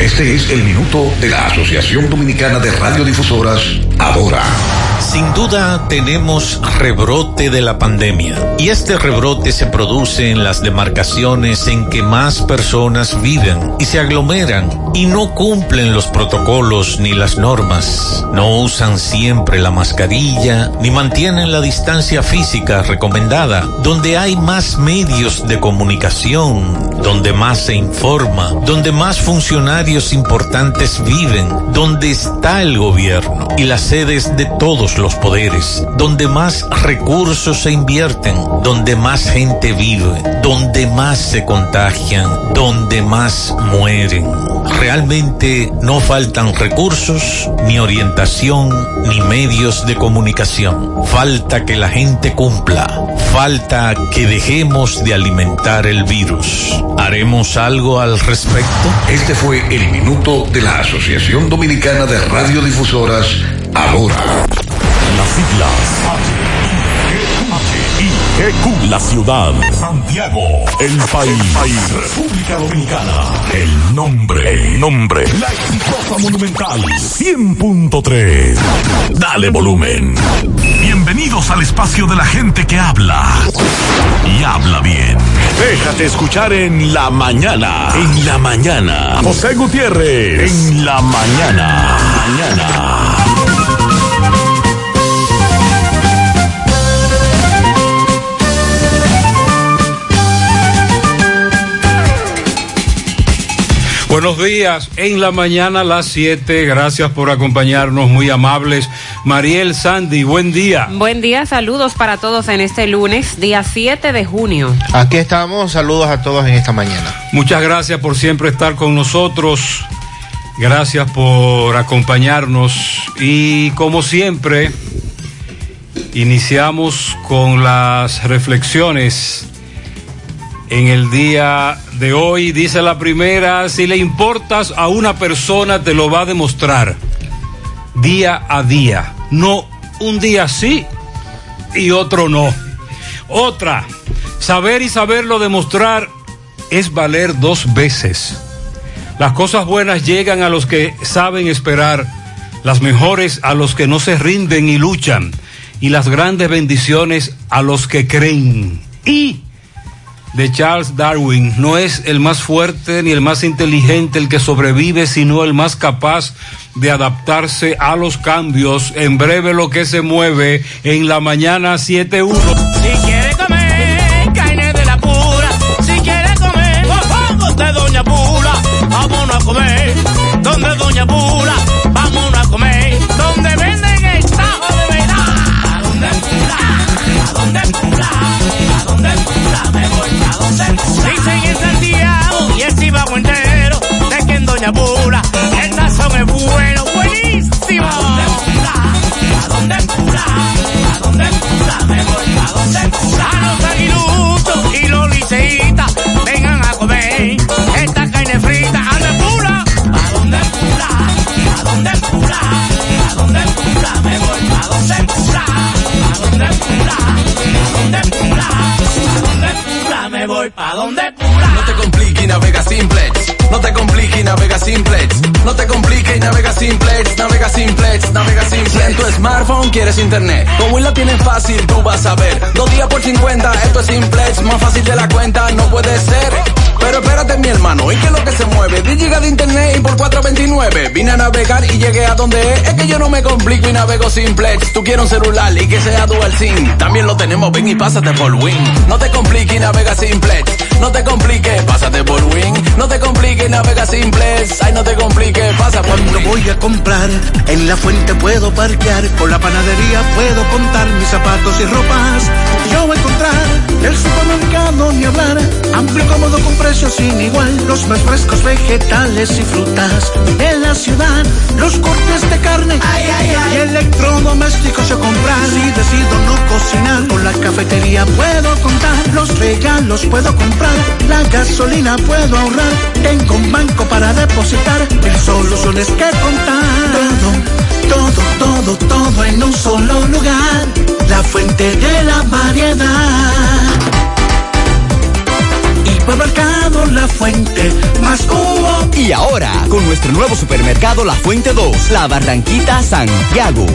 Este es el minuto de la Asociación Dominicana de Radiodifusoras, Ahora. Sin duda tenemos rebrote de la pandemia y este rebrote se produce en las demarcaciones en que más personas viven y se aglomeran y no cumplen los protocolos ni las normas. No usan siempre la mascarilla ni mantienen la distancia física recomendada. Donde hay más medios de comunicación, donde más se informa, donde más funcionarios importantes viven, donde está el gobierno y las sedes de todos los poderes, donde más recursos se invierten, donde más gente vive, donde más se contagian, donde más mueren. Realmente no faltan recursos, ni orientación, ni medios de comunicación. Falta que la gente cumpla. Falta que dejemos de alimentar el virus. ¿Haremos algo al respecto? Este fue el minuto de la Asociación Dominicana de Radiodifusoras, Ahora. Las siglas HIGQ, la ciudad. Santiago, el país. República Dominicana. El nombre, el nombre. La exitosa monumental 100.3. Dale volumen. Bienvenidos al espacio de la gente que habla. Y habla bien. Déjate escuchar en la mañana. En la mañana. José Gutiérrez. En la mañana. Mañana. Buenos días, en la mañana a las 7, gracias por acompañarnos, muy amables. Mariel Sandy, buen día. Buen día, saludos para todos en este lunes, día 7 de junio. Aquí estamos, saludos a todos en esta mañana. Muchas gracias por siempre estar con nosotros, gracias por acompañarnos y como siempre, iniciamos con las reflexiones en el día de hoy. Dice la primera, si le importas a una persona te lo va a demostrar día a día, no un día sí y otro no. Otra, saber y saberlo demostrar es valer dos veces. Las cosas buenas llegan a los que saben esperar, las mejores a los que no se rinden y luchan, y las grandes bendiciones a los que creen. Y de Charles Darwin, no es el más fuerte ni el más inteligente el que sobrevive, sino el más capaz de adaptarse a los cambios. En breve lo que se mueve en la mañana 7.1. Si quiere comer carne de la pura, si quiere comer mofongo de Doña Pula, vámonos a comer donde Doña Pula, Me voy y el Cibao entero de que en Doña Pula el es bueno, buenísimo. ¿A dónde? ¿A dónde Pula? ¿A dónde Pula? Me voy a donde. A los aguiluchos y los liceitas vengan a comer esta carne frita. ¿A dónde Pula? ¿A dónde? ¿A dónde? ¿A? Me voy a donde. ¿A dónde dónde? No te compliques y navega simplex. No te compliques y navega simplex. No te compliques y navega simplex. Navega simplex, navega simplex. Si en tu smartphone quieres internet, Win la tienes fácil, tú vas a ver. Dos días por 50, esto es simplex. Más fácil de la cuenta, no puede ser. Pero espérate, mi hermano, ¿y qué es lo que se mueve? 10 gigas de internet y por 429. Vine a navegar y llegué a donde es. Es que yo no me complico y navego simplex. Tú quieres un celular y que sea dual SIM. También lo tenemos, ven y pásate por Win. No te compliques y navega simplex. No te compliques, pásate por Win. No te compliques y navega simplex. Ay, no te compliques, pasa por Cuando voy a comprar, en la fuente puedo parquear. Con la panadería puedo contar mis zapatos y ropas. Yo voy a encontrar el supermercado ni hablar. Amplio, cómodo, con precios sin igual. Los más frescos vegetales y frutas de la ciudad. Los cortes de carne y electrodomésticos yo comprar. Si decido no cocinar, con la cafetería puedo contar. Los regalos puedo comprar. La gasolina puedo ahorrar. Tengo un banco para depositar. El soluciones que contar. Todo, todo, todo en un solo lugar. La fuente de la variedad. Hipermercado La Fuente, más cubo. Y ahora, con nuestro nuevo supermercado La Fuente 2, La Barranquita Santiago.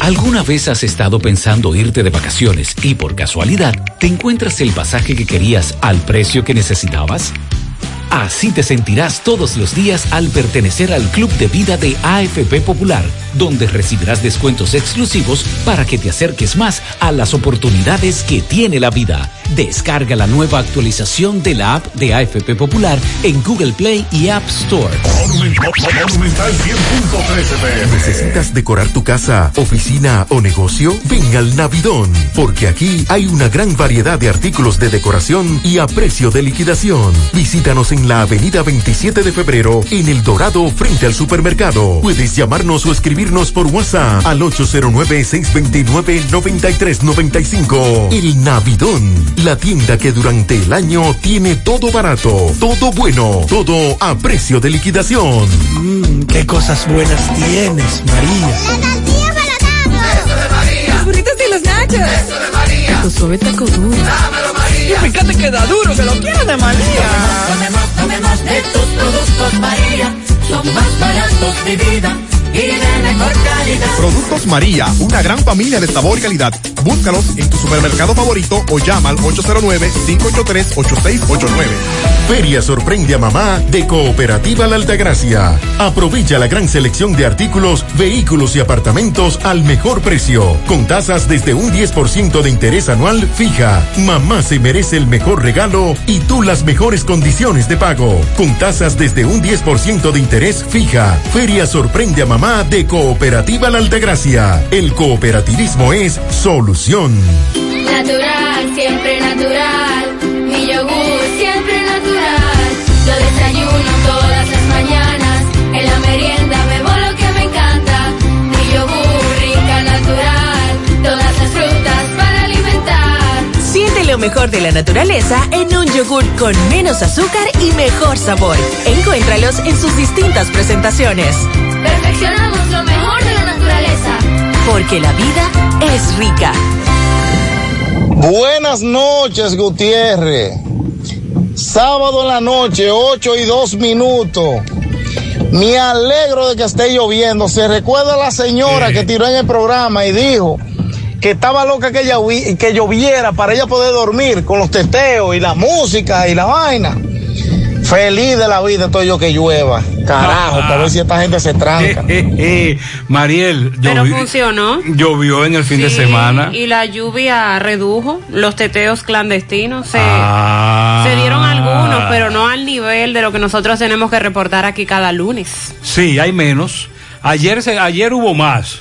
¿Alguna vez has estado pensando irte de vacaciones y por casualidad te encuentras el pasaje que querías al precio que necesitabas? Así te sentirás todos los días al pertenecer al Club de Vida de AFP Popular, donde recibirás descuentos exclusivos para que te acerques más a las oportunidades que tiene la vida. Descarga la nueva actualización de la app de AFP Popular en Google Play y App Store. Monumental 100.13 ¿Necesitas decorar tu casa, oficina o negocio? Ven al Navidón, porque aquí hay una gran variedad de artículos de decoración y a precio de liquidación. Visítanos en la avenida 27 de febrero, en El Dorado, frente al supermercado. Puedes llamarnos o escribirnos por WhatsApp al 809-629-9395. El Navidón, la tienda que durante el año tiene todo barato, todo bueno, todo a precio de liquidación. Mmm, qué cosas buenas tienes, María. La para Eso de María. Los burritos y los nachos. Eso de María. Taco suave, taco duro. Dámelo, María. Y fíjate que da duro, que lo quiero de María. Tomemos, tomemos de tus productos, María. Son más baratos de vida y de mejor calidad. Productos María, una gran familia de sabor y calidad. Búscalos en tu supermercado favorito o llama al 809-583-8689. Feria sorprende a mamá de Cooperativa La Altagracia. Aprovecha la gran selección de artículos, vehículos y apartamentos al mejor precio, con tasas desde un 10% de interés anual fija. Mamá se merece el mejor regalo y tú las mejores condiciones de pago, con tasas desde un 10% de interés fija. Feria sorprende a mamá de Cooperativa La Altagracia. El cooperativismo es solución. Natural, siempre natural. Mi yogur, siempre natural. Lo desayuno todas las mañanas. En la merienda bebo lo que me encanta. Mi yogur, rica, natural. Todas las frutas para alimentar. Siente lo mejor de la naturaleza en un yogur con menos azúcar y mejor sabor. Encuéntralos en sus distintas presentaciones. Perfeccionamos lo mejor de la naturaleza. Porque la vida es rica. Buenas noches, Gutiérrez. Sábado en la noche, 8 y 2 minutos. Me alegro de que esté lloviendo. Se recuerda la señora que tiró en el programa y dijo que estaba loca que, llovi- que lloviera para ella poder dormir con los teteos y la música y la vaina. Feliz de la vida estoy yo que llueva. Carajo, para ver si esta gente se tranca. Mariel, Pero funcionó. llovió en el fin de semana. Y la lluvia redujo los teteos clandestinos. Se, Ah. se dieron algunos, pero no al nivel de lo que nosotros tenemos que reportar aquí cada lunes. Sí, hay menos. Ayer, se, ayer hubo más.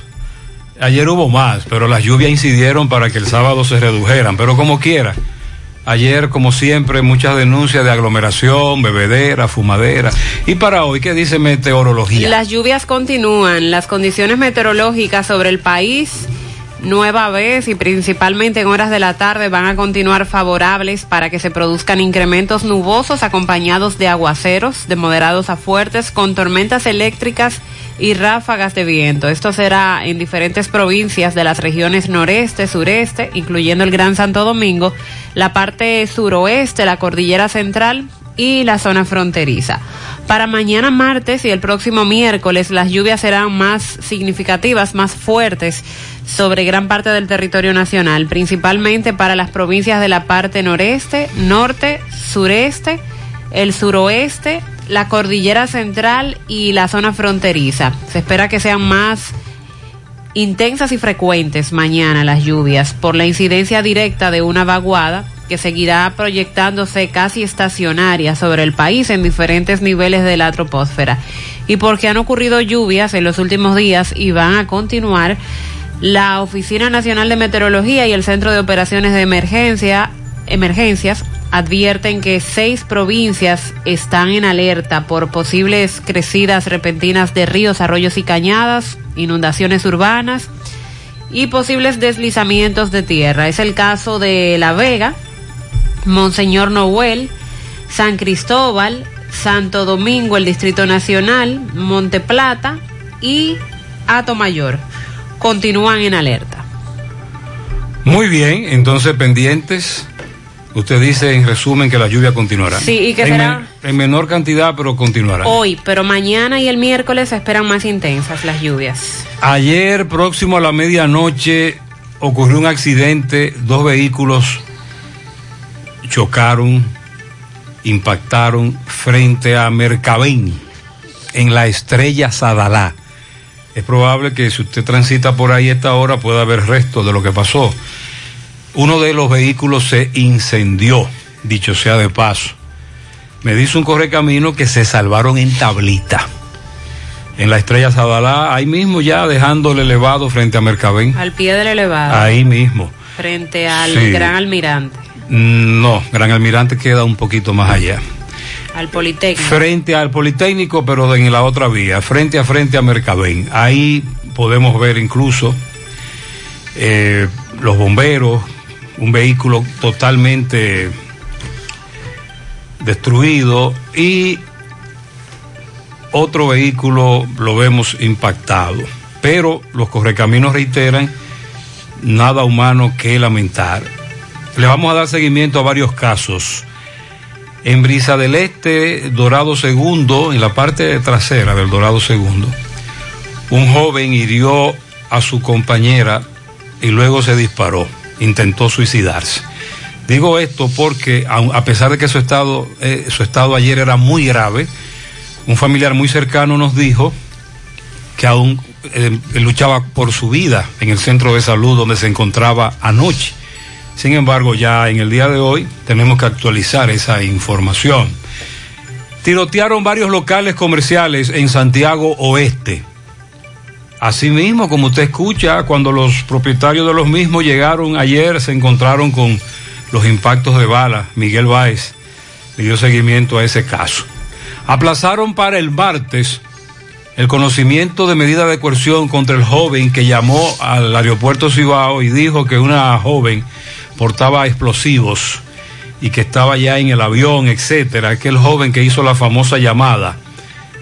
Ayer hubo más, pero las lluvias incidieron para que el sábado se redujeran. Pero como quiera. Ayer, como siempre, muchas denuncias de aglomeración, bebedera, fumadera. Y para hoy, ¿qué dice meteorología? Las lluvias continúan, las condiciones meteorológicas sobre el país nueva vez y principalmente en horas de la tarde van a continuar favorables para que se produzcan incrementos nubosos acompañados de aguaceros de moderados a fuertes con tormentas eléctricas y ráfagas de viento. Esto será en diferentes provincias de las regiones noreste, sureste, incluyendo el Gran Santo Domingo, la parte suroeste, la cordillera central y la zona fronteriza. Para mañana martes y el próximo miércoles las lluvias serán más significativas, más fuertes sobre gran parte del territorio nacional, principalmente para las provincias de la parte noreste, norte, sureste, el suroeste, la cordillera central y la zona fronteriza. Se espera que sean más intensas y frecuentes mañana las lluvias por la incidencia directa de una vaguada que seguirá proyectándose casi estacionaria sobre el país en diferentes niveles de la troposfera. Y porque han ocurrido lluvias en los últimos días y van a continuar, la Oficina Nacional de Meteorología y el Centro de Operaciones de Emergencia, Emergencias advierten que seis provincias están en alerta por posibles crecidas repentinas de ríos, arroyos y cañadas, inundaciones urbanas y posibles deslizamientos de tierra. Es el caso de La Vega, Monseñor Noel, San Cristóbal, Santo Domingo, el Distrito Nacional, Monte Plata y Mayor. Continúan en alerta. Muy bien, entonces pendientes. Usted dice en resumen que la lluvia continuará. Sí, y que en, será men- en menor cantidad, pero continuará. hoy, pero mañana y el miércoles se esperan más intensas las lluvias. Ayer, próximo a la medianoche, ocurrió un accidente. Dos vehículos chocaron, impactaron frente a Mercabén, en la estrella Sadalá. Es probable que si usted transita por ahí a esta hora pueda ver resto de lo que pasó. Uno de los vehículos se incendió, dicho sea de paso. Me dice un correcamino que se salvaron en tablita. En la estrella Sadalá, ahí mismo ya dejando el elevado frente a Mercabén. Al pie del elevado, Ahí mismo. frente al Sí. Gran Almirante, Mm, No, Gran Almirante queda un poquito más allá. al Politécnico. Frente al Politécnico, pero en la otra vía, frente a frente a Mercabén. Ahí podemos ver incluso eh, los bomberos, un vehículo totalmente destruido y otro vehículo lo vemos impactado. Pero los correcaminos reiteran nada humano que lamentar. Le vamos a dar seguimiento a varios casos. En Brisa del Este, Dorado Segundo, en la parte trasera del Dorado Segundo, un joven hirió a su compañera y luego se disparó, intentó suicidarse. Digo esto porque a pesar de que su estado, eh, su estado ayer era muy grave, un familiar muy cercano nos dijo que aún eh, luchaba por su vida en el centro de salud donde se encontraba anoche. Sin embargo, ya en el día de hoy tenemos que actualizar esa información. Tirotearon varios locales comerciales en Santiago Oeste. Asimismo, como usted escucha, cuando los propietarios de los mismos llegaron ayer, se encontraron con los impactos de bala. Miguel Báez le dio seguimiento a ese caso. Aplazaron para el martes el conocimiento de medida de coerción contra el joven que llamó al aeropuerto Cibao y dijo que una joven portaba explosivos y que estaba ya en el avión, etcétera. Aquel joven que hizo la famosa llamada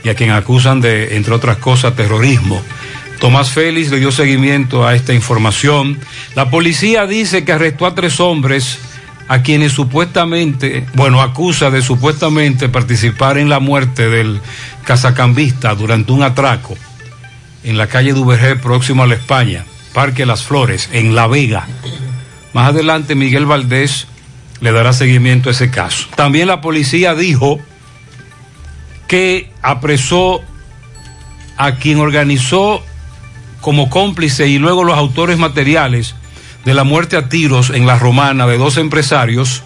y a quien acusan de, entre otras cosas, terrorismo. Tomás Félix le dio seguimiento a esta información. La policía dice que arrestó a tres hombres a quienes supuestamente, bueno, acusa de supuestamente participar en la muerte del cazacambista durante un atraco en la calle Duvergé, próximo a la España, Parque Las Flores, en La Vega. Más adelante Miguel Valdés le dará seguimiento a ese caso. También la policía dijo que apresó a quien organizó como cómplice y luego los autores materiales de la muerte a tiros en la romana de dos empresarios,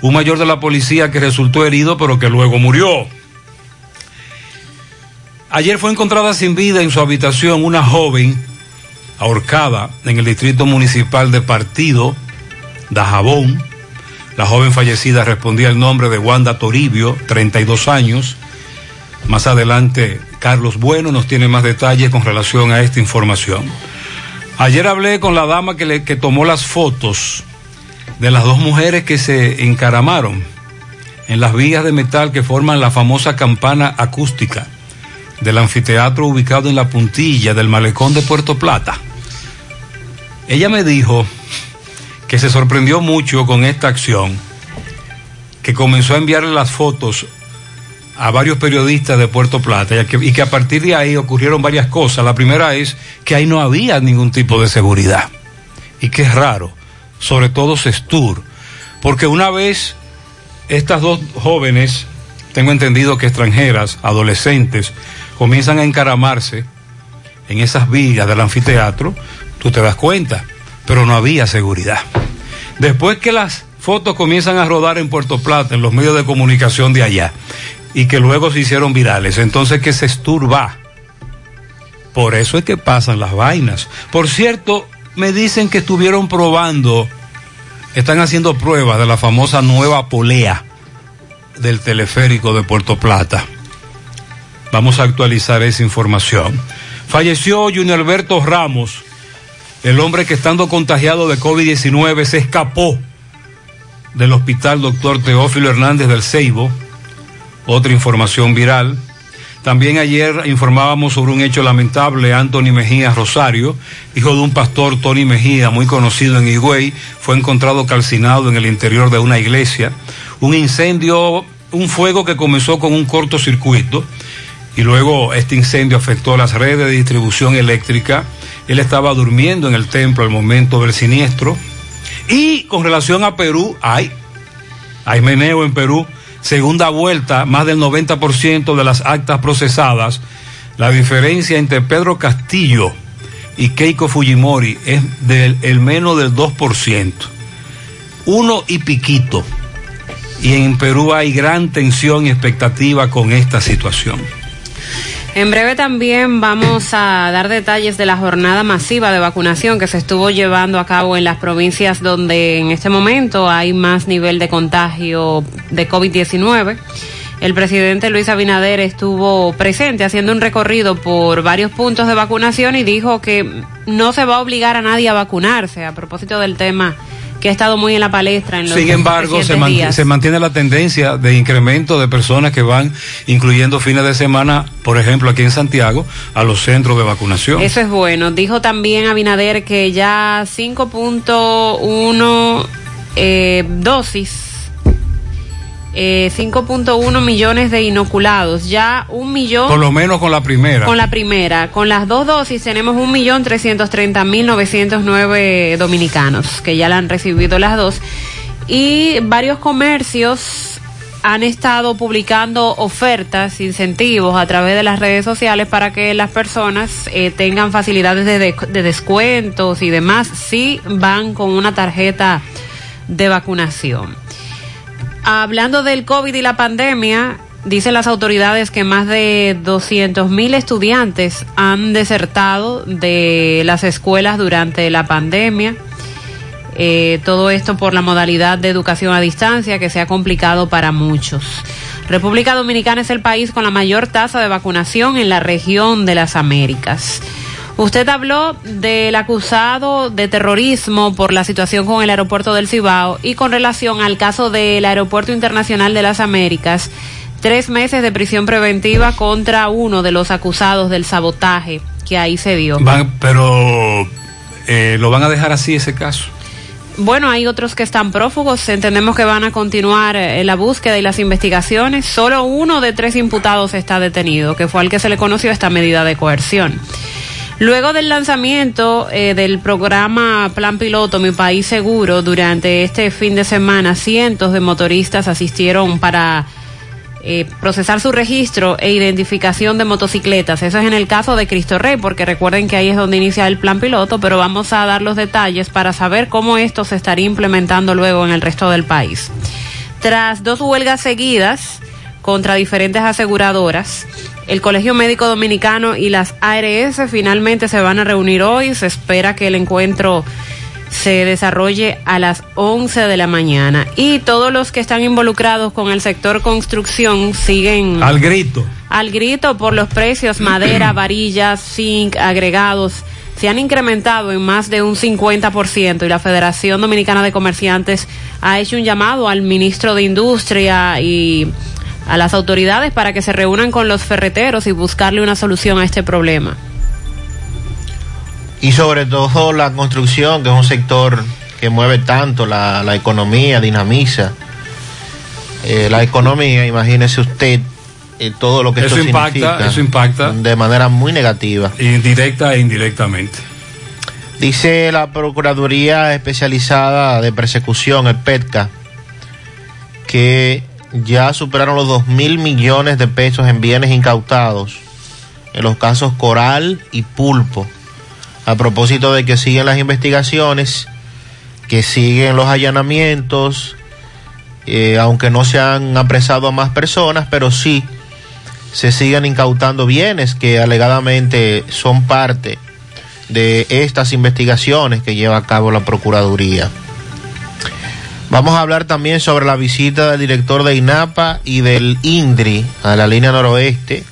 un mayor de la policía que resultó herido pero que luego murió. Ayer fue encontrada sin vida en su habitación una joven ahorcada en el distrito municipal de Partido, Dajabón. La joven fallecida respondía el nombre de Wanda Toribio, 32 años. Más adelante, Carlos Bueno nos tiene más detalles con relación a esta información. Ayer hablé con la dama que, tomó las fotos de las dos mujeres que se encaramaron en las vigas de metal que forman la famosa campana acústica del anfiteatro ubicado en la puntilla del malecón de Puerto Plata. Ella me dijo que se sorprendió mucho con esta acción que comenzó a enviarle las fotos a varios periodistas de Puerto Plata y que, a partir de ahí ocurrieron varias cosas. La primera es que ahí no había ningún tipo de seguridad y que es raro, sobre todo Sestur, porque una vez estas dos jóvenes, tengo entendido que extranjeras, adolescentes, comienzan a encaramarse en esas vigas del anfiteatro, tú te das cuenta, pero no había seguridad. Después que las fotos comienzan a rodar en Puerto Plata, en los medios de comunicación de allá, y que luego se hicieron virales, entonces que se esturba. Por eso es que pasan las vainas. Por cierto, me dicen que estuvieron probando, están haciendo pruebas de la famosa nueva polea del teleférico de Puerto Plata. Vamos a actualizar esa información. Falleció Junior Alberto Ramos, el hombre que estando contagiado de COVID-19 se escapó del hospital doctor Teófilo Hernández del Ceibo. Otra información viral. También ayer informábamos sobre un hecho lamentable. Anthony Mejía Rosario, hijo de un pastor Tony Mejía, muy conocido en Higüey, fue encontrado calcinado en el interior de una iglesia. Un incendio, un fuego que comenzó con un cortocircuito y luego este incendio afectó las redes de distribución eléctrica. Él estaba durmiendo en el templo al momento del siniestro. Y con relación a Perú, hay, hay meneo en Perú, segunda vuelta, más del 90% de las actas procesadas. La diferencia entre Pedro Castillo y Keiko Fujimori es del el menos del 2%. Uno y piquito. Y en Perú hay gran tensión y expectativa con esta situación. En breve también vamos a dar detalles de la jornada masiva de vacunación que se estuvo llevando a cabo en las provincias donde en este momento hay más nivel de contagio de COVID-19. El presidente Luis Abinader estuvo presente haciendo un recorrido por varios puntos de vacunación y dijo que no se va a obligar a nadie a vacunarse a propósito del tema que ha estado muy en la palestra en los Sin embargo, se, días. se mantiene la tendencia de incremento de personas que van, incluyendo fines de semana, por ejemplo, aquí en Santiago, a los centros de vacunación. Eso es bueno. Dijo también Abinader que ya 5.1 eh, dosis, eh, 5.1 millones de inoculados, ya un millón. Por lo menos con la primera. Con la primera, con las dos dosis tenemos un millón trescientos treinta mil novecientos nueve dominicanos que ya la han recibido las dos y varios comercios han estado publicando ofertas, incentivos a través de las redes sociales para que las personas eh, tengan facilidades de, de- de descuentos y demás si van con una tarjeta de vacunación. Hablando del COVID y la pandemia, dicen las autoridades que más de 200 mil estudiantes han desertado de las escuelas durante la pandemia. Eh, todo esto por la modalidad de educación a distancia que se ha complicado para muchos. República Dominicana es el país con la mayor tasa de vacunación en la región de las Américas. Usted habló del acusado de terrorismo por la situación con el aeropuerto del Cibao y con relación al caso del Aeropuerto Internacional de las Américas, tres meses de prisión preventiva contra uno de los acusados del sabotaje que ahí se dio. Van- pero eh, lo van a dejar así ese caso. Bueno, hay otros que están prófugos. Entendemos que van a continuar eh, la búsqueda y las investigaciones. Solo uno de tres imputados está detenido, que fue al que se le conoció esta medida de coerción. Luego del lanzamiento eh, del programa Plan Piloto Mi País Seguro, durante este fin de semana, cientos de motoristas asistieron para eh, procesar su registro e identificación de motocicletas. Eso es en el caso de Cristo Rey, porque recuerden que ahí es donde inicia el plan piloto, pero vamos a dar los detalles para saber cómo esto se estaría implementando luego en el resto del país. Tras dos huelgas seguidas contra diferentes aseguradoras, el Colegio Médico Dominicano y las ARS finalmente se van a reunir hoy. Se espera que el encuentro se desarrolle a las 11 de la mañana. Y todos los que están involucrados con el sector construcción siguen Al grito. al grito por los precios madera, varillas, zinc, agregados. Se han incrementado en más de un 50% y la Federación Dominicana de Comerciantes ha hecho un llamado al ministro de Industria y a las autoridades para que se reúnan con los ferreteros y buscarle una solución a este problema. Y sobre todo la construcción, que es un sector que mueve tanto la, la economía, dinamiza. eh, la economía, imagínese usted eh, todo lo que Eso esto impacta, significa eso impacta. de manera muy negativa. Indirecta e indirectamente. Dice la Procuraduría Especializada de Persecución, el PETCA, que ya superaron los 2 mil millones de pesos en bienes incautados en los casos Coral y Pulpo. A propósito de que siguen las investigaciones, que siguen los allanamientos, eh, aunque no se han apresado a más personas, pero sí se siguen incautando bienes que alegadamente son parte de estas investigaciones que lleva a cabo la Procuraduría. Vamos a hablar también sobre la visita del director de INAPA y del INDRI a la línea noroeste.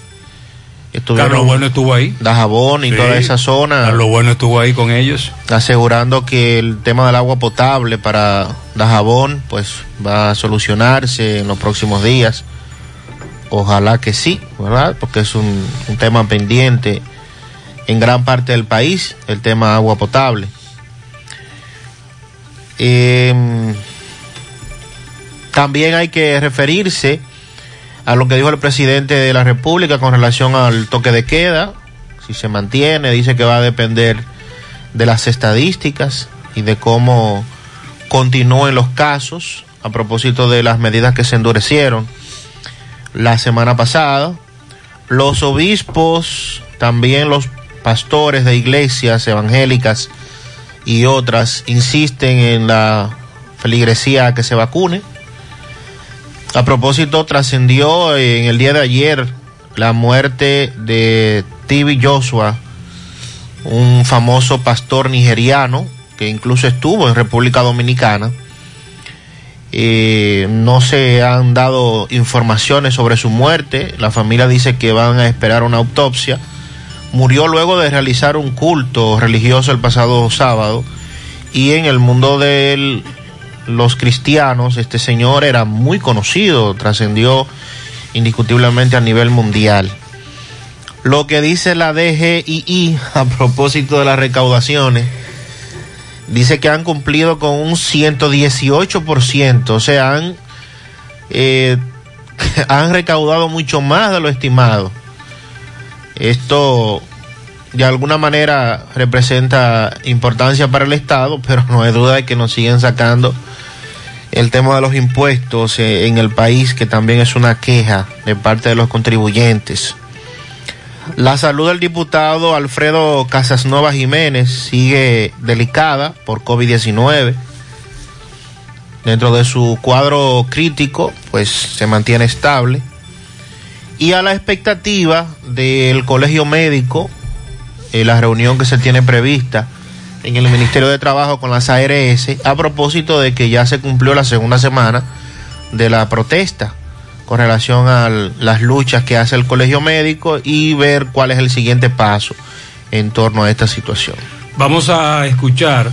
Carlos Bueno estuvo ahí. Dajabón y Sí. toda esa zona. Carlos Bueno estuvo ahí con ellos. Asegurando que el tema del agua potable para Dajabón pues va a solucionarse en los próximos días. Ojalá que sí, ¿verdad? Porque es un, un tema pendiente en gran parte del país, el tema agua potable. Em, también hay que referirse a lo que dijo el presidente de la República con relación al toque de queda, si se mantiene, dice que va a depender de las estadísticas y de cómo continúen los casos a propósito de las medidas que se endurecieron la semana pasada. Los obispos, también los pastores de iglesias evangélicas y otras insisten en la feligresía a que se vacune. A propósito, trascendió en el día de ayer la muerte de Tibi Joshua, un famoso pastor nigeriano que incluso estuvo en República Dominicana. Eh, no se han dado informaciones sobre su muerte. La familia dice que van a esperar una autopsia. Murió luego de realizar un culto religioso el pasado sábado. Y en el mundo de los cristianos, este señor era muy conocido, trascendió indiscutiblemente a nivel mundial. Lo que dice la DGII a propósito de las recaudaciones, dice que han cumplido con un 118%, o sea, han, eh, han recaudado mucho más de lo estimado. Esto de alguna manera representa importancia para el Estado, pero no hay duda de que nos siguen sacando el tema de los impuestos eh, en el país, que también es una queja de parte de los contribuyentes. La salud del diputado Alfredo Casasnova Jiménez sigue delicada por COVID-19. Dentro de su cuadro crítico, pues se mantiene estable. Y a la expectativa del colegio médico, eh, la reunión que se tiene prevista en el Ministerio de Trabajo con las ARS, a propósito de que ya se cumplió la segunda semana de la protesta con relación a las luchas que hace el colegio médico y ver cuál es el siguiente paso en torno a esta situación. Vamos a escuchar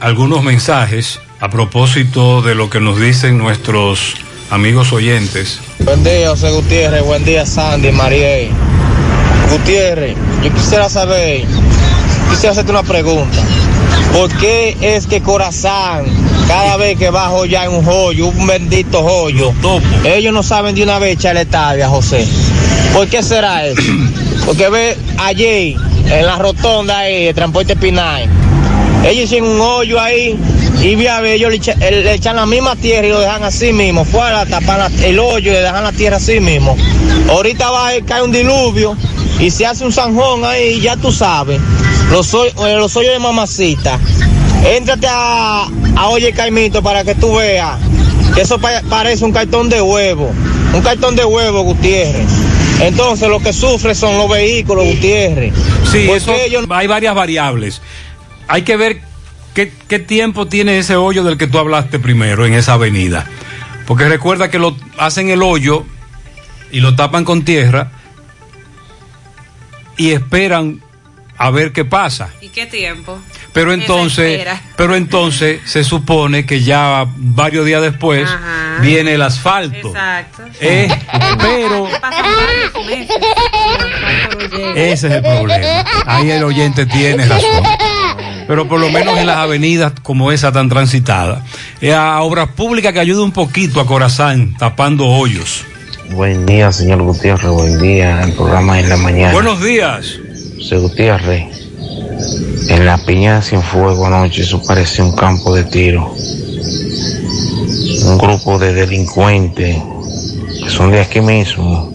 algunos mensajes a propósito de lo que nos dicen nuestros amigos oyentes. Buen día, José Gutiérrez. Buen día, Sandy, Mariel. Gutiérrez, yo quisiera saber, quisiera hacerte una pregunta. ¿Por qué es que Corazán, cada vez que va a joyar un joyo, un bendito joyo, ellos no saben de una vez echarle tabia, José? ¿Por qué será eso? Porque ve allí, en la rotonda ahí, de Transporte Pinay, ellos hicieron un hoyo ahí y a ver, ellos le, echa- le echan la misma tierra y lo dejan así mismo, fuera tapan la- el hoyo y le dejan la tierra así mismo. Ahorita va a caer un diluvio y se hace un zanjón ahí, ya tú sabes, los, eh, los hoyos de mamacita. Éntrate a, a Oye Caimito para que tú veas que eso pa- parece un cartón de huevo, un cartón de huevo, Gutiérrez. Entonces lo que sufre son los vehículos, Gutiérrez. Sí, Porque eso, ellos hay varias variables. Hay que ver qué, qué tiempo tiene ese hoyo del que tú hablaste primero en esa avenida. Porque recuerda que lo hacen el hoyo y lo tapan con tierra y esperan a ver qué pasa. ¿Y qué tiempo? Pero entonces, pero entonces se supone que ya varios días después Ajá. viene el asfalto. Exacto. Eh, pero meses el ese es el problema. Ahí el oyente tiene razón. pero por lo menos en las avenidas como esa tan transitada. Eh, a obras públicas que ayude un poquito a Corazán, tapando hoyos. Buen día, señor Gutiérrez. Buen día. El programa en la mañana. Buenos días. José Gutiérrez. En la piña sin fuego anoche, eso parecía un campo de tiro. Un grupo de delincuentes que son de aquí mismo,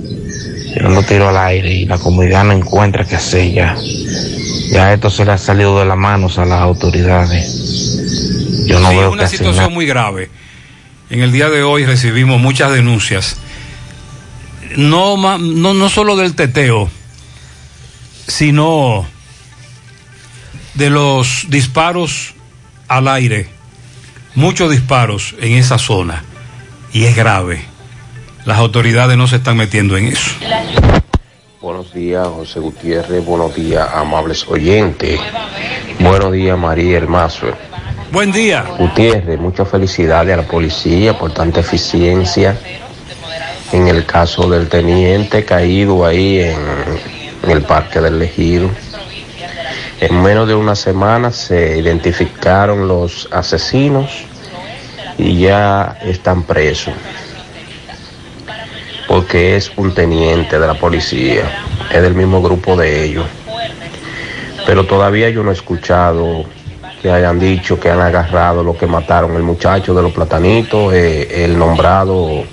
tirando tiro al aire y la comunidad no encuentra qué hacer ya. Ya esto se le ha salido de las manos a las autoridades. Yo no Sí, veo una que situación nada. muy grave. En el día de hoy recibimos muchas denuncias. No, no, no solo del teteo, sino de los disparos al aire. Muchos disparos en esa zona. Y es grave. Las autoridades no se están metiendo en eso. Buenos días, José Gutiérrez. Buenos días, amables oyentes. Buenos días, María El Mazo. Buen día. Gutiérrez, muchas felicidades a la policía por tanta eficiencia. En el caso del teniente caído ahí en, en el Parque del Ejido. En menos de una semana se identificaron los asesinos y ya están presos. Porque es un teniente de la policía, es del mismo grupo de ellos. Pero todavía yo no he escuchado que hayan dicho que han agarrado lo que mataron el muchacho de los platanitos, eh, el nombrado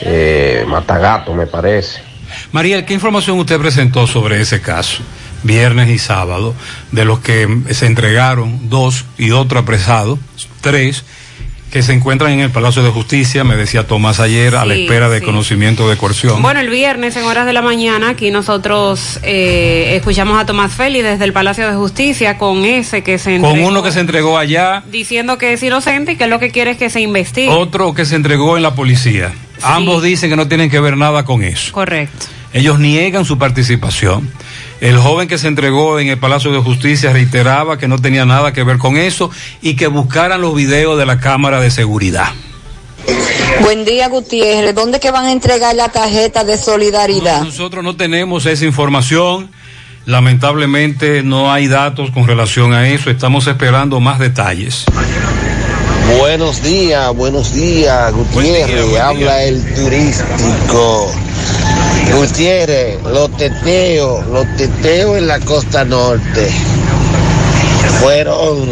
eh, Matagato, me parece. Mariel, ¿qué información usted presentó sobre ese caso? Viernes y sábado, de los que se entregaron dos y otro apresado, tres, que se encuentran en el Palacio de Justicia, me decía Tomás ayer, a la espera de sí. conocimiento de coerción. Bueno, el viernes en horas de la mañana aquí nosotros eh, escuchamos a Tomás Feli desde el Palacio de Justicia con ese que se Con entregó, uno que se entregó allá, diciendo que es inocente y que lo que quiere es que se investigue. otro que se entregó en la policía. Ambos dicen que no tienen que ver nada con eso. Correcto. Ellos niegan su participación. El joven que se entregó en el Palacio de Justicia reiteraba que no tenía nada que ver con eso y que buscaran los videos de la cámara de seguridad. Buen día, Gutiérrez. ¿Dónde que van a entregar la tarjeta de solidaridad? Nosotros no tenemos esa información. Lamentablemente no hay datos con relación a eso. Estamos esperando más detalles. Buenos días, buenos días, Gutiérrez. Habla el turístico. Gutiérrez, los teteos, los teteos en la costa norte fueron,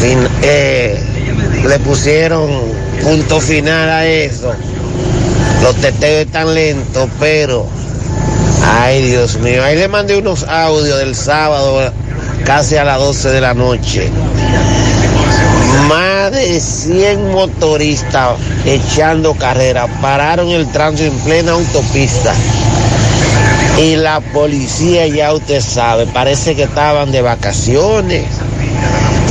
fin- eh, le pusieron punto final a eso. Los teteos están lentos, pero, ay Dios mío, ahí le mandé unos audios del sábado casi a las 12 de la noche. Más de 100 motoristas echando carrera pararon el tránsito en plena autopista. Y la policía, ya usted sabe, parece que estaban de vacaciones.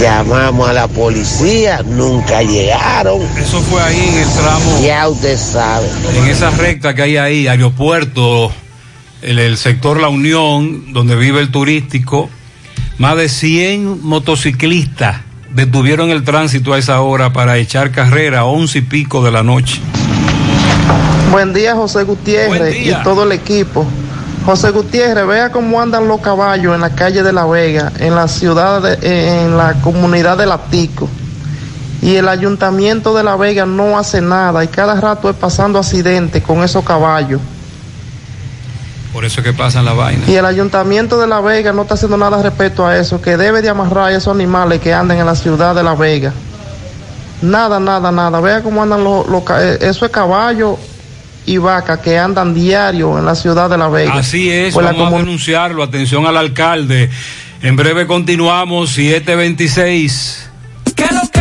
Llamamos a la policía, nunca llegaron. Eso fue ahí en el tramo. Ya usted sabe. En esa recta que hay ahí, aeropuerto, el, el sector La Unión, donde vive el turístico, más de 100 motociclistas detuvieron el tránsito a esa hora para echar carrera a once y pico de la noche. Buen día, José Gutiérrez y todo el equipo. José Gutiérrez, vea cómo andan los caballos en la calle de La Vega, en la ciudad, de- en la comunidad de Latico. Y el ayuntamiento de La Vega no hace nada y cada rato es pasando accidentes con esos caballos. Por eso es que pasan la vaina. Y el ayuntamiento de La Vega no está haciendo nada respecto a eso, que debe de amarrar a esos animales que andan en la ciudad de La Vega. Nada, nada, nada. Vea cómo andan los, los eh, eso es caballo y vaca que andan diario en la ciudad de La Vega. Así es, Pues la vamos a comun- denunciarlo. Atención al alcalde. En breve continuamos, 726. ¿Qué lo que?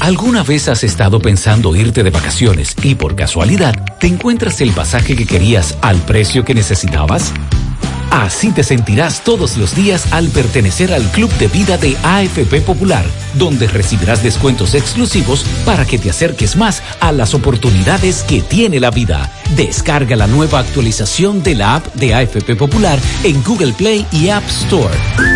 ¿Alguna vez has estado pensando irte de vacaciones y por casualidad te encuentras el pasaje que querías al precio que necesitabas? Así te sentirás todos los días al pertenecer al Club de Vida de AFP Popular, donde recibirás descuentos exclusivos para que te acerques más a las oportunidades que tiene la vida. Descarga la nueva actualización de la app de AFP Popular en Google Play y App Store.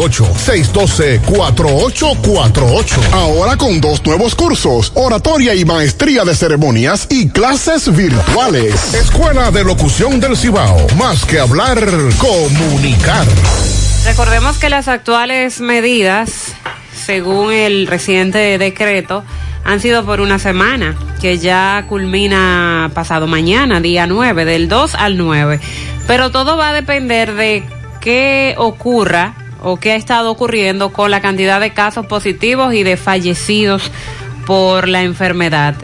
612-4848. Ahora con dos nuevos cursos, oratoria y maestría de ceremonias y clases virtuales. Escuela de Locución del Cibao. Más que hablar, comunicar. Recordemos que las actuales medidas, según el reciente decreto, han sido por una semana, que ya culmina pasado mañana, día 9, del 2 al 9. Pero todo va a depender de qué ocurra o qué ha estado ocurriendo con la cantidad de casos positivos y de fallecidos por la enfermedad.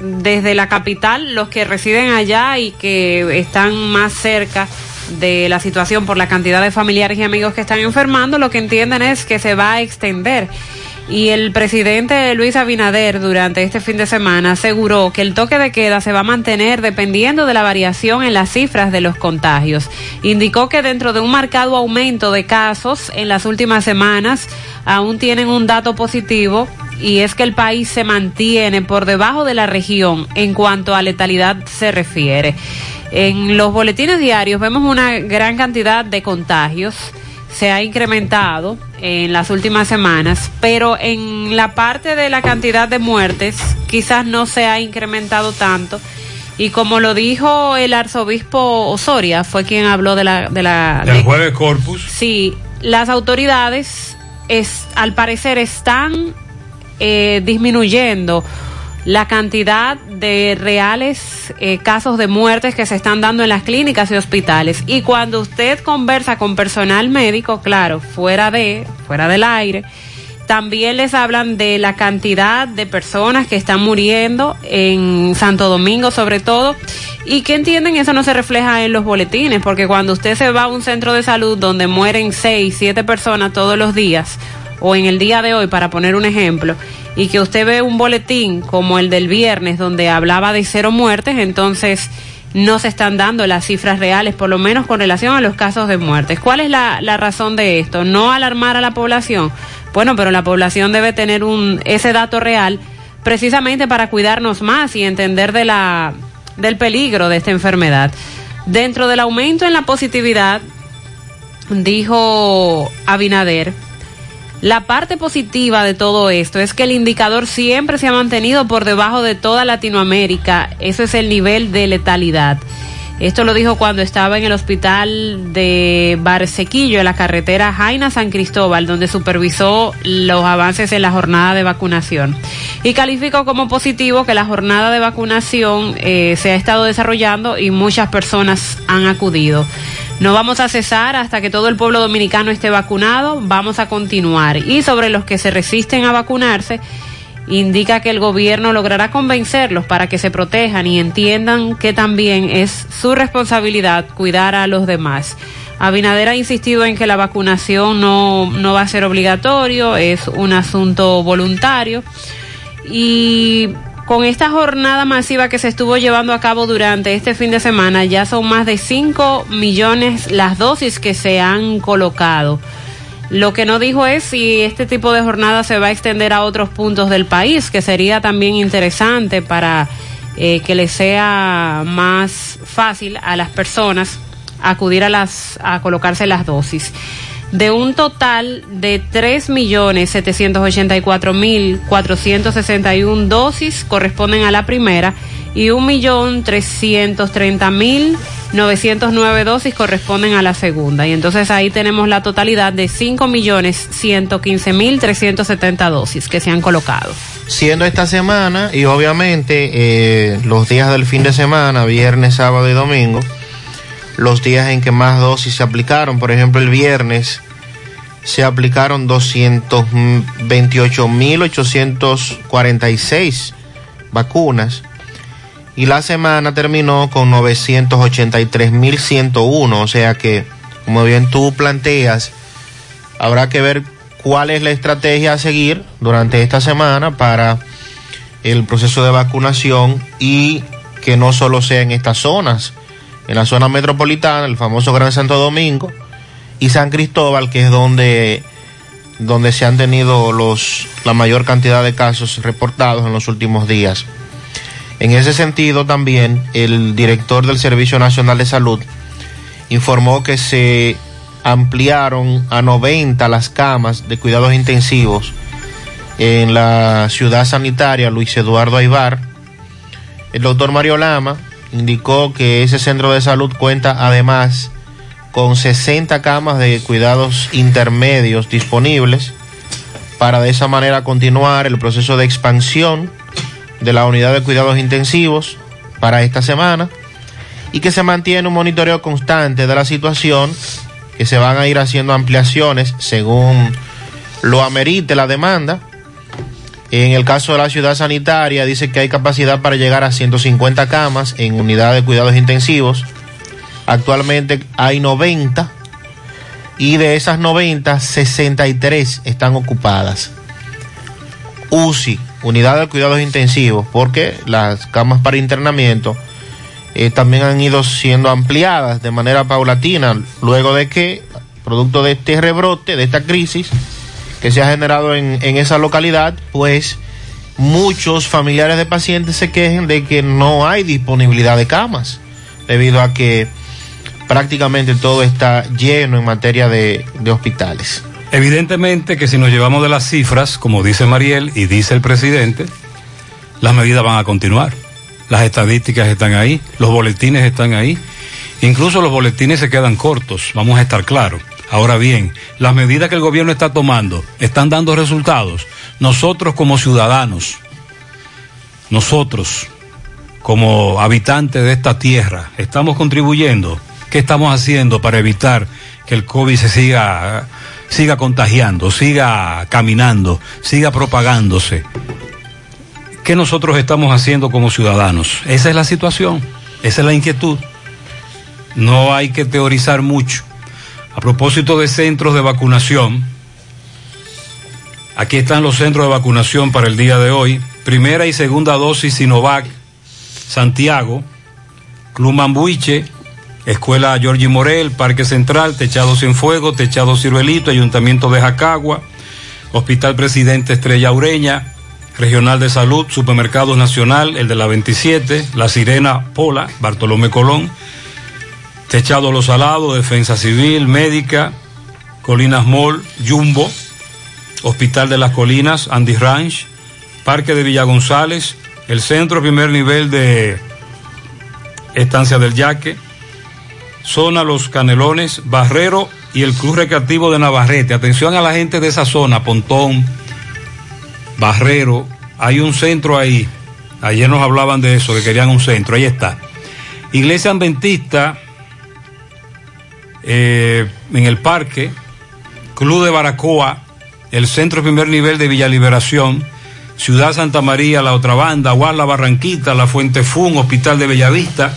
Desde la capital, los que residen allá y que están más cerca de la situación por la cantidad de familiares y amigos que están enfermando, lo que entienden es que se va a extender y el presidente Luis Abinader durante este fin de semana aseguró que el toque de queda se va a mantener dependiendo de la variación en las cifras de los contagios. Indicó que dentro de un marcado aumento de casos en las últimas semanas aún tienen un dato positivo y es que el país se mantiene por debajo de la región en cuanto a letalidad se refiere. En los boletines diarios vemos una gran cantidad de contagios se ha incrementado en las últimas semanas, pero en la parte de la cantidad de muertes quizás no se ha incrementado tanto. Y como lo dijo el arzobispo Osoria, fue quien habló de la... De la del jueves corpus. Sí, las autoridades es, al parecer están eh, disminuyendo la cantidad de reales eh, casos de muertes que se están dando en las clínicas y hospitales. Y cuando usted conversa con personal médico, claro, fuera de, fuera del aire, también les hablan de la cantidad de personas que están muriendo en Santo Domingo sobre todo y que entienden eso no se refleja en los boletines porque cuando usted se va a un centro de salud donde mueren seis, siete personas todos los días o en el día de hoy para poner un ejemplo y que usted ve un boletín como el del viernes donde hablaba de cero muertes entonces no se están dando las cifras reales, por lo menos con relación a los casos de muertes. ¿Cuál es la, razón de esto? No alarmar a la población. Bueno, pero la población debe tener un, ese dato real precisamente para cuidarnos más y entender del peligro de esta enfermedad. Dentro del aumento en la positividad, dijo Abinader, la parte positiva de todo esto es que el indicador siempre se ha mantenido por debajo de toda Latinoamérica. Eso es el nivel de letalidad. Esto lo dijo cuando estaba en el hospital de Barsequillo, en la carretera Jaina San Cristóbal, donde supervisó los avances en la jornada de vacunación. Y calificó como positivo que la jornada de vacunación eh, se ha estado desarrollando y muchas personas han acudido. No vamos a cesar hasta que todo el pueblo dominicano esté vacunado, vamos a continuar. Y sobre los que se resisten a vacunarse, indica que el gobierno logrará convencerlos para que se protejan y entiendan que también es su responsabilidad cuidar a los demás. Abinader ha insistido en que la vacunación no, no va a ser obligatorio, es un asunto voluntario. Y con esta jornada masiva que se estuvo llevando a cabo durante este fin de semana, ya son más de 5 millones las dosis que se han colocado. Lo que no dijo es si este tipo de jornada se va a extender a otros puntos del país, que sería también interesante para eh, que les sea más fácil a las personas acudir a las a colocarse las dosis de un total de 3.784.461 dosis corresponden a la primera y 1.330.909 dosis corresponden a la segunda. Y entonces ahí tenemos la totalidad de 5.115.370 dosis que se han colocado. Siendo esta semana y obviamente eh, los días del fin de semana, viernes, sábado y domingo, los días en que más dosis se aplicaron. Por ejemplo, el viernes se aplicaron 228.846 vacunas y la semana terminó con 983.101. O sea que, como bien tú planteas, habrá que ver cuál es la estrategia a seguir durante esta semana para el proceso de vacunación y que no solo sea en estas zonas, en la zona metropolitana, el famoso Gran Santo Domingo y San Cristóbal, que es donde, donde se han tenido los, la mayor cantidad de casos reportados en los últimos días. En ese sentido también el director del Servicio Nacional de Salud informó que se ampliaron a 90 las camas de cuidados intensivos en la ciudad sanitaria Luis Eduardo Aibar. El doctor Mario Lama indicó que ese centro de salud cuenta además con 60 camas de cuidados intermedios disponibles para de esa manera continuar el proceso de expansión de la unidad de cuidados intensivos para esta semana y que se mantiene un monitoreo constante de la situación, que se van a ir haciendo ampliaciones según lo amerite la demanda. En el caso de la ciudad sanitaria dice que hay capacidad para llegar a 150 camas en unidad de cuidados intensivos. Actualmente hay 90 y de esas 90, 63 están ocupadas. UCI, unidad de cuidados intensivos, porque las camas para internamiento eh, también han ido siendo ampliadas de manera paulatina, luego de que, producto de este rebrote, de esta crisis que se ha generado en, en esa localidad, pues muchos familiares de pacientes se quejen de que no hay disponibilidad de camas, debido a que prácticamente todo está lleno en materia de, hospitales. Evidentemente que si nos llevamos de las cifras, como dice Mariel y dice el presidente, las medidas van a continuar. Las estadísticas están ahí, los boletines están ahí. Incluso los boletines se quedan cortos, vamos a estar claros. Ahora bien, las medidas que el gobierno está tomando están dando resultados. Nosotros como ciudadanos nosotros, como habitantes de esta tierra, estamos contribuyendo? ¿Qué estamos haciendo para evitar que el COVID se siga, siga contagiando, siga caminando, siga propagándose? ¿Qué nosotros estamos haciendo como ciudadanos? Esa es la situación, esa es la inquietud. No hay que teorizar mucho. A propósito de centros de vacunación, aquí están los centros de vacunación para el día de hoy. Primera y segunda dosis Sinovac, Santiago, Club Mambuiche, Escuela Giorgi Morel, Parque Central, Techado Sin Fuego, Techado Ciruelito, Ayuntamiento de Jacagua, Hospital Presidente Estrella Ureña, Regional de Salud, Supermercados Nacional, el de la 27, La Sirena Pola, Bartolomé Colón, Techado Los Salados, Defensa Civil, Médica, Colinas Mall, Jumbo, Hospital de las Colinas, Andy Ranch, Parque de Villa González, el centro primer nivel de Estancia del Yaque, zona Los Canelones, Barrero y el Club Recreativo de Navarrete. Atención a la gente de esa zona, Pontón, Barrero, hay un centro ahí. Ayer nos hablaban de eso, que querían un centro, ahí está. Iglesia Adventista, eh, en el parque, Club de Baracoa, el centro primer nivel de Villa Liberación, Ciudad Santa María, la otra banda, Guarla Barranquita, La Fuente Fun, Hospital de Bellavista,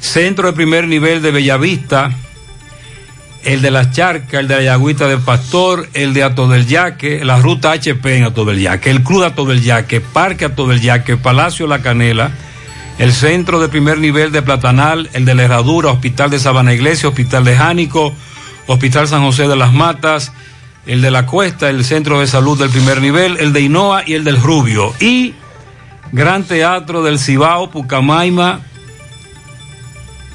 Centro de primer nivel de Bellavista, el de las Charcas, el de la Yagüita del Pastor, el de Ato del Yaque, la ruta HP en Ato Yaque, el Club Ato del Yaque, Parque Ato Yaque, Palacio La Canela, el Centro de primer nivel de Platanal, el de la Herradura, Hospital de Sabana Iglesia, Hospital de Jánico, Hospital San José de las Matas, el de la Cuesta, el Centro de Salud del primer nivel, el de Inoa y el del Rubio. Y Gran Teatro del Cibao, Pucamaima,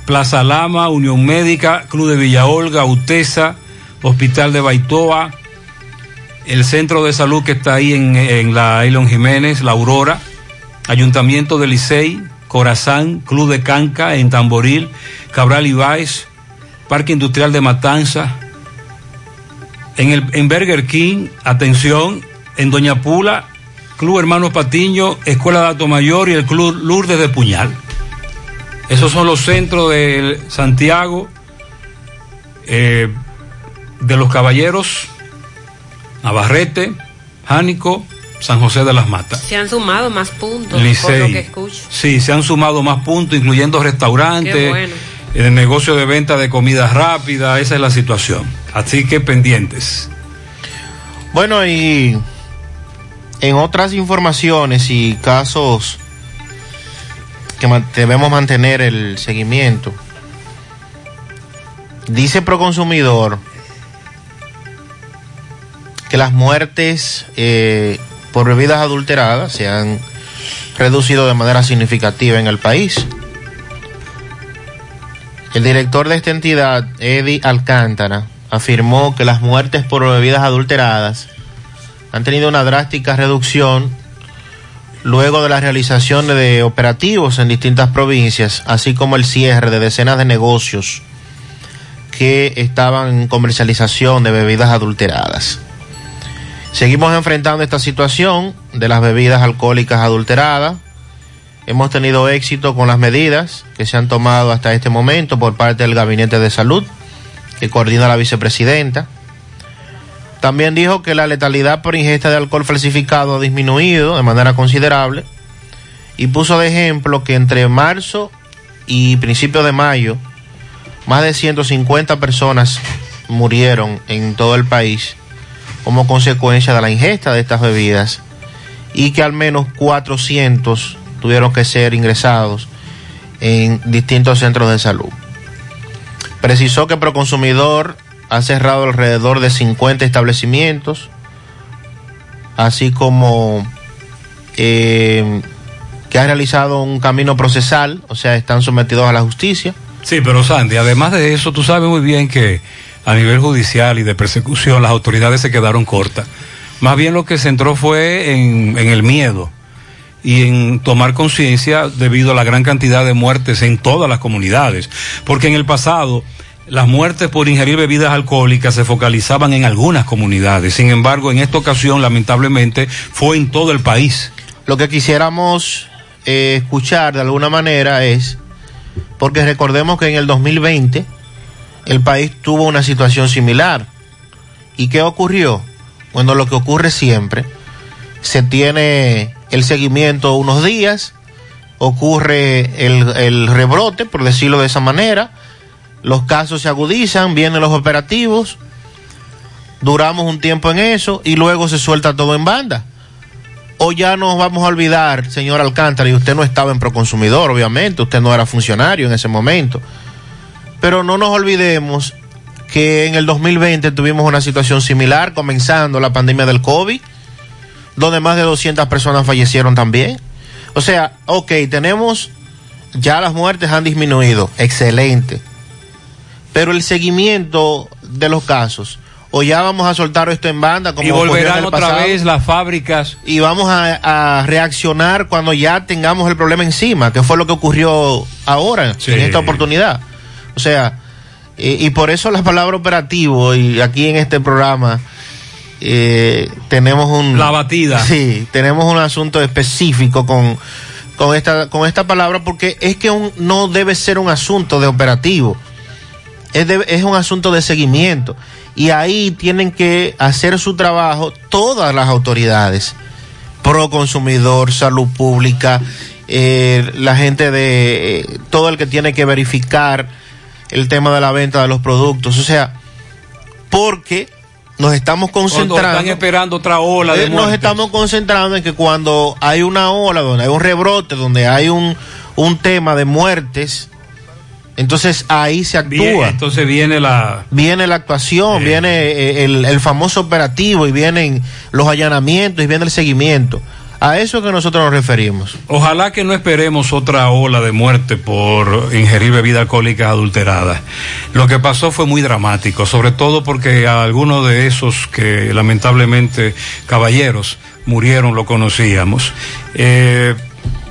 Plaza Lama, Unión Médica, Club de Villa Olga, UTESA, Hospital de Baitoa, el centro de salud que está ahí en, en la Elon Jiménez, La Aurora, Ayuntamiento de Licey, Corazán, Club de Canca en Tamboril, Cabral Ibáez, Parque Industrial de Matanza, en, el, en Burger King, atención, en Doña Pula, Club Hermanos Patiño, Escuela de Alto Mayor y el Club Lourdes de Puñal. Esos son los centros de Santiago, eh, de los Caballeros, Navarrete, Jánico, San José de las Matas. Se han sumado más puntos, Licey. por lo que escucho. Sí, se han sumado más puntos, incluyendo restaurantes, bueno. el negocio de venta de comida rápida, esa es la situación. Así que pendientes. Bueno, y en otras informaciones y casos debemos mantener el seguimiento, dice Proconsumidor que las muertes eh, por bebidas adulteradas se han reducido de manera significativa en el país. El director de esta entidad, Eddie Alcántara, afirmó que las muertes por bebidas adulteradas han tenido una drástica reducción luego de la realización de operativos en distintas provincias, así como el cierre de decenas de negocios que estaban en comercialización de bebidas adulteradas. Seguimos enfrentando esta situación de las bebidas alcohólicas adulteradas. Hemos tenido éxito con las medidas que se han tomado hasta este momento por parte del Gabinete de Salud, que coordina la vicepresidenta. También dijo que la letalidad por ingesta de alcohol falsificado ha disminuido de manera considerable y puso de ejemplo que entre marzo y principio de mayo más de 150 personas murieron en todo el país como consecuencia de la ingesta de estas bebidas y que al menos 400 tuvieron que ser ingresados en distintos centros de salud. Precisó que Proconsumidor ha cerrado alrededor de 50 establecimientos, así como eh, que ha realizado un camino procesal, o sea, están sometidos a la justicia. Sí, pero Sandy, además de eso, tú sabes muy bien que a nivel judicial y de persecución las autoridades se quedaron cortas. Más bien lo que se entró fue en el miedo y en tomar conciencia debido a la gran cantidad de muertes en todas las comunidades. Porque en el pasado las muertes por ingerir bebidas alcohólicas se focalizaban en algunas comunidades. Sin embargo, en esta ocasión, lamentablemente, fue en todo el país. Lo que quisiéramos eh, escuchar de alguna manera es, porque recordemos que en el 2020 el país tuvo una situación similar. ¿Y qué ocurrió? Bueno, lo que ocurre siempre, se tiene el seguimiento unos días, ocurre el, el rebrote, por decirlo de esa manera, los casos se agudizan, vienen los operativos, duramos un tiempo en eso y luego se suelta todo en banda. O ya nos vamos a olvidar, señor Alcántara, y usted no estaba en Proconsumidor, obviamente, usted no era funcionario en ese momento. Pero no nos olvidemos que en el 2020 tuvimos una situación similar, comenzando la pandemia del COVID, donde más de 200 personas fallecieron también. O sea, ok, tenemos, ya las muertes han disminuido, excelente. Pero el seguimiento de los casos, o ya vamos a soltar esto en banda como y en volverán el otra pasado, vez las fábricas. y vamos a, a reaccionar cuando ya tengamos el problema encima, que fue lo que ocurrió ahora, Sí. en esta oportunidad. O sea, eh, y por eso la palabra operativo, y aquí en este programa eh, tenemos un... La batida. Sí, tenemos un asunto específico con, con, esta, con esta palabra, porque es que un- no debe ser un asunto de operativo, es, de- es un asunto de seguimiento. Y ahí tienen que hacer su trabajo todas las autoridades, pro consumidor, salud pública, eh, la gente de eh, todo el que tiene que verificar el tema de la venta de los productos. O sea, porque nos estamos Cuando concentrando. están esperando otra ola de Eh, Nos muertes. estamos concentrando en que cuando hay una ola, donde hay un rebrote, donde hay un, un tema de muertes, entonces ahí se actúa. Bien, entonces viene la... Viene la actuación, viene eh, el, el famoso operativo y vienen los allanamientos y viene el seguimiento. A eso que nosotros nos referimos. Ojalá que no esperemos otra ola de muerte por ingerir bebidas alcohólicas adulteradas. Lo que pasó fue muy dramático, sobre todo porque a algunos de esos que lamentablemente caballeros murieron lo conocíamos. Eh,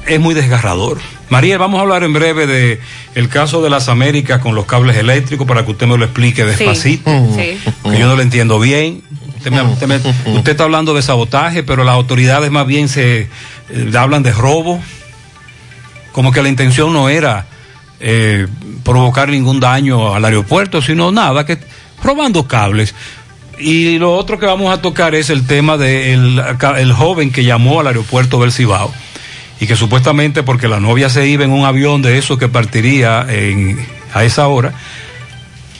es muy desgarrador. María, vamos a hablar en breve de el caso de las Américas con los cables eléctricos para que usted me lo explique despacito, sí. que yo no lo entiendo bien. Usted, me- usted me- usted está hablando de sabotaje, pero las autoridades más bien se eh, hablan de robo, como que la intención no era eh, provocar ningún daño al aeropuerto, sino nada, que robando cables. Y lo otro que vamos a tocar es el tema del el joven que llamó al aeropuerto del Cibao y que supuestamente porque la novia se iba en un avión de esos que partiría a esa hora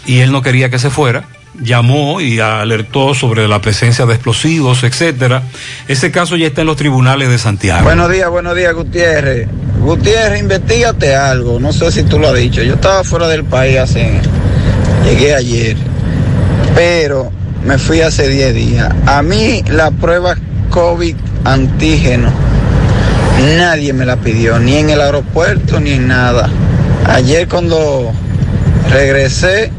y él no quería que se fuera, llamó y alertó sobre la presencia de explosivos, etcétera. Ese caso ya está en los tribunales de Santiago. Buenos días, buenos días, Gutiérrez. Gutiérrez, investigate algo. No sé si tú lo has dicho. Yo estaba fuera del país hace. Llegué ayer. Pero me fui hace 10 días. A mí la prueba COVID antígeno. Nadie me la pidió, ni en el aeropuerto ni en nada. Ayer cuando regresé,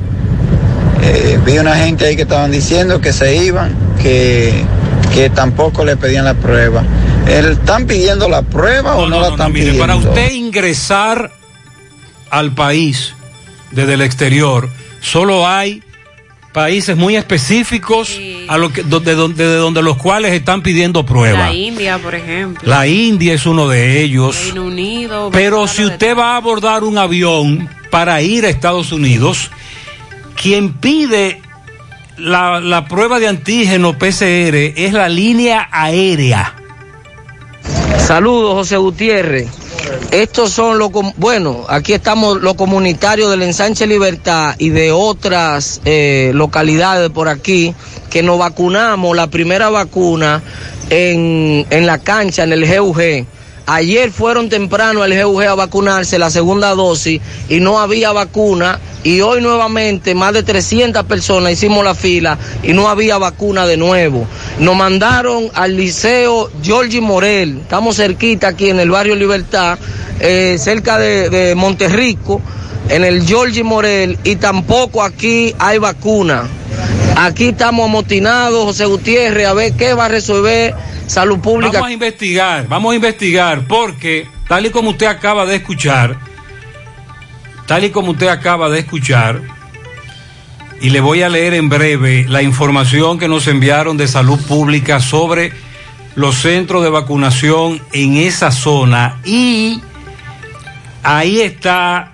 eh, vi una gente ahí que estaban diciendo que se iban, que, que tampoco le pedían la prueba. ¿El- ¿Están pidiendo la prueba o no, la están Mire, pidiendo? para usted ingresar al país desde el exterior, solo hay países muy específicos a lo que, de, donde, de donde los cuales están pidiendo pruebas. La India, por ejemplo. La India es uno de ellos. Reino Unido. Pero si usted va a abordar un avión para ir a Estados Unidos, quien pide la, la prueba de antígeno PCR es la línea aérea. Saludos, José Gutiérrez. Estos son los, bueno, aquí estamos los comunitarios del Ensanche Libertad y de otras eh, localidades por aquí que nos vacunamos la primera vacuna en, en la cancha, en el GUG. Ayer fueron temprano al GUG a vacunarse la segunda dosis y no había vacuna. Y hoy nuevamente más de 300 personas hicimos la fila y no había vacuna de nuevo. Nos mandaron al liceo Giorgi Morel. Estamos cerquita aquí en el barrio Libertad, eh, cerca de, de Monterrico, en el Giorgi Morel. Y tampoco aquí hay vacuna. Aquí estamos amotinados, José Gutiérrez, a ver qué va a resolver Salud Pública. Vamos a investigar, vamos a investigar, porque tal y como usted acaba de escuchar, tal y como usted acaba de escuchar, y le voy a leer en breve la información que nos enviaron de salud pública sobre los centros de vacunación en esa zona y ahí está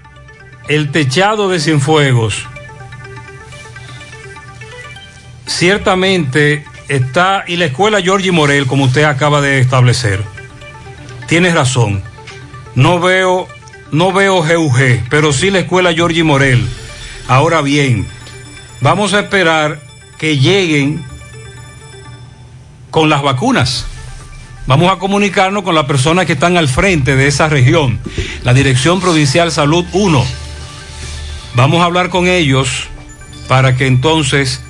el techado de Cienfuegos. Ciertamente está, y la escuela Giorgi Morel, como usted acaba de establecer. Tienes razón. No veo, no veo GUG, pero sí la escuela Giorgi Morel. Ahora bien, vamos a esperar que lleguen con las vacunas. Vamos a comunicarnos con las personas que están al frente de esa región, la Dirección Provincial Salud 1. Vamos a hablar con ellos para que entonces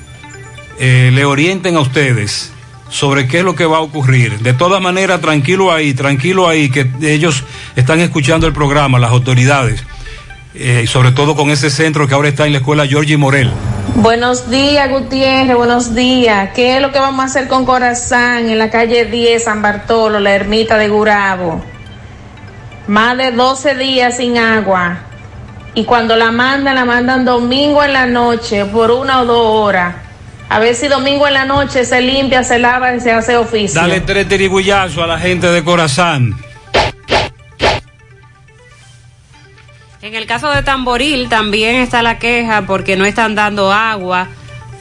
eh, le orienten a ustedes sobre qué es lo que va a ocurrir. De todas maneras, tranquilo ahí, tranquilo ahí, que ellos están escuchando el programa, las autoridades, eh, sobre todo con ese centro que ahora está en la escuela Georgie Morel. Buenos días, Gutiérrez, buenos días. ¿Qué es lo que vamos a hacer con Corazán en la calle 10, San Bartolo, la ermita de Gurabo? Más de 12 días sin agua. Y cuando la mandan, la mandan domingo en la noche por una o dos horas. A ver si domingo en la noche se limpia, se lava y se hace oficio. Dale tres tirigullazos a la gente de Corazán. En el caso de Tamboril también está la queja porque no están dando agua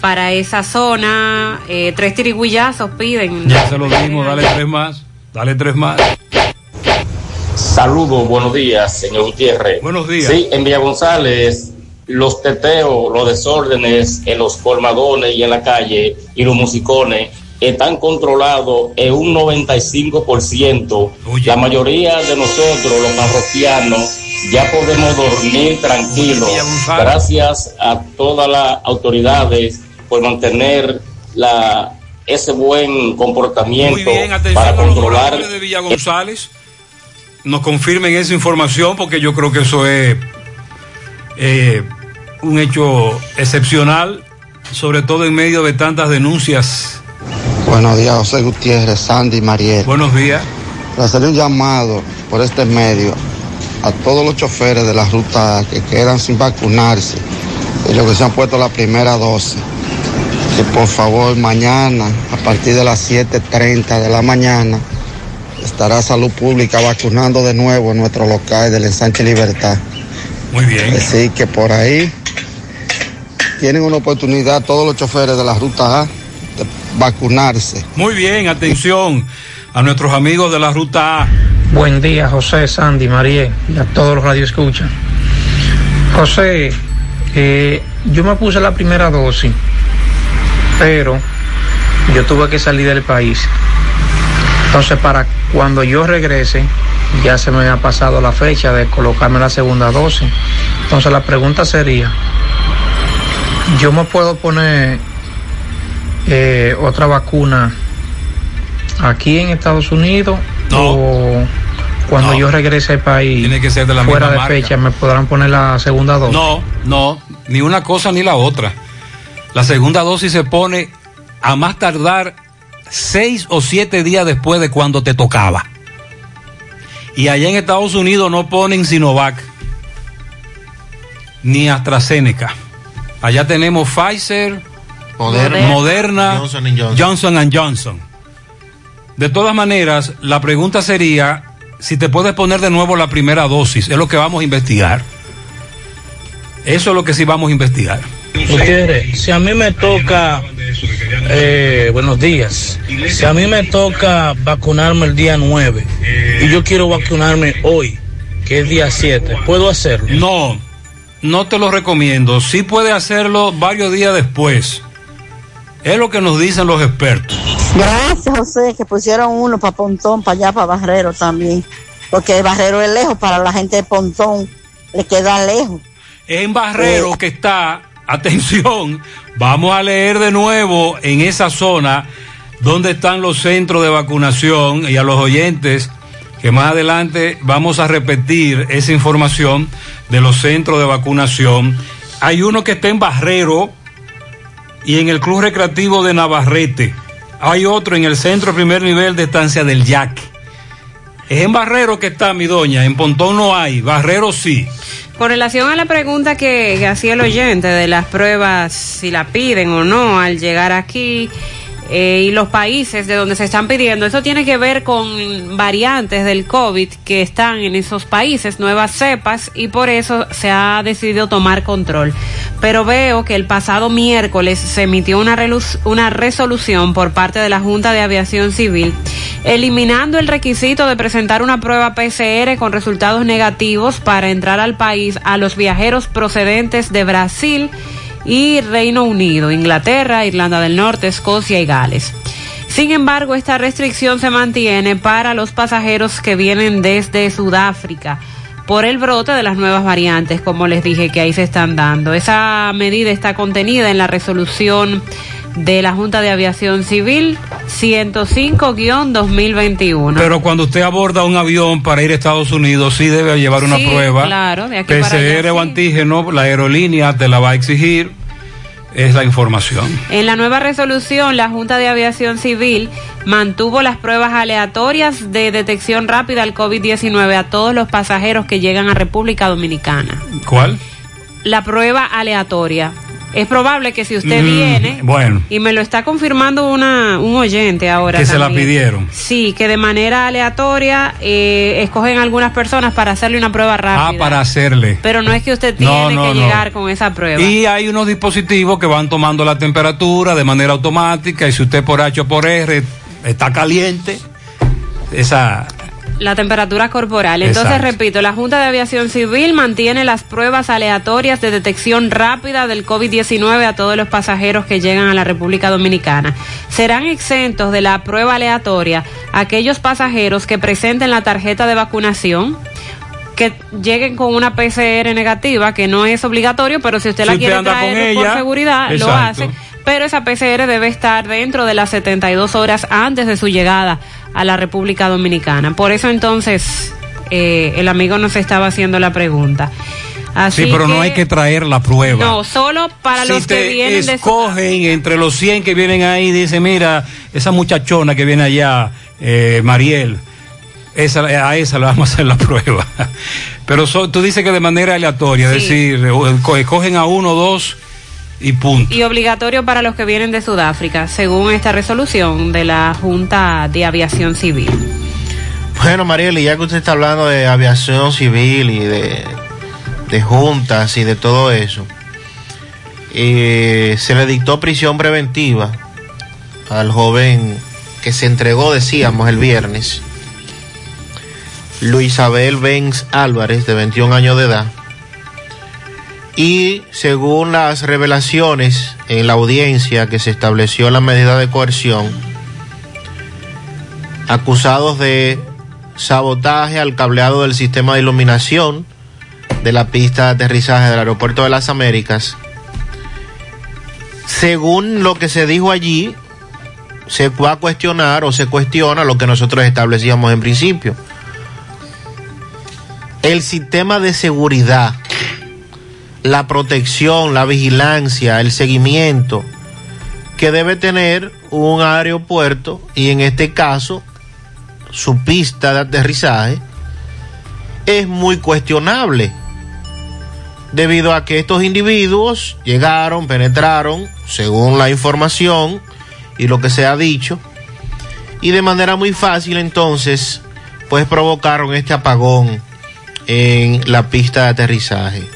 para esa zona. Eh, tres tirigullazos piden. Ya se lo dimos, dale tres más. Dale tres más. Saludos, buenos días, señor Gutiérrez. Buenos días. Sí, en Villa González, los teteos, los desórdenes en los colmadones y en la calle y los musicones están controlados en un 95%. La mayoría de nosotros, los parroquianos, ya podemos dormir tranquilos. Gracias a todas las autoridades por mantener la ese buen comportamiento Muy bien, atención para a los controlar de Villa González. Nos confirmen esa información porque yo creo que eso es eh, un hecho excepcional, sobre todo en medio de tantas denuncias. Buenos días, José Gutiérrez, Sandy Mariel. Buenos días. Hacerle un llamado por este medio a todos los choferes de la ruta que quedan sin vacunarse y los que se han puesto la primera dosis, que por favor mañana, a partir de las 7.30 de la mañana, estará Salud Pública vacunando de nuevo en nuestro local del Ensanche Libertad. Muy bien. Así que por ahí tienen una oportunidad todos los choferes de la ruta A de vacunarse. Muy bien, atención a nuestros amigos de la ruta A. Buen día, José, Sandy, María y a todos los radioescuchas. José, eh, yo me puse la primera dosis, pero yo tuve que salir del país. Entonces, para cuando yo regrese, ya se me ha pasado la fecha de colocarme la segunda dosis. Entonces, la pregunta sería, ¿yo me puedo poner eh, otra vacuna aquí en Estados Unidos o cuando No. yo regrese al país Tiene que ser de la fuera misma de marca. fecha me podrán poner la segunda dosis? No, no, ni una cosa ni la otra. La segunda dosis se pone a más tardar seis o siete días después de cuando te tocaba. Y allá en Estados Unidos no ponen Sinovac ni AstraZeneca. Allá tenemos Pfizer, Moderna. Moderna, Johnson and Johnson. Johnson. De todas maneras, la pregunta sería si te puedes poner de nuevo la primera dosis. Es lo que vamos a investigar. Eso es lo que sí vamos a investigar. Gutiérrez, si a mí me toca, eh, buenos días, si a mí me toca vacunarme el día 9 y yo quiero vacunarme hoy, que es día 7, ¿puedo hacerlo? No, no te lo recomiendo. Sí puede hacerlo varios días después. Es lo que nos dicen los expertos. Gracias, José, que pusieron uno para Pontón, para allá, para Barrero también. Porque Barrero es lejos, para la gente de Pontón le queda lejos. En Barrero que está, atención, vamos a leer de nuevo en esa zona donde están los centros de vacunación y a los oyentes que más adelante vamos a repetir esa información de los centros de vacunación. Hay uno que está en Barrero y en el Club Recreativo de Navarrete. Hay otro en el centro primer nivel de estancia del Yaque. Es en Barrero que está mi doña, en Pontón no hay, Barrero sí. Con relación a la pregunta que, que hacía el oyente de las pruebas, si la piden o no al llegar aquí, eh, y los países de donde se están pidiendo. Eso tiene que ver con variantes del COVID que están en esos países, nuevas cepas, y por eso se ha decidido tomar control. Pero veo que el pasado miércoles se emitió una, una resolución por parte de la Junta de Aviación Civil eliminando el requisito de presentar una prueba PCR con resultados negativos para entrar al país a los viajeros procedentes de Brasil, y Reino Unido, Inglaterra, Irlanda del Norte, Escocia y Gales. Sin embargo, esta restricción se mantiene para los pasajeros que vienen desde Sudáfrica por el brote de las nuevas variantes, como les dije que ahí se están dando. Esa medida está contenida en la resolución de la Junta de Aviación Civil 105-2021. Pero cuando usted aborda un avión para ir a Estados Unidos, sí debe llevar una prueba. Claro, de aquí PCR o antígeno, la aerolínea te la va a exigir. Es la información. En la nueva resolución, la Junta de Aviación Civil mantuvo las pruebas aleatorias de detección rápida al COVID-19 a todos los pasajeros que llegan a República Dominicana. ¿Cuál? La prueba aleatoria es probable que si usted Mm, viene bueno. y me lo está confirmando una, un oyente ahora. Que se la pidieron. Sí, que de manera aleatoria eh, escogen algunas personas para hacerle una prueba Ah, rápida. para hacerle. Pero no es que usted No, tiene no, que no. llegar con esa prueba. Y hay unos dispositivos que van tomando la temperatura de manera automática y si usted por H o por R está caliente, esa... La temperatura corporal. Entonces, Exacto. repito, la Junta de Aviación Civil mantiene las pruebas aleatorias de detección rápida del COVID-19 a todos los pasajeros que llegan a la República Dominicana. Serán exentos de la prueba aleatoria aquellos pasajeros que presenten la tarjeta de vacunación que lleguen con una PCR negativa, que no es obligatorio, pero si usted la Si quiere traer por ella, seguridad, lo hace. Pero esa PCR debe estar dentro de las 72 horas antes de su llegada a la República Dominicana. Por eso entonces eh, el amigo nos estaba haciendo la pregunta. Así sí, pero no hay que traer la prueba. No, solo para si los que vienen de escogen entre los 100 que vienen ahí, dice, mira, esa muchachona que viene allá, eh, Mariel, esa, a esa le vamos a hacer la prueba. Pero so- tú dices que de manera aleatoria, es decir, o- co- escogen a uno, dos y punto. y obligatorio para los que vienen de Sudáfrica, según esta resolución de la Junta de Aviación Civil. Bueno, Mariel, y ya que usted está hablando de aviación civil y de, de juntas y de todo eso, eh, se le dictó prisión preventiva al joven que se entregó, decíamos, el viernes, Luis Abel Benz Álvarez, de 21 años de edad. Y según las revelaciones en la audiencia que se estableció la medida de coerción, acusados de sabotaje al cableado del sistema de iluminación de la pista de aterrizaje del aeropuerto de las Américas. Según lo que se dijo allí, se va a cuestionar o se cuestiona lo que nosotros establecíamos en principio. El sistema de seguridad, la protección, la vigilancia, el seguimiento que debe tener un aeropuerto y en este caso su pista de aterrizaje es muy cuestionable debido a que estos individuos llegaron, penetraron, según la información y lo que se ha dicho, y de manera muy fácil entonces, pues provocaron este apagón en la pista de aterrizaje,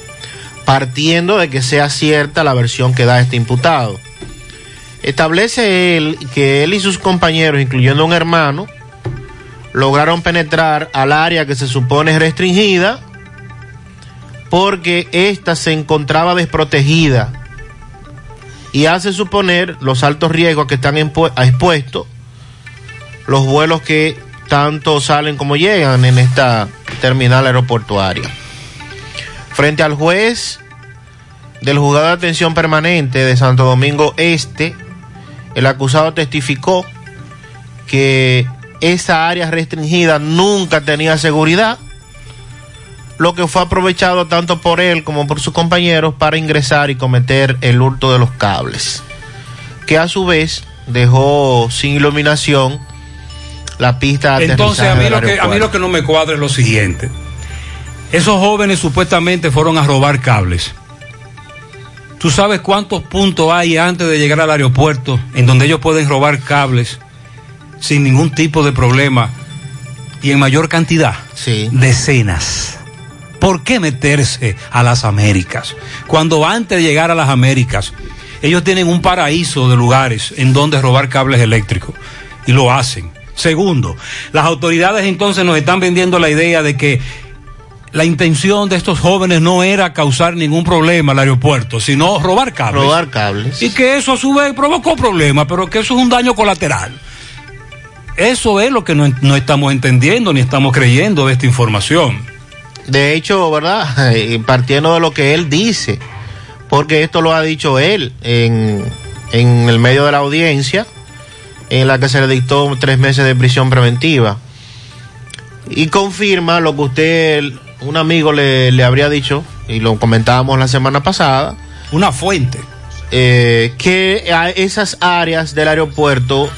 partiendo de que sea cierta la versión que da este imputado. Establece él que él y sus compañeros, incluyendo un hermano, lograron penetrar al área que se supone restringida porque ésta se encontraba desprotegida y hace suponer los altos riesgos que están expuestos los vuelos que tanto salen como llegan en esta terminal aeroportuaria. Frente al juez del juzgado de atención permanente de Santo Domingo Este, el acusado testificó que esa área restringida nunca tenía seguridad, lo que fue aprovechado tanto por él como por sus compañeros para ingresar y cometer el hurto de los cables, que a su vez dejó sin iluminación la pista de Entonces, a mí, del lo que, a mí lo que no me cuadra es lo siguiente. Esos jóvenes supuestamente fueron a robar cables. ¿Tú sabes cuántos puntos hay antes de llegar al aeropuerto en donde ellos pueden robar cables sin ningún tipo de problema y en mayor cantidad? Sí. Decenas. ¿Por qué meterse a las Américas? Cuando antes de llegar a las Américas, ellos tienen un paraíso de lugares en donde robar cables eléctricos y lo hacen. Segundo, las autoridades entonces nos están vendiendo la idea de que la intención de estos jóvenes no era causar ningún problema al aeropuerto, sino robar cables. Robar cables. Y que eso a su vez provocó problemas, pero que eso es un daño colateral. Eso es lo que no, no estamos entendiendo ni estamos creyendo de esta información. De hecho, ¿verdad? Partiendo de lo que él dice, porque esto lo ha dicho él en, en el medio de la audiencia, en la que se le dictó tres meses de prisión preventiva. Y confirma lo que usted, un amigo le, le habría dicho, y lo comentábamos la semana pasada. Una fuente. eh, que a esas áreas del aeropuerto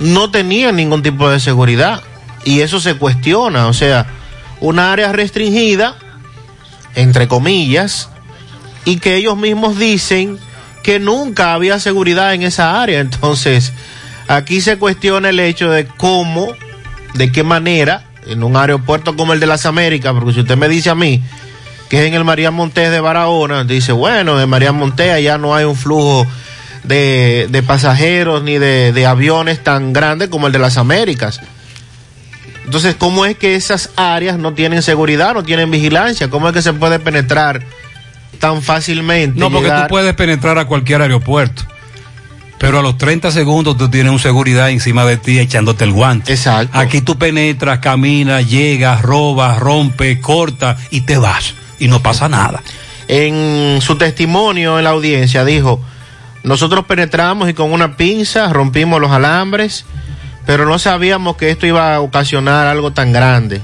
no tenían ningún tipo de seguridad. Y eso se cuestiona. O sea, una área restringida, entre comillas, y que ellos mismos dicen que nunca había seguridad en esa área. Entonces, aquí se cuestiona el hecho de cómo, de qué manera, en un aeropuerto como el de las Américas, porque si usted me dice a mí que es en el María Montés de Barahona, dice, bueno, en María Montés allá no hay un flujo de, de pasajeros ni de, de aviones tan grande como el de las Américas. Entonces, ¿cómo es que esas áreas no tienen seguridad, no tienen vigilancia? ¿Cómo es que se puede penetrar tan fácilmente? No, porque llegar- tú puedes penetrar a cualquier aeropuerto. Pero a los 30 segundos tú tienes un seguridad encima de ti echándote el guante. Exacto. Aquí tú penetras, caminas, llegas, robas, rompes, cortas y te vas. Y no pasa nada. En su testimonio en la audiencia dijo, nosotros penetramos y con una pinza rompimos los alambres, pero no sabíamos que esto iba a ocasionar algo tan grande,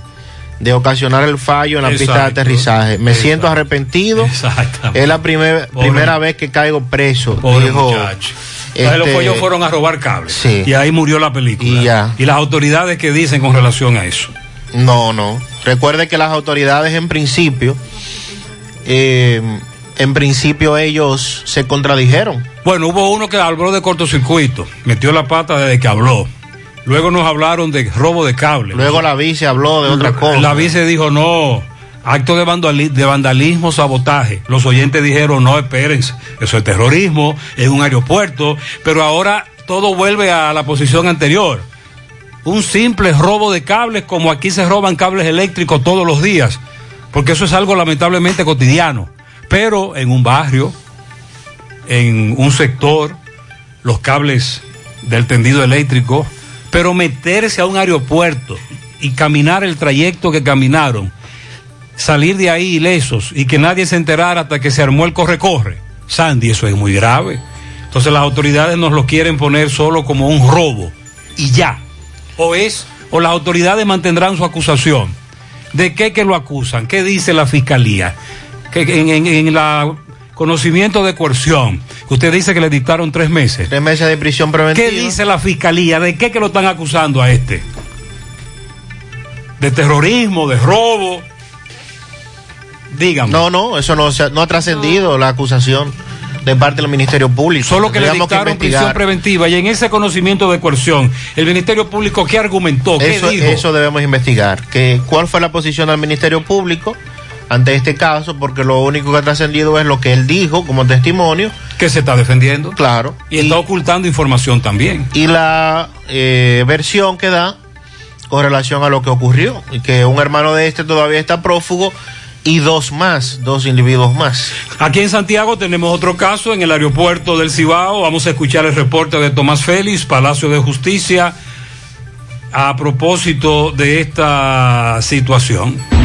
de ocasionar el fallo en la pista de aterrizaje. Me siento arrepentido. Es la primer- primera vez que caigo preso. Pobre dijo, muchacho. Entonces los este, pollos fueron a robar cables. Sí. Y ahí murió la película. Y ya. Y las autoridades que dicen con relación a eso. No, no. Recuerde que las autoridades en principio, eh, en principio ellos se contradijeron. Bueno, hubo uno que habló de cortocircuito, metió la pata desde que habló. Luego nos hablaron de robo de cable. Luego la vice habló de otra cosa. La vice dijo no, acto de, vandali- de vandalismo, sabotaje. Los oyentes dijeron no, espérense, eso es terrorismo, es un aeropuerto, pero ahora todo vuelve a la posición anterior. Un simple robo de cables como aquí se roban cables eléctricos todos los días, porque eso es algo lamentablemente cotidiano. Pero en un barrio, en un sector, los cables del tendido eléctrico, pero meterse a un aeropuerto y caminar el trayecto que caminaron, salir de ahí ilesos y que nadie se enterara hasta que se armó el corre-corre. Sandy, eso es muy grave. Entonces las autoridades nos lo quieren poner solo como un robo y ya. O es, o las autoridades mantendrán su acusación. ¿De qué que lo acusan? ¿Qué dice la fiscalía? Que en, en- en la conocimiento de coerción, usted dice que le dictaron tres meses. Tres meses de prisión preventiva. ¿Qué dice la fiscalía? ¿De qué que lo están acusando a este? ¿De terrorismo, de robo? Dígame. No, no, eso no, se ha- no ha trascendido la acusación de parte del Ministerio Público. Solo que le Tendríamos dictaron investigar. prisión preventiva y en ese conocimiento de coerción, el Ministerio Público, ¿qué argumentó? ¿Qué Eso, dijo? eso debemos investigar. Que, ¿Cuál fue la posición del Ministerio Público ante este caso? Porque lo único que ha trascendido es lo que él dijo como testimonio. Que se está defendiendo. Claro. Y, está ocultando información también. Y la eh, versión que da con relación a lo que ocurrió. Y que un hermano de este todavía está prófugo y dos más, dos individuos más. Aquí en Santiago tenemos otro caso en el aeropuerto del Cibao. Vamos a escuchar el reporte de Tomás Félix, Palacio de Justicia, a propósito de esta situación.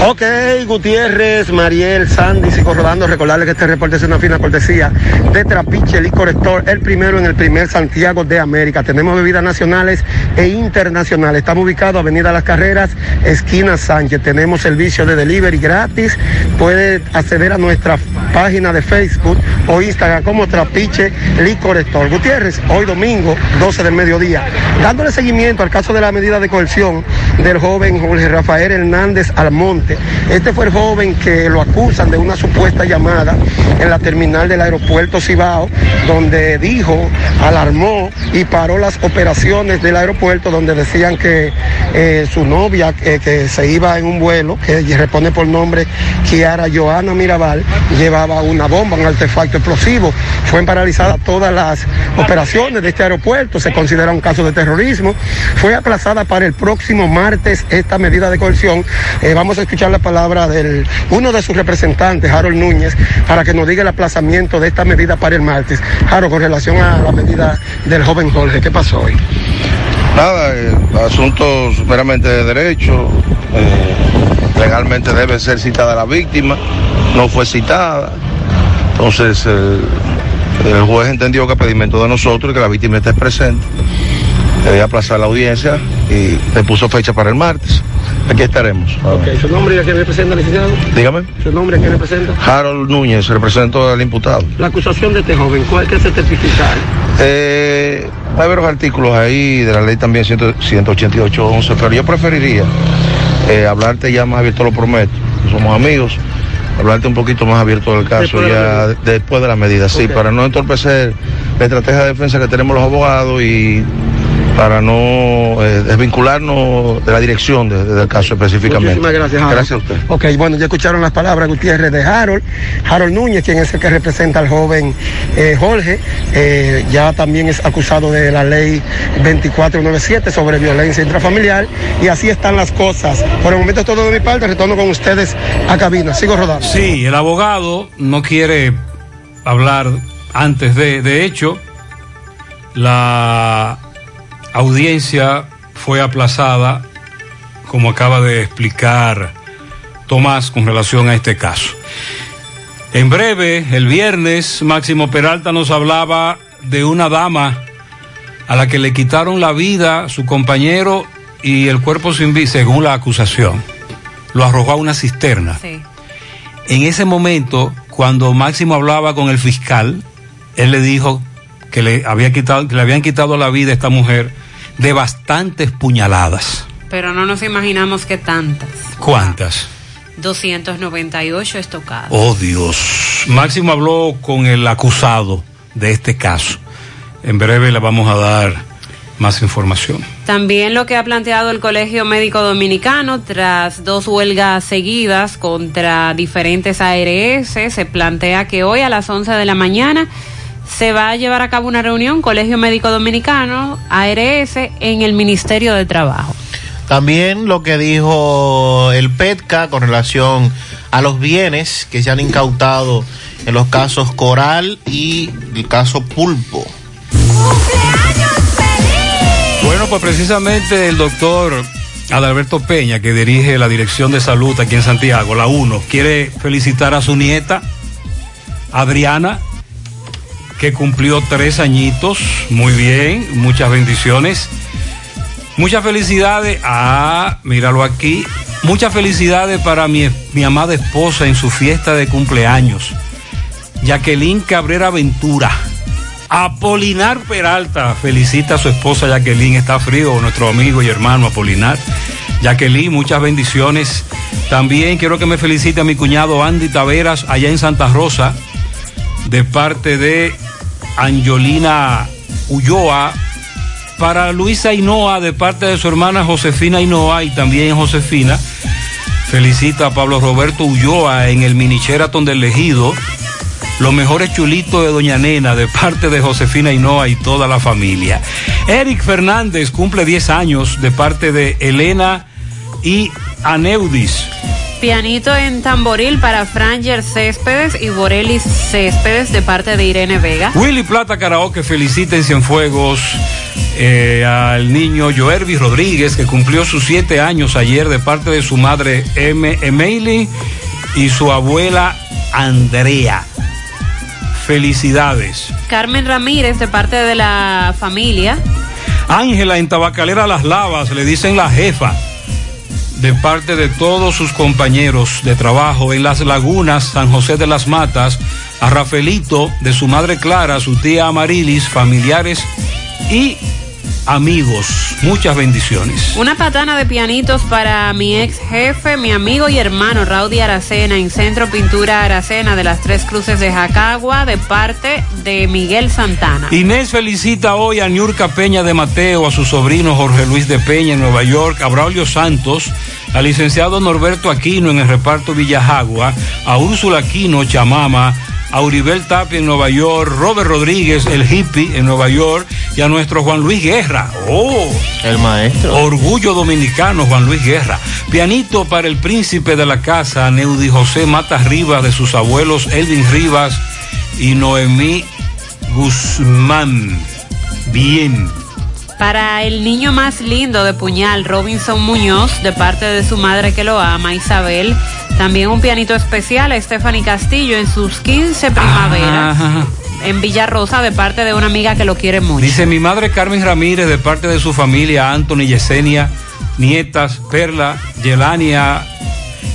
Ok, Gutiérrez, Mariel, Sandy, sigo rodando. Recordarles que este reporte es una fina cortesía de Trapiche Licor el primero en el primer Santiago de América. Tenemos bebidas nacionales e internacionales. Estamos ubicados Avenida Las Carreras, esquina Sánchez. Tenemos servicio de delivery gratis. Puede acceder a nuestra página de Facebook o Instagram como Trapiche Licor Store. Gutiérrez, hoy domingo, 12 del mediodía, dándole seguimiento al caso de la medida de coerción del joven Jorge Rafael Hernández Almonte Este fue el joven que lo acusan de una supuesta llamada en la terminal del aeropuerto Cibao, donde dijo, alarmó y paró las operaciones del aeropuerto, donde decían que eh, su novia, eh, que se iba en un vuelo, que responde por nombre Kiara Joana Mirabal, llevaba una bomba, un artefacto explosivo. Fue paralizadas todas las operaciones de este aeropuerto, se considera un caso de terrorismo. Fue aplazada para el próximo martes esta medida de coerción. Eh, vamos a escuchar la palabra de uno de sus representantes, Harold Núñez, para que nos diga el aplazamiento de esta medida para el martes. Harold, con relación a la medida del joven Jorge, ¿qué pasó hoy? Nada, eh, asuntos meramente de derecho. eh, legalmente debe ser citada la víctima, no fue citada. Entonces, eh, el juez entendió que pedimento de nosotros y que la víctima esté presente. Debía aplazar la audiencia y le puso fecha para el martes. Aquí estaremos. ¿Su nombre y a quién representa, licenciado? Dígame. ¿Su nombre y a quién representa? Harold Núñez, represento al imputado. La acusación de este joven, ¿cuál que se certificar? Eh, hay varios artículos ahí de la ley también 100 188.11, pero yo preferiría eh, hablarte ya más abierto, lo prometo. Somos amigos, hablarte un poquito más abierto del caso Después ya después de la medida, sí, para no entorpecer la estrategia de defensa que tenemos los abogados y para no eh, desvincularnos de la dirección de- de- del caso específicamente. Muchísimas gracias, Harold. Gracias a usted. Ok, bueno, ya escucharon las palabras Gutiérrez de Harold. Harold Núñez, quien es el que representa al joven eh, Jorge, eh, ya también es acusado de la ley 2497 sobre violencia intrafamiliar. Y así están las cosas. Por el momento es todo de mi parte. Retorno con ustedes a cabina. Sigo rodando. Sí, el abogado no quiere hablar antes de, de hecho, la audiencia fue aplazada, como acaba de explicar Tomás con relación a este caso. En breve, el viernes, Máximo Peralta nos hablaba de una dama a la que le quitaron la vida su compañero y el cuerpo sin vida, según la acusación. Lo arrojó a una cisterna. En ese momento, cuando Máximo hablaba con el fiscal, él le dijo que le, había quitado, que le habían quitado la vida a esta mujer de bastantes puñaladas. Pero no nos imaginamos que tantas. ¿Cuántas? 298 estocadas. Oh Dios. Máximo habló con el acusado de este caso. En breve le vamos a dar más información. También lo que ha planteado el Colegio Médico Dominicano tras dos huelgas seguidas contra diferentes ARS, se plantea que hoy a las 11 de la mañana se va a llevar a cabo una reunión Colegio Médico Dominicano, ARS, en el Ministerio de Trabajo. También lo que dijo el PETCA con relación a los bienes que se han incautado en los casos Coral y el caso Pulpo. Bueno, pues precisamente el doctor Adalberto Peña, que dirige la Dirección de Salud aquí en Santiago, la 1, quiere felicitar a su nieta, Adriana, que cumplió tres añitos. Muy bien, muchas bendiciones. Muchas felicidades. Ah, míralo aquí. Muchas felicidades para mi, mi amada esposa en su fiesta de cumpleaños. Jacqueline Cabrera Ventura. Apolinar Peralta felicita a su esposa Jacqueline. Está frío, nuestro amigo y hermano Apolinar. Jacqueline, muchas bendiciones. También quiero que me felicite a mi cuñado Andy Taveras allá en Santa Rosa, de parte de Angelina Ulloa. Para Luisa Hinoa, de parte de su hermana Josefina Hinoa y también Josefina. Felicita a Pablo Roberto Ulloa en el mini Sheraton del Ejido. Los mejores chulitos de Doña Nena de parte de Josefina Hinoa y toda la familia. Eric Fernández cumple 10 años de parte de Elena y Aneudis. Pianito en tamboril para Franger Céspedes y Borelis Céspedes de parte de Irene Vega. Willy Plata Karaoke felicita en Cienfuegos eh, al niño Joervis Rodríguez que cumplió sus siete años ayer de parte de su madre M. Emily y su abuela Andrea. Felicidades. Carmen Ramírez de parte de la familia. Ángela en Tabacalera Las Lavas, le dicen la jefa, de parte de todos sus compañeros de trabajo en Las Lagunas, San José de las Matas, a Rafaelito, de su madre Clara, su tía Amarilis, familiares y amigos. Muchas bendiciones. Una patana de pianitos para mi ex jefe, mi amigo y hermano Raudy Aracena en Centro Pintura Aracena de las Tres Cruces de Jacagua de parte de Miguel Santana. Inés felicita hoy a Niurka Peña de Mateo, a su sobrino Jorge Luis de Peña en Nueva York, a Braulio Santos, al licenciado Norberto Aquino en el reparto Villajagua, a Úrsula Aquino Chamama, a Uribel Tapia en Nueva York, Robert Rodríguez, el hippie en Nueva York, y a nuestro Juan Luis Guerra. ¡Oh! El maestro. Orgullo dominicano, Juan Luis Guerra. Pianito para el príncipe de la casa, Neudi José Mata Rivas, de sus abuelos Elvin Rivas y Noemí Guzmán. Bien. Para el niño más lindo de Puñal, Robinson Muñoz, de parte de su madre que lo ama, Isabel. También un pianito especial a Stephanie Castillo en sus 15 primaveras. Ajá. En Villarrosa, de parte de una amiga que lo quiere mucho. Dice mi madre Carmen Ramírez, de parte de su familia, Anthony Yesenia, nietas, Perla, Yelania.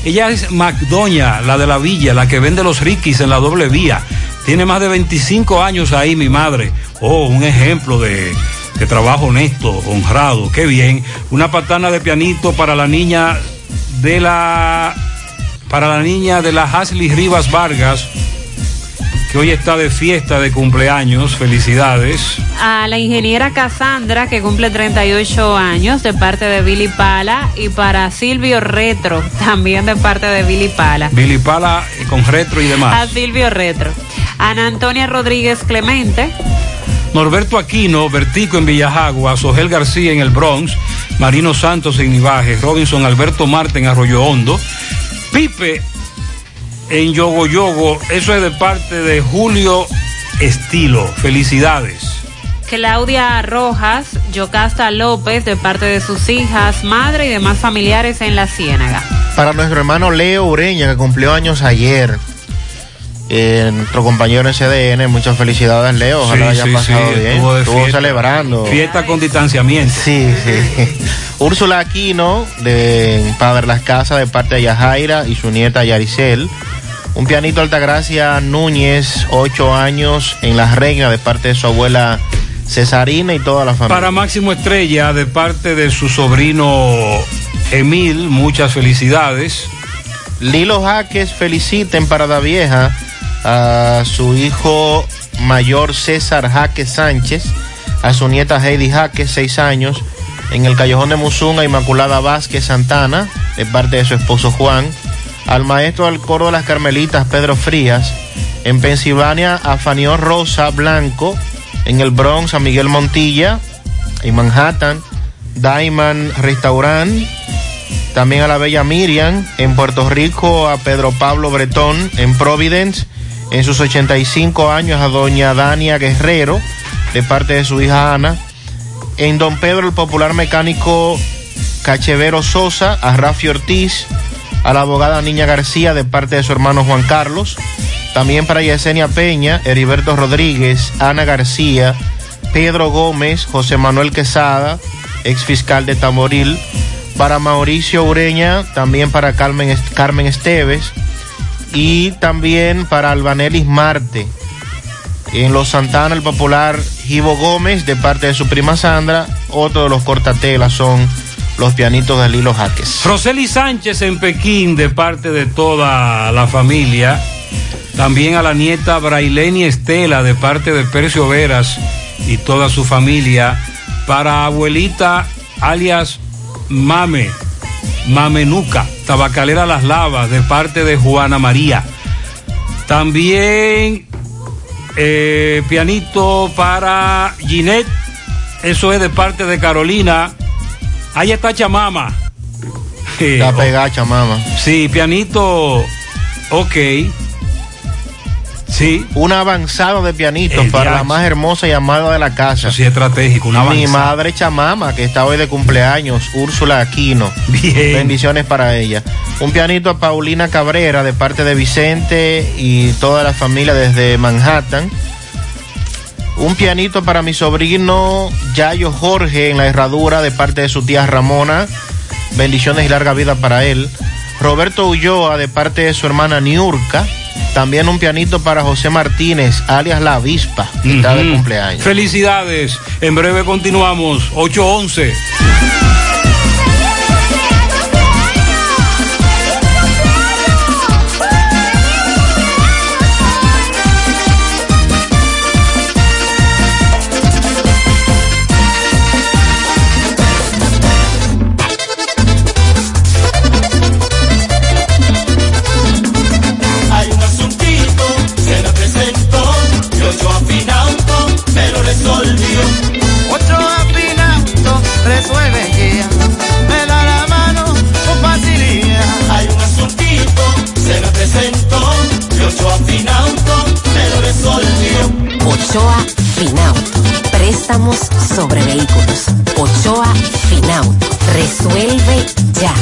Ella es Macdoña, la de la villa, la que vende los riquis en la doble vía. Tiene más de 25 años ahí, mi madre. Oh, un ejemplo de, de trabajo honesto, honrado, qué bien. Una patana de pianito para la niña de la para la niña de la Hasley Rivas Vargas, que hoy está de fiesta de cumpleaños. Felicidades. A la ingeniera Cassandra, que cumple 38 años, de parte de Billy Pala. Y para Silvio Retro, también de parte de Billy Pala. Billy Pala eh, con retro y A demás. Silvio Retro. Ana Antonia Rodríguez Clemente. Norberto Aquino, Vertico en Villajagua, Sogel García en el Bronx, Marino Santos en Ibaje, Robinson Alberto Marte en Arroyo Hondo, Pipe en Yogo Yogo, eso es de parte de Julio Estilo. Felicidades. Claudia Rojas, Yocasta López, de parte de sus hijas, madre y demás familiares en La Ciénaga. Para nuestro hermano Leo Ureña, que cumplió años ayer. Eh, nuestro compañero en CDN, muchas felicidades Leo, ojalá Sí, haya sí, pasado sí, bien. estuvo de Estuvo fiesta. celebrando. Fiesta con distanciamiento. Sí, sí. Úrsula Aquino, de Padre Las Casas, de parte de Yajaira y su nieta Yaricel. Un pianito Altagracia Núñez, ocho años, en La Reina, de parte de su abuela Cesarina y toda la familia. Para Máximo Estrella, de parte de su sobrino Emil, muchas felicidades. Lilo Jaques felicita en Parada Vieja a su hijo mayor César Jaques Sánchez, a su nieta Heidi Jaques, seis años, en el Callejón de Musunga, Inmaculada Vázquez Santana, de parte de su esposo Juan, al maestro del coro de las Carmelitas, Pedro Frías, en Pensilvania, a Fanión Rosa Blanco, en el Bronx, a Miguel Montilla, en Manhattan, Diamond Restaurant, también a la bella Miriam, en Puerto Rico a Pedro Pablo Bretón, en Providence, en sus 85 años a doña Dania Guerrero, de parte de su hija Ana, en Don Pedro el popular mecánico Cachevero Sosa, a Rafi Ortiz, a la abogada Niña García, de parte de su hermano Juan Carlos, también para Yesenia Peña, Heriberto Rodríguez, Ana García, Pedro Gómez, José Manuel Quesada, ex fiscal de Tamboril, para Mauricio Ureña, también para Carmen, Carmen Esteves y también para Albanelis Marte. En Los Santana, el popular Gibo Gómez, de parte de su prima Sandra, otro de los cortatelas son los pianitos de Lilo Jaques. Roseli Sánchez en Pekín, de parte de toda la familia. También a la nieta Braileni Estela, de parte de Percio Veras y toda su familia. Para abuelita, alias Mame, Mamenuca, Tabacalera Las Lavas, de parte de Juana María. También eh, pianito para Ginette, eso es de parte de Carolina. Ahí está Chamama. La pegada Chamama. Sí, pianito, ok. Sí. Un avanzado de pianitos El para la más hermosa llamada de la casa. sí, estratégico, una Mi madre chamama, que está hoy de cumpleaños, Úrsula Aquino. Bien. Bendiciones para ella. Un pianito a Paulina Cabrera de parte de Vicente y toda la familia desde Manhattan. Un pianito para mi sobrino Yayo Jorge en la herradura de parte de su tía Ramona. Bendiciones y larga vida para él. Roberto Ulloa de parte de su hermana Niurka También un pianito para José Martínez, alias La Avispa, que está de cumpleaños. Felicidades. En breve continuamos. 811. Préstamos sobre vehículos. Ochoa Finauto. Resuelve ya.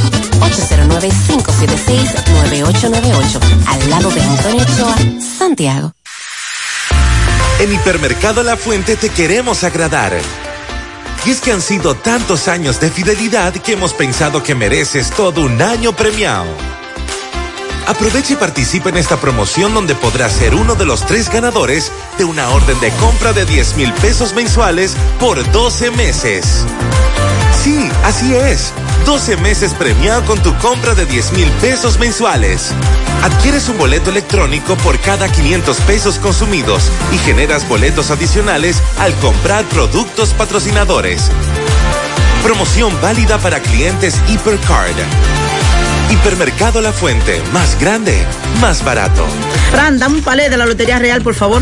809-576-9898. Al lado de Antonio Ochoa, Santiago. En Hipermercado La Fuente te queremos agradar. Y es que han sido tantos años de fidelidad que hemos pensado que mereces todo un año premiado. Aprovecha y participa en esta promoción donde podrás ser uno de los tres ganadores de una orden de compra de 10 mil pesos mensuales por 12 meses. Sí, así es. 12 meses premiado con tu compra de 10 mil pesos mensuales. Adquieres un boleto electrónico por cada 500 pesos consumidos y generas boletos adicionales al comprar productos patrocinadores. Promoción válida para clientes Hipercard. Hipermercado La Fuente, más grande, más barato. Fran, dame un palé de la Lotería Real, por favor.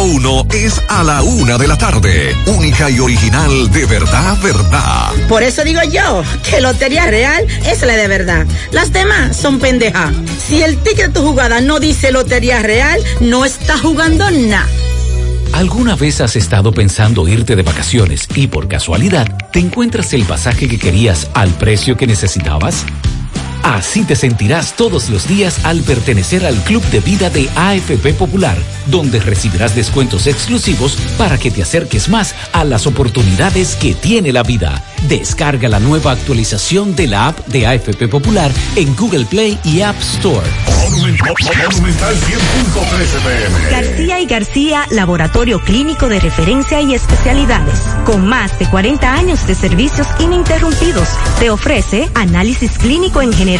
uno es a la una de la tarde. Única y original de verdad, verdad. Por eso digo yo que Lotería Real es la de verdad. Las demás son pendejas. Si el ticket de tu jugada no dice Lotería Real, no está jugando nada. ¿Alguna vez has estado pensando irte de vacaciones y por casualidad te encuentras el pasaje que querías al precio que necesitabas? Así te sentirás todos los días al pertenecer al Club de Vida de AFP Popular, donde recibirás descuentos exclusivos para que te acerques más a las oportunidades que tiene la vida. Descarga la nueva actualización de la app de AFP Popular en Google Play y App Store. Monumental 100.13 pm. García y García, laboratorio clínico de referencia y especialidades. Con más de 40 años de servicios ininterrumpidos, te ofrece análisis clínico en general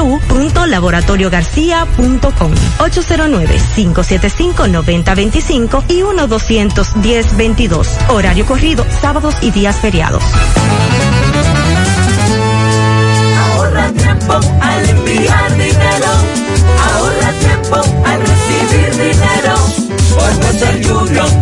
www.laboratoriogarcia.com 809-575-9025 y 1-210-22. Horario corrido, sábados y días feriados. Ahorra tiempo al enviar dinero. Ahorra tiempo al recibir dinero. Por Western Union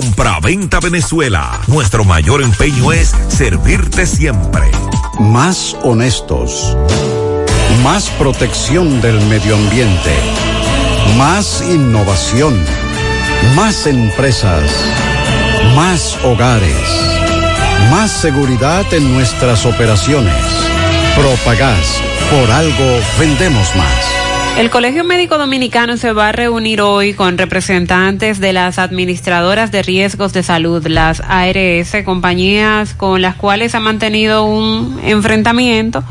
Compra-venta Venezuela. Nuestro mayor empeño es servirte siempre. Más honestos. Más protección del medio ambiente. Más innovación. Más empresas. Más hogares. Más seguridad en nuestras operaciones. Propagás. Por algo vendemos más. El Colegio Médico Dominicano se va a reunir hoy con representantes de las administradoras de riesgos de salud, las ARS, compañías con las cuales ha mantenido un enfrentamiento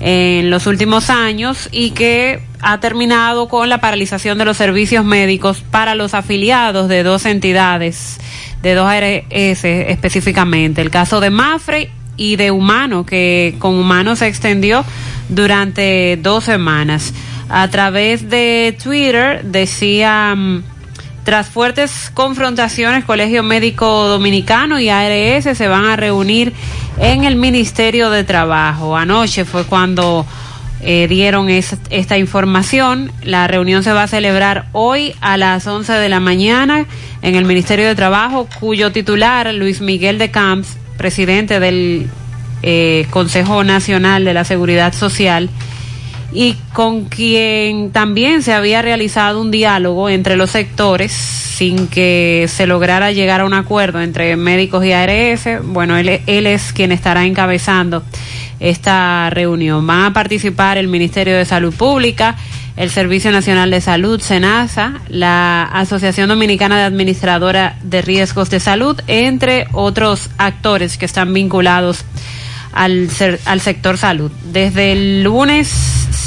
en los últimos años y que ha terminado con la paralización de los servicios médicos para los afiliados de dos entidades, de dos ARS específicamente. El caso de Mafre y de Humano, que con Humano se extendió durante dos semanas a través de Twitter decía, tras fuertes confrontaciones, Colegio Médico Dominicano y ARS se van a reunir en el Ministerio de Trabajo. Anoche fue cuando eh, dieron es- esta información. La reunión se va a celebrar hoy a las 11 de la mañana en el Ministerio de Trabajo, cuyo titular, Luis Miguel de Camps, presidente del eh, Consejo Nacional de la Seguridad Social, y con quien también se había realizado un diálogo entre los sectores sin que se lograra llegar a un acuerdo entre médicos y ARS. Bueno, él, es quien estará encabezando esta reunión. Van a participar el Ministerio de Salud Pública, el Servicio Nacional de Salud, SENASA, la Asociación Dominicana de Administradora de Riesgos de Salud, entre otros actores que están vinculados al, al sector salud. Desde el lunes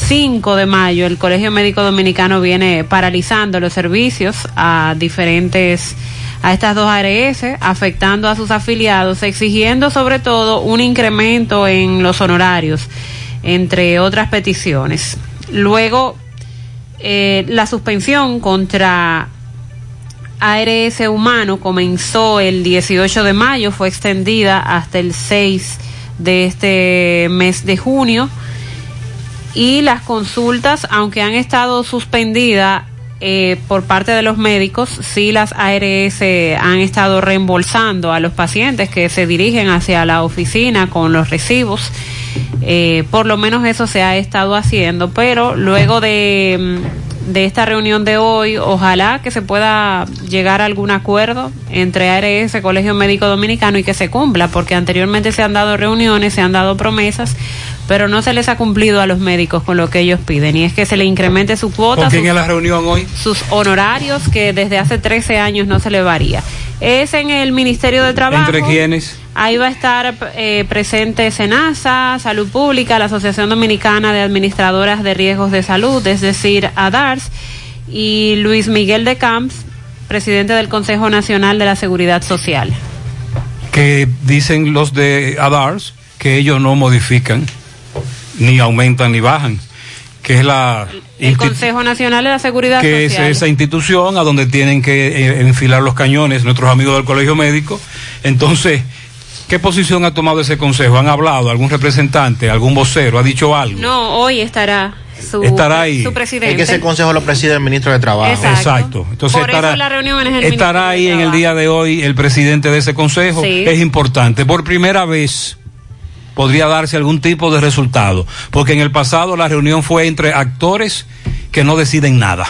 5 de mayo, el Colegio Médico Dominicano viene paralizando los servicios a diferentes a estas dos ARS, afectando a sus afiliados, exigiendo sobre todo un incremento en los honorarios, entre otras peticiones. Luego, eh, la suspensión contra ARS Humano comenzó el 18 de mayo, fue extendida hasta el 6 de este mes de junio y las consultas, aunque han estado suspendidas eh, por parte de los médicos, sí las ARS han estado reembolsando a los pacientes que se dirigen hacia la oficina con los recibos. Eh, por lo menos eso se ha estado haciendo, pero luego de, mm, de esta reunión de hoy, ojalá que se pueda llegar a algún acuerdo entre ARS, Colegio Médico Dominicano, y que se cumpla, porque anteriormente se han dado reuniones, se han dado promesas, pero no se les ha cumplido a los médicos con lo que ellos piden, y es que se le incremente su cuota, ¿Con quién sus- es la reunión hoy? sus honorarios, que desde hace 13 años no se le varía. Es en el Ministerio de Trabajo. ¿Entre quiénes? Ahí va a estar eh, presente SENASA, Salud Pública, la Asociación Dominicana de Administradoras de Riesgos de Salud, es decir, ADARS, y Luis Miguel de Camps, presidente del Consejo Nacional de la Seguridad Social. Que dicen los de ADARS que ellos no modifican, ni aumentan ni bajan, que es la El Consejo Nacional de la Seguridad que es Social. esa institución a donde tienen que eh, enfilar los cañones nuestros amigos del Colegio Médico. Entonces, ¿qué posición ha tomado ese consejo? ¿Han hablado algún representante, algún vocero, ha dicho algo? No, hoy estará su, Estará ahí. su Es presidente. que ese consejo lo preside el ministro de Trabajo. Exacto. Entonces Por estará, eso la reunión es en el estará ahí en el día de hoy el presidente de ese consejo. Sí. Es importante. Por primera vez podría darse algún tipo de resultado, porque en el pasado la reunión fue entre actores que no deciden nada.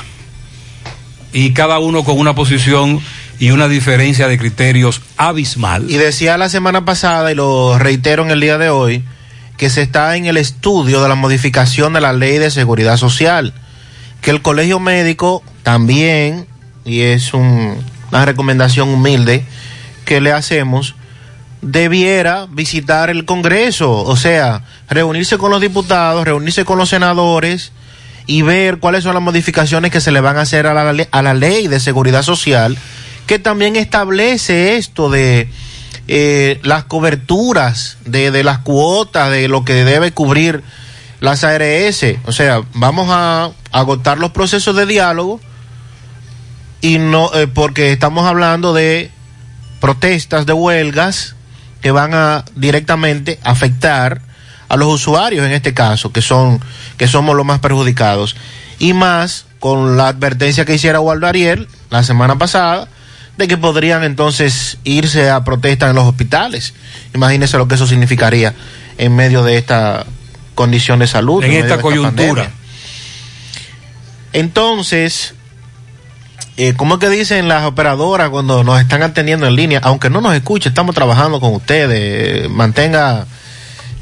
Y cada uno con una posición y una diferencia de criterios abismal. Y decía la semana pasada, y lo reitero en el día de hoy, que se está en el estudio de la modificación de la ley de seguridad social, que el colegio médico también, y es un- una recomendación humilde que le hacemos, debiera visitar el Congreso, o sea, reunirse con los diputados, reunirse con los senadores y ver cuáles son las modificaciones que se le van a hacer a la, a la ley de seguridad social, que también establece esto de eh, las coberturas, de, de las cuotas, de lo que debe cubrir las ARS. O sea, vamos a agotar los procesos de diálogo y no, eh, porque estamos hablando de protestas, de huelgas que van a directamente afectar a los usuarios en este caso, que son que somos los más perjudicados. Y más con la advertencia que hiciera Waldo Ariel la semana pasada de que podrían entonces irse a protestas en los hospitales. Imagínense lo que eso significaría en medio de esta condición de salud. En esta coyuntura. Entonces, eh, ¿cómo es que dicen las operadoras cuando nos están atendiendo en línea? Aunque no nos escuche, estamos trabajando con ustedes. mantenga,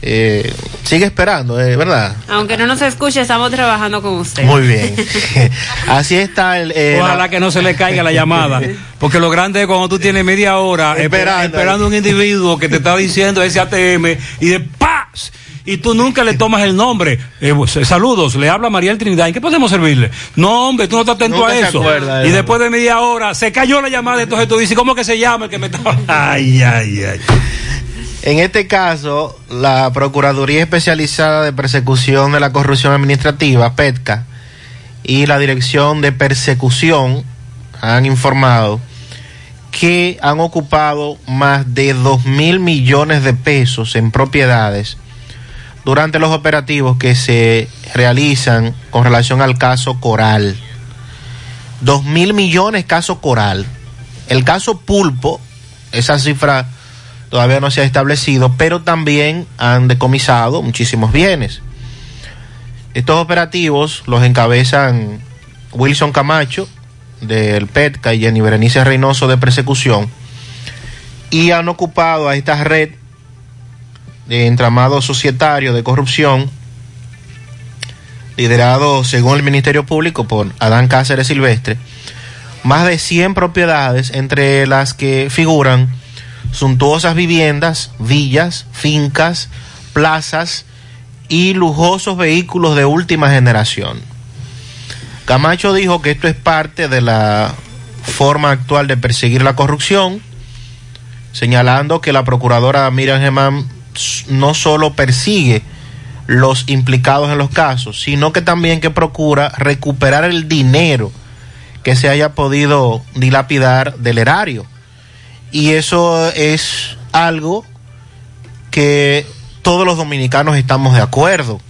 eh, sigue esperando, eh, ¿verdad? Aunque no nos escuche, estamos trabajando con usted. Muy bien. Así está el... eh, Ojalá la- que no se le caiga la llamada. Porque lo grande es cuando tú tienes media hora esperando, esperando un individuo que te está diciendo ese ATM y de ¡paz! Y tú nunca le tomas el nombre. Eh, pues, eh, saludos, le habla María Trinidad. ¿En qué podemos servirle? No, hombre, tú no estás atento Nunca a eso. acuerda Y después de media hora se cayó la llamada. Entonces tú dices, ¿cómo que se llama el que me está Ay, ay, ay. En este caso, la Procuraduría Especializada de Persecución de la Corrupción Administrativa, PETCA, y la Dirección de Persecución han informado que han ocupado más de 2 mil millones de pesos en propiedades durante los operativos que se realizan con relación al caso Coral. 2 mil millones caso Coral. El caso Pulpo, esa cifra todavía no se ha establecido, pero también han decomisado muchísimos bienes. Estos operativos los encabezan Wilson Camacho del PETCA y Jenny Berenice Reynoso de Persecución y han ocupado a esta red de entramado societario de corrupción liderado según el Ministerio Público por Adán Cáceres Silvestre más de 100 propiedades entre las que figuran suntuosas viviendas, villas, fincas, plazas y lujosos vehículos de última generación. Camacho dijo que esto es parte de la forma actual de perseguir la corrupción, señalando que la procuradora Miriam Germán no solo persigue los implicados en los casos, sino que también que procura recuperar el dinero que se haya podido dilapidar del erario. Y eso es algo que todos los dominicanos estamos de acuerdo.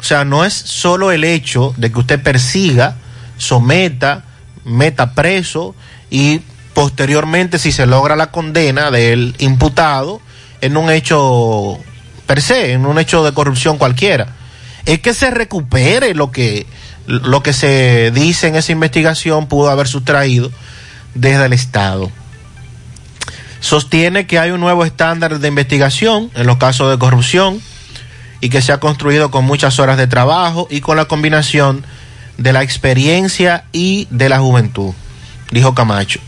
O sea, no es solo el hecho de que usted persiga, someta, meta preso y posteriormente si se logra la condena del imputado en un hecho per se, en un hecho de corrupción cualquiera. Es que se recupere lo que, lo que se dice en esa investigación pudo haber sustraído desde el Estado sostiene que hay un nuevo estándar de investigación en los casos de corrupción y que se ha construido con muchas horas de trabajo y con la combinación de la experiencia y de la juventud, dijo Camacho.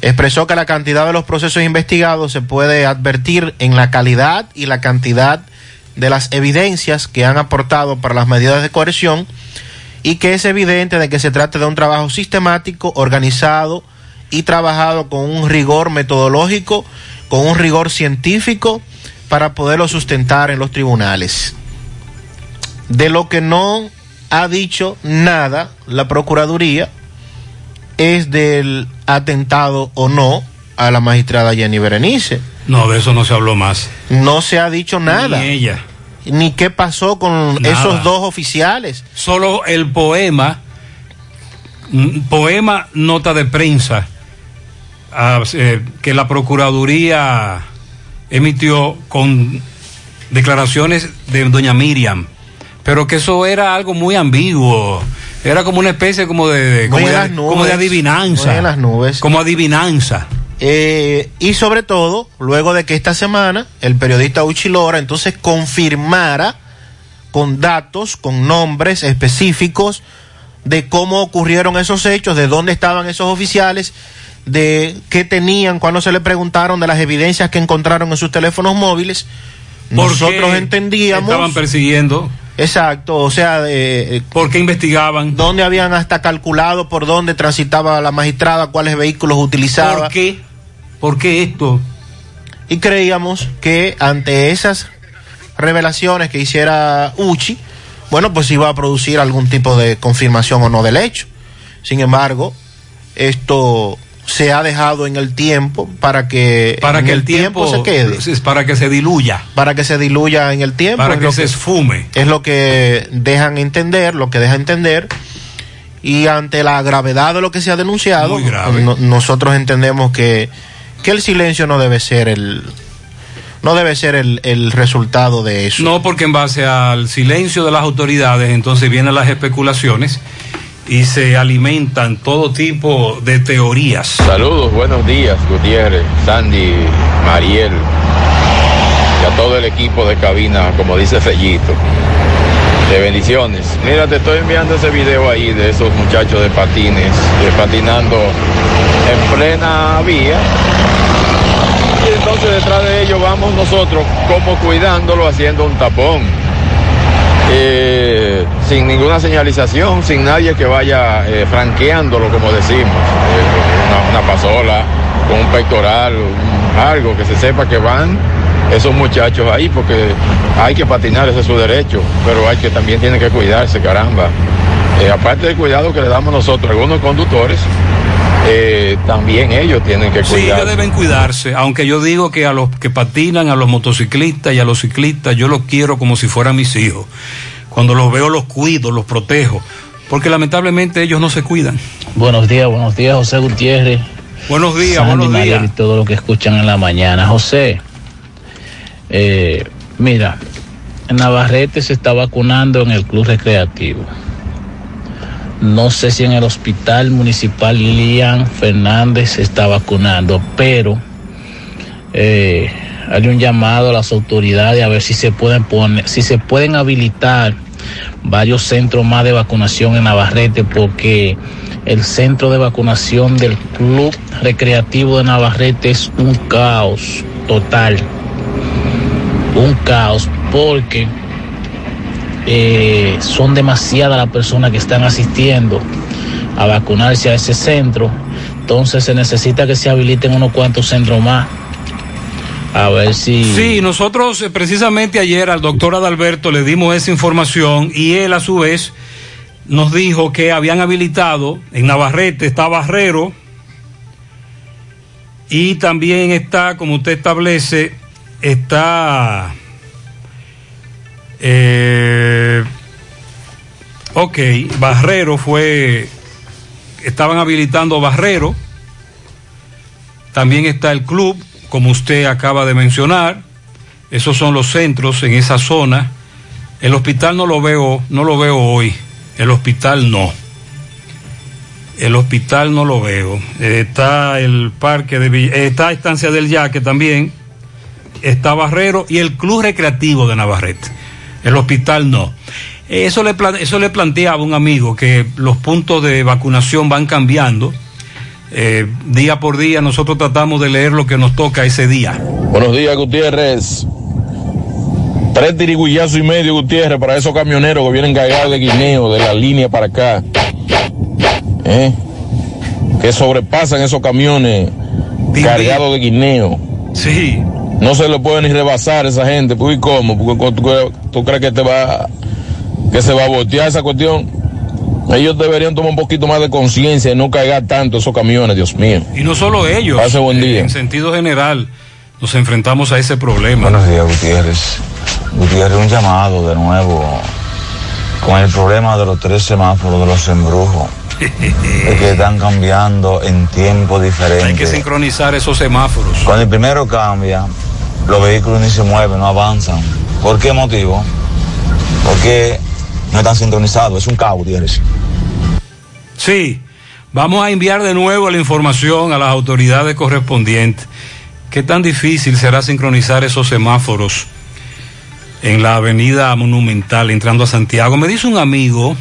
Expresó que la cantidad de los procesos investigados se puede advertir en la calidad y la cantidad de las evidencias que han aportado para las medidas de coerción y que es evidente de que se trata de un trabajo sistemático, organizado y trabajado con un rigor metodológico, con un rigor científico para poderlo sustentar en los tribunales. De lo que no ha dicho nada la Procuraduría es del atentado o no a la magistrada Jenny Berenice. No, de eso no se habló más. No se ha dicho nada. Ni ella. Ni qué pasó con Nada. esos dos oficiales. Solo el poema, mm, poema nota de prensa eh, que la Procuraduría emitió con declaraciones de doña Miriam, pero que eso era algo muy ambiguo. Era como una especie como de, como, de las nubes, como de adivinanza. muy en las nubes. Como adivinanza. Eh, y sobre todo, luego de que esta semana el periodista Uchilora entonces confirmara con datos, con nombres específicos de cómo ocurrieron esos hechos, de dónde estaban esos oficiales, de qué tenían cuando se le preguntaron de las evidencias que encontraron en sus teléfonos móviles. ¿Por Nosotros entendíamos. Estaban persiguiendo. Exacto, o sea, eh, ¿por qué investigaban? ¿Dónde habían hasta calculado por dónde transitaba la magistrada, cuáles vehículos utilizaba? ¿Por qué? ¿Por qué esto? Y creíamos que ante esas revelaciones que hiciera Uchi, bueno, pues iba a producir algún tipo de confirmación o no del hecho. Sin embargo, esto se ha dejado en el tiempo para que Para que el tiempo, se quede, es para que se diluya, para que se diluya en el tiempo. para que se esfume. es lo que dejan entender, lo que deja entender. Y ante la gravedad de lo que se ha denunciado, no- nosotros entendemos que, que el silencio no debe ser el no debe ser el, el resultado de eso. No, porque en base al silencio de las autoridades, entonces vienen las especulaciones y se alimentan todo tipo de teorías. Saludos, buenos días, Gutiérrez, Sandy, Mariel y a todo el equipo de cabina, como dice Fellito. De bendiciones. Mira, te estoy enviando ese video ahí de esos muchachos de patines, eh, patinando en plena vía. Y entonces detrás de ellos vamos nosotros como cuidándolo haciendo un tapón. Eh, sin ninguna señalización, sin nadie que vaya eh, franqueándolo, como decimos. Eh, una, pasola, con un pectoral, algo que se sepa que van esos muchachos ahí, porque hay que patinar, ese es su derecho, pero hay que también tienen que cuidarse, caramba. Aparte del cuidado que le damos nosotros, algunos conductores, eh, también ellos tienen que Sí, cuidar. ellos deben cuidarse, aunque yo digo que a los que patinan, a los motociclistas y a los ciclistas, yo los quiero como si fueran mis hijos. Cuando los veo los cuido, los protejo, porque lamentablemente ellos no se cuidan. Buenos días, buenos días, José Gutiérrez. Buenos días, Sandy, buenos Mariel días. Y todo lo que escuchan en la mañana. José, eh, mira, en Navarrete se está vacunando en el club recreativo. No sé si en el hospital municipal Lilian Fernández se está vacunando, pero eh, hay un llamado a las autoridades a ver si se pueden poner, si se pueden habilitar varios centros más de vacunación en Navarrete, porque el centro de vacunación del Club Recreativo de Navarrete es un caos total. Un caos, porque eh, son demasiadas las personas que están asistiendo a vacunarse a ese centro. Entonces se necesita que se habiliten unos cuantos centros más. A ver si... Sí, nosotros eh, precisamente ayer al doctor Adalberto le dimos esa información y él a su vez nos dijo que habían habilitado en Navarrete, está Barrero y también está, como usted establece, está... Eh, ok, Barrero fue... Estaban habilitando Barrero. También está el club, como usted acaba de mencionar. Esos son los centros en esa zona. El hospital no lo veo, no lo veo hoy. El hospital no. El hospital no lo veo. Eh, está el parque de Vill- eh, está Estancia del Yaque también. Está Barrero y el Club Recreativo de Navarrete. El hospital no. Eso le, eso le planteaba un amigo que los puntos de vacunación van cambiando. Eh, día por día nosotros tratamos de leer lo que nos toca ese día. Buenos días, Gutiérrez. Tres tirigullazos y medio, Gutiérrez, para esos camioneros que vienen cargados de guineo de la línea para acá. ¿Eh? que sobrepasan esos camiones cargados de guineo. Sí. No se le puede ni rebasar a esa gente. ¿y cómo? Porque tú, tú crees que te va, que se va a voltear esa cuestión. Ellos deberían tomar un poquito más de conciencia y no cargar tanto esos camiones, Dios mío. Y no solo ellos. Pase buen día. En sentido general, nos enfrentamos a ese problema. Buenos días, Gutiérrez. Gutiérrez, un llamado de nuevo con el problema de los tres semáforos de los embrujos. es que están cambiando en tiempo diferente. Hay que sincronizar esos semáforos. Cuando el primero cambia, los vehículos ni se mueven, no avanzan. ¿Por qué motivo? Porque no están sincronizados, es un caos, Gutiérrez. Sí, vamos a enviar de nuevo la información a las autoridades correspondientes. ¿Qué tan difícil será sincronizar esos semáforos en la avenida Monumental entrando a Santiago? Me dice un amigo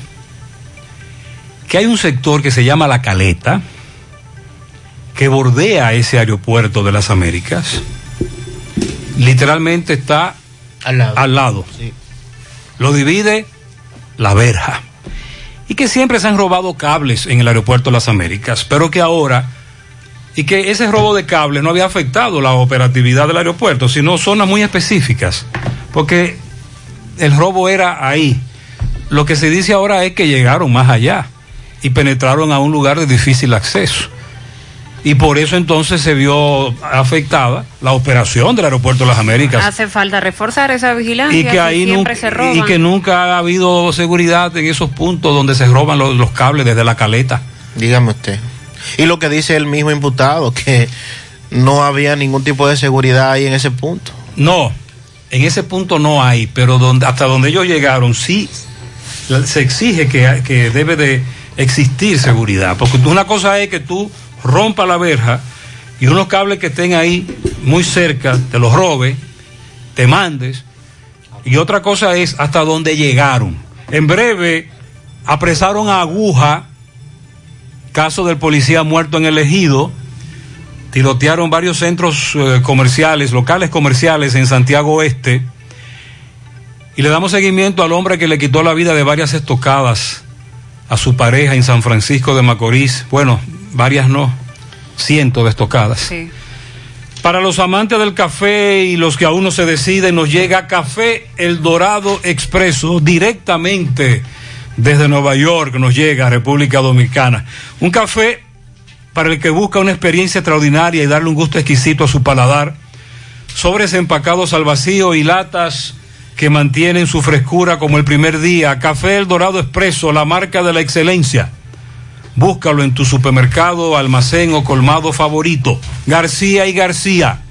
que hay un sector que se llama La Caleta, que bordea ese aeropuerto de las Américas. Literalmente está al lado. Al lado. Sí. Lo divide la verja. Y que siempre se han robado cables en el aeropuerto de las Américas, pero que ahora, y que ese robo de cables no había afectado la operatividad del aeropuerto, sino zonas muy específicas, porque el robo era ahí. Lo que se dice ahora es que llegaron más allá y penetraron a un lugar de difícil acceso. Y por eso entonces se vio afectada la operación del aeropuerto de las Américas. Hace falta reforzar esa vigilancia. Y que ahí siempre nunca, se roban. y que nunca ha habido seguridad en esos puntos donde se roban los, los cables desde la caleta. Dígame usted. Y lo que dice el mismo imputado, que no había ningún tipo de seguridad ahí en ese punto. No, en ese punto no hay, pero donde, hasta donde ellos llegaron sí se exige que, que debe de existir seguridad. Porque una cosa es que tú rompas la verja y unos cables que estén ahí muy cerca, te los robes, te mandes. Y otra cosa es hasta donde llegaron. En breve apresaron a Aguja, caso del policía muerto en el ejido. Tirotearon varios centros eh, comerciales, locales comerciales en Santiago Oeste. Y le damos seguimiento al hombre que le quitó la vida de varias estocadas a su pareja en San Francisco de Macorís. Bueno, varias no, cientos de estocadas. Sí. Para los amantes del café y los que aún no se deciden, nos llega Café El Dorado Expreso directamente desde Nueva York, nos llega a República Dominicana. Un café para el que busca una experiencia extraordinaria y darle un gusto exquisito a su paladar. Sobres empacados al vacío y latas que mantienen su frescura como el primer día. Café El Dorado Expreso, la marca de la excelencia. Búscalo en tu supermercado, almacén o colmado favorito. García y García.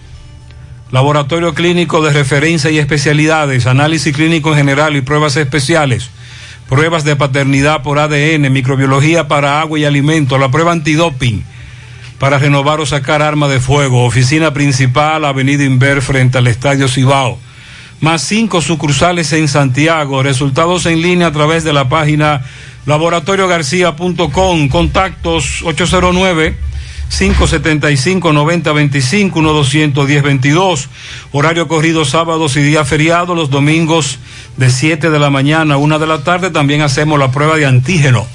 Laboratorio clínico de referencia y especialidades, análisis clínico en general y pruebas especiales. Pruebas de paternidad por ADN, microbiología para agua y alimento, la prueba antidoping para renovar o sacar arma de fuego. Oficina principal, Avenida Inver frente al Estadio Cibao. Más cinco sucursales en Santiago. Resultados en línea a través de la página laboratoriogarcía.com. Contactos 809 575 9025 1210 22. Horario corrido sábados y día feriado, los domingos de 7 de la mañana a 1 de la tarde. También hacemos la prueba de antígeno.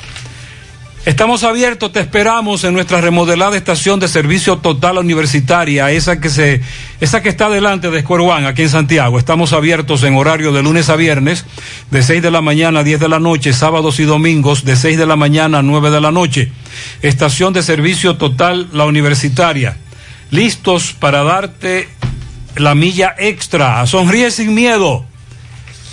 Estamos abiertos, te esperamos en nuestra remodelada estación de servicio total universitaria, esa que se, esa que está delante de Square One, aquí en Santiago. Estamos abiertos en horario de lunes a viernes, de 6 de la mañana a 10 de la noche, sábados y domingos, de 6 de la mañana a 9 de la noche. Estación de servicio total, la universitaria. Listos para darte la milla extra. Sonríe sin miedo.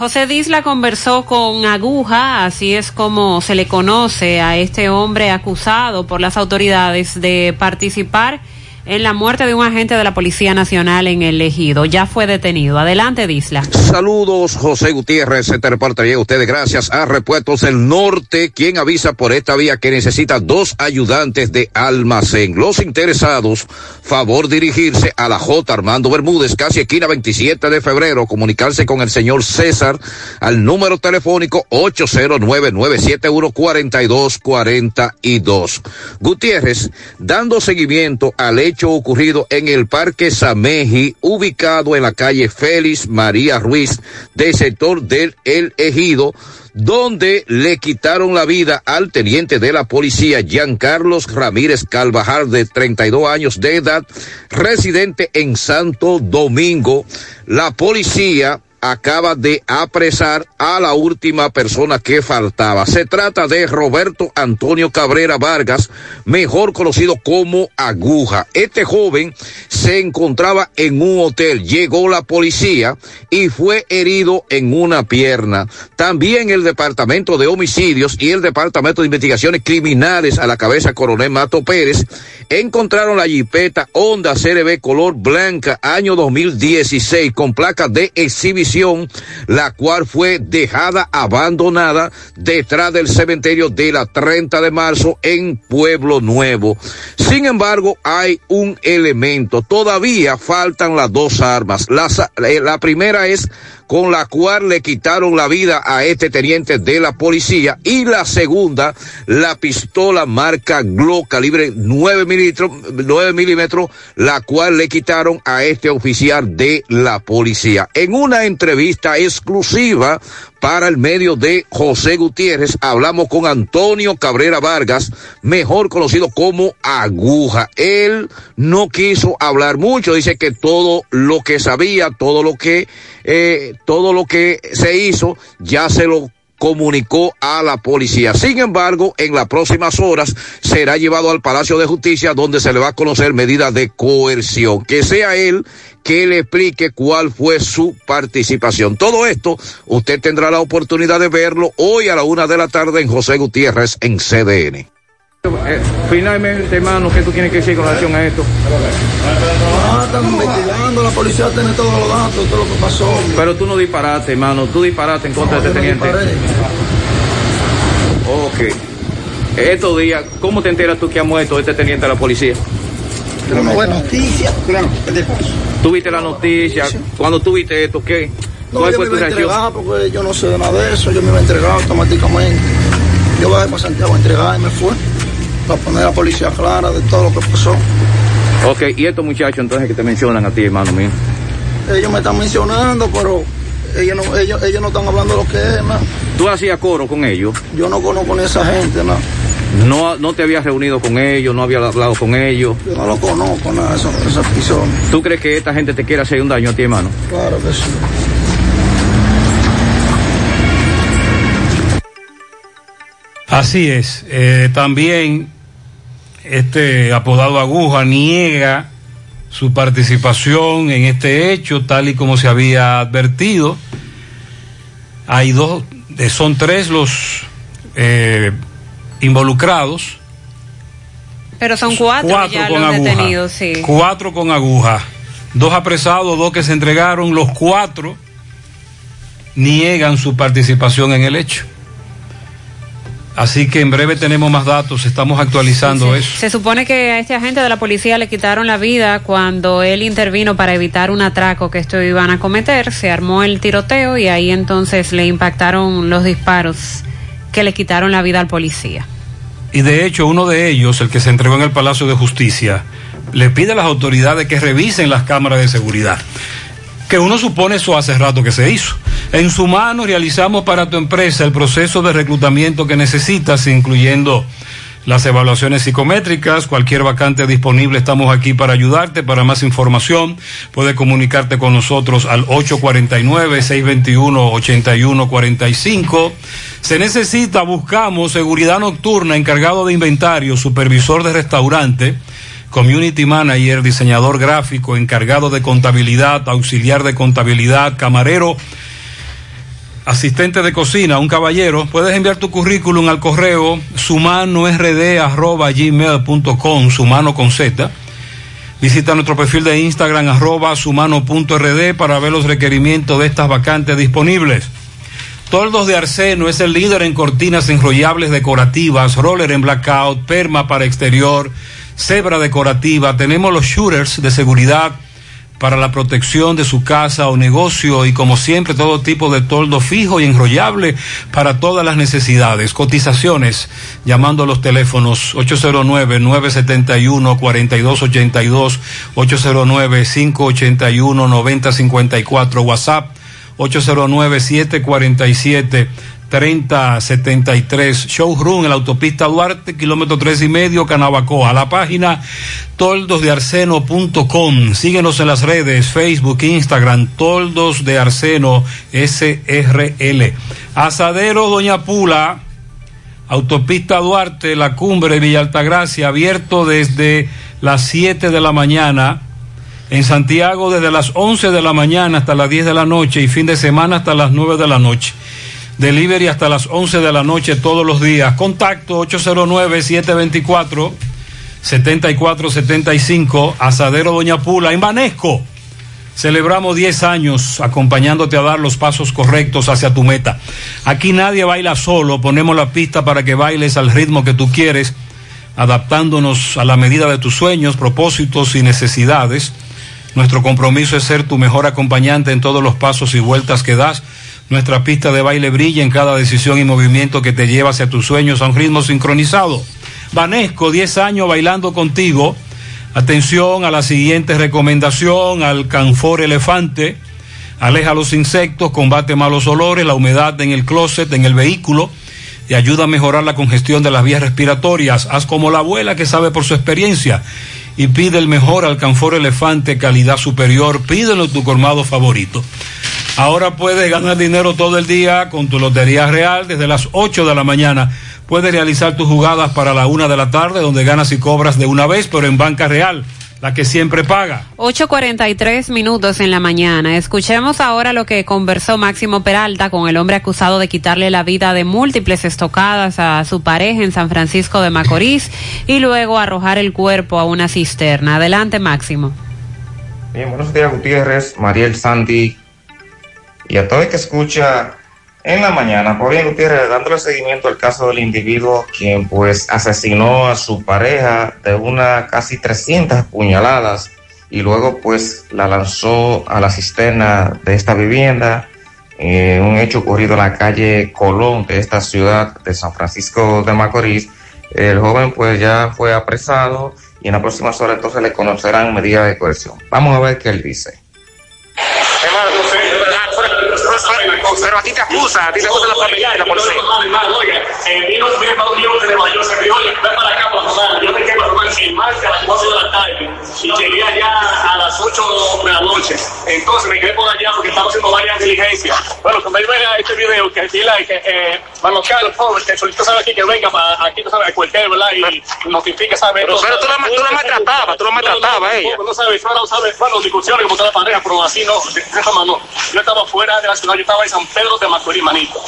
José Disla conversó con Aguja, así es como se le conoce a este hombre acusado por las autoridades de participar en la muerte de un agente de la Policía Nacional en el Ejido. Ya fue detenido. Adelante, Disla. Saludos, José Gutiérrez. Se te reportaría a ustedes gracias a Repuestos del Norte, quien avisa por esta vía que necesita dos ayudantes de almacén. Los interesados, favor dirigirse a la J. Armando Bermúdez, casi esquina 27 de febrero, comunicarse con el señor César al número telefónico 809-971-4242. Gutiérrez, dando seguimiento al hecho ocurrido en el Parque Sameji, ubicado en la calle Félix María Ruiz, del sector del El Ejido, donde le quitaron la vida al teniente de la policía Giancarlos Ramírez Calvajar, de 32 años de edad, residente en Santo Domingo. La policía acaba de apresar a la última persona que faltaba. Se trata de Roberto Antonio Cabrera Vargas, mejor conocido como Aguja. Este joven se encontraba en un hotel, llegó la policía y fue herido en una pierna. También el Departamento de Homicidios y el Departamento de Investigaciones Criminales a la cabeza coronel Mato Pérez encontraron la jipeta Honda CRB color blanca año 2016 con placa de exhibición la cual fue dejada abandonada detrás del cementerio de la 30 de marzo en Pueblo Nuevo. Sin embargo, hay un elemento, todavía faltan las dos armas. La, la primera es con la cual le quitaron la vida a este teniente de la policía y la segunda, la pistola marca Glock calibre 9 milímetros, 9 milímetros, la cual le quitaron a este oficial de la policía. En una entrevista exclusiva para el medio de José Gutiérrez, hablamos con Antonio Cabrera Vargas, mejor conocido como Aguja. Él no quiso hablar mucho, dice que todo lo que sabía, todo lo que, eh, todo lo que se hizo, ya se lo comunicó a la policía. Sin embargo, en las próximas horas será llevado al Palacio de Justicia donde se le va a conocer medidas de coerción. Que sea él que le explique cuál fue su participación. Todo esto usted tendrá la oportunidad de verlo hoy a la una de la tarde en José Gutiérrez en CDN. Eh, finalmente, hermano, ¿qué tú tienes que decir con relación a esto? Ah, están investigando, la policía tiene todos los datos, todo lo que pasó. Pero tú no disparaste, hermano, tú disparaste en contra de este teniente. Ok. Estos días, ¿cómo te enteras tú que ha muerto este teniente de la policía? Una buena noticia, claro. ¿Tuviste la noticia? Cuando tuviste esto, qué? No, ¿Cuál yo fue me iba a reacción? entregar porque yo no sé de nada de eso, yo me iba a entregar automáticamente. Yo bajé para Santiago a entregar y me fue para poner a la policía clara de todo lo que pasó. Ok, y estos muchachos entonces que te mencionan a ti, hermano mío. Ellos me están mencionando, pero ellos no, ellos, ellos no están hablando de lo que es, ¿no? ¿Tú hacías coro con ellos? Yo no conozco ni a esa gente, ¿no? No, no te habías reunido con ellos, no habías hablado con ellos. Yo no lo conozco, nada, eso, esas personas. ¿Tú crees que esta gente te quiere hacer un daño a ti, hermano? Claro que sí. Así es. Eh, también este apodado Aguja niega su participación en este hecho, tal y como se había advertido. Hay dos, eh, son tres los eh, involucrados. Pero son cuatro, Cuatro ya con los aguja. detenidos, sí. Cuatro con aguja. Dos apresados, dos que se entregaron. Los cuatro niegan su participación en el hecho. Así que en breve tenemos más datos, estamos actualizando eso. Se supone que a este agente de la policía le quitaron la vida cuando él intervino para evitar un atraco que esto iban a cometer. Se armó el tiroteo y ahí entonces le impactaron los disparos que le quitaron la vida al policía. Y de hecho, uno de ellos, el que se entregó en el Palacio de Justicia, le pide a las autoridades que revisen las cámaras de seguridad. Que uno supone eso hace rato que se hizo. En su mano realizamos para tu empresa el proceso de reclutamiento que necesitas, incluyendo las evaluaciones psicométricas, cualquier vacante disponible, estamos aquí para ayudarte. Para más información, puedes comunicarte con nosotros al 849-621-8145. Se necesita, buscamos seguridad nocturna, encargado de inventario, supervisor de restaurante, community manager, diseñador gráfico, encargado de contabilidad, auxiliar de contabilidad, camarero asistente de cocina, un caballero, puedes enviar tu currículum al correo sumanord.gmail.com, sumano con Z. Visita nuestro perfil de Instagram arroba sumano.rd para ver los requerimientos de estas vacantes disponibles. Toldos de Arseno es el líder en cortinas enrollables decorativas, roller en blackout, perma para exterior, cebra decorativa. Tenemos los shooters de seguridad para la protección de su casa o negocio y como siempre todo tipo de toldo fijo y enrollable para todas las necesidades. Cotizaciones llamando a los teléfonos 809-971-4282, 809-581-9054, WhatsApp 809-747-3073. Showroom en la autopista Duarte, kilómetro tres y medio, Canabacoa. La página toldosdearseno.com. Síguenos en las redes, Facebook, Instagram, Toldos de Arseno SRL. Asadero Doña Pula, autopista Duarte, la cumbre Villa Altagracia, abierto desde las 7 de la mañana en Santiago desde las 11 de la mañana hasta las 10 de la noche y fin de semana hasta las 9 de la noche. Delivery hasta las 11 de la noche todos los días. Contacto 809-724-7475, Asadero Doña Pula, en. Celebramos 10 años acompañándote a dar los pasos correctos hacia tu meta. Aquí nadie baila solo, ponemos la pista para que bailes al ritmo que tú quieres, adaptándonos a la medida de tus sueños, propósitos y necesidades. Nuestro compromiso es ser tu mejor acompañante en todos los pasos y vueltas que das. Nuestra pista de baile brilla en cada decisión y movimiento que te lleva hacia tus sueños a un ritmo sincronizado. Vanesco, 10 años bailando contigo. Atención a la siguiente recomendación, al canfor elefante. Aleja los insectos, combate malos olores, la humedad en el closet, en el vehículo y ayuda a mejorar la congestión de las vías respiratorias. Haz como la abuela que sabe por su experiencia y pide el mejor alcanfor elefante calidad superior. Pídelo tu colmado favorito. Ahora puedes ganar dinero todo el día con tu Lotería Real desde las 8 de la mañana. Puedes realizar tus jugadas para la una de la tarde donde ganas y cobras de una vez, pero en banca real la que siempre paga. 8.43 minutos en la mañana. Escuchemos ahora lo que conversó Máximo Peralta con el hombre acusado de quitarle la vida de múltiples estocadas a su pareja en San Francisco de Macorís y luego arrojar el cuerpo a una cisterna. Adelante, Máximo. Bien, buenos días, Gutiérrez, Mariel Sandy y a todo el que escucha en la mañana. Pues bien, Gutiérrez, dándole seguimiento al caso del individuo quien pues asesinó a su pareja de una casi 300 puñaladas y luego pues la lanzó a la cisterna de esta vivienda. Eh, un hecho ocurrido en la calle Colón de esta ciudad de San Francisco de Macorís. El joven pues ya fue apresado y en las próximas horas entonces le conocerán medidas de coerción. Vamos a ver qué él dice. folks Pero a ti te acusa, a ti te acusa la familia, la policía. Eh, de Nueva York, se dijo, oye, ven para acá para tomar. Yo quedé para tomar el martes a las 4 de la tarde y llegué allá a las 8 de la noche. Entonces me quedé por allá porque estamos haciendo varias diligencias. Bueno, que me ven a este video, que dile que, eh, Mano Carlos, pobre, que solito sabe aquí que venga para aquí, tú sabes, a cualquier, ¿verdad? Y notifique, ¿sabes? Pero, pero tú la, tú la maltratabas, tú la maltratabas ella. No sabes, no sabes, bueno, discusiones como toda la pareja, pero así no, de esa manera no. Yo estaba fuera de la ciudad, yo estaba en San Pedro de Macorís, manito.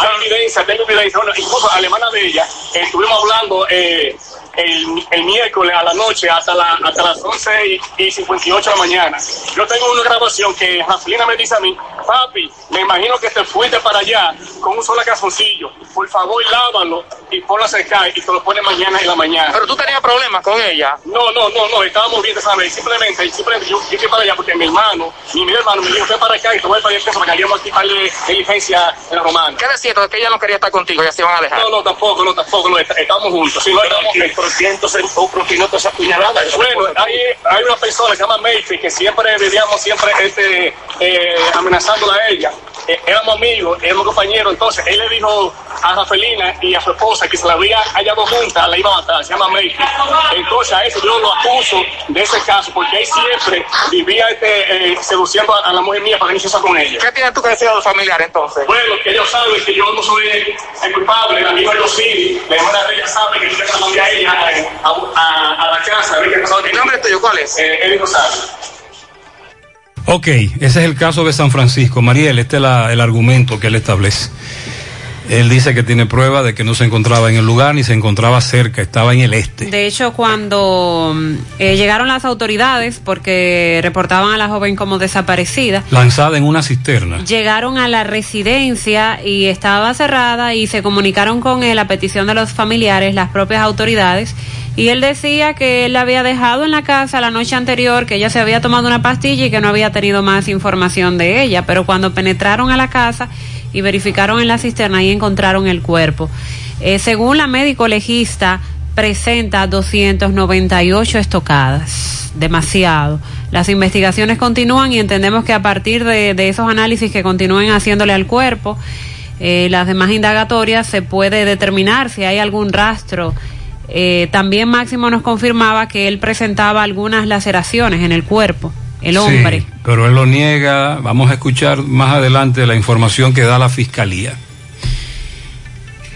Hay evidencia, tengo evidencia. Bueno, incluso alemana de ella, eh, estuvimos hablando eh, el, el, miércoles a la noche hasta, la, hasta las 11 y, y, 58 de la mañana. Yo tengo una grabación que Rafelina me dice a mí, papi, me imagino que te fuiste para allá con un solo calzoncillo. Por favor, lávalo y ponlo a secar y te lo pones mañana en la mañana. Pero tú tenías problemas con ella. No, no, no, no, estábamos bien, ¿sabes? Simplemente, simplemente yo, yo fui para allá porque mi hermano, mi, mi hermano me dijo, ven para acá y te voy para allá para que hayamos aquí para diligencia en la romana. ¿Qué es cierto? que ella no quería estar contigo, ya se iban a dejar. No, no, tampoco, no, tampoco, no, estamos juntos. Si no, estamos ¿Por qué entonces propinó todas esas puñaladas? Bueno, hay, hay una persona que se llama Mayfi que siempre vivíamos siempre este, eh, amenazándola a ella. Eh, éramos amigos, éramos compañeros, entonces él le dijo a Rafelina y a su esposa que se la había hallado junta, la iba a matar, se llama Mayfi. Entonces a eso yo lo acuso de ese caso, porque él siempre vivía este, eh, seduciendo a, a, la mujer mía para iniciar con ella. ¿Qué tienes tú que decir a los familiares entonces? Bueno, que ellos saben que yo no soy el culpable, el amigo de los sí, la hermana de ella sabe que yo la mandé a ella a, a, a, la casa. ¿El nombre tuyo cuál es? Eh, Eddie Rosario. Ok, ese es el caso de San Francisco. Mariel, este es el argumento que él establece. Él dice que tiene prueba de que no se encontraba en el lugar ni se encontraba cerca, estaba en el este. De hecho, cuando mm, eh, llegaron las autoridades, porque reportaban a la joven como desaparecida, Lanzada en una cisterna. llegaron a la residencia y estaba cerrada y se comunicaron con él a petición de los familiares, las propias autoridades, y él decía que él la había dejado en la casa la noche anterior, que ella se había tomado una pastilla y que no había tenido más información de ella, pero cuando penetraron a la casa y verificaron en la cisterna y encontraron el cuerpo. Eh, según la médico legista, presenta 298 estocadas, demasiado. Las investigaciones continúan y entendemos que a partir de, esos análisis que continúen haciéndole al cuerpo, eh, las demás indagatorias se puede determinar si hay algún rastro. Eh, también Máximo nos confirmaba que él presentaba algunas laceraciones en el cuerpo, el hombre. Pero él lo niega. Vamos a escuchar más adelante la información que da la fiscalía.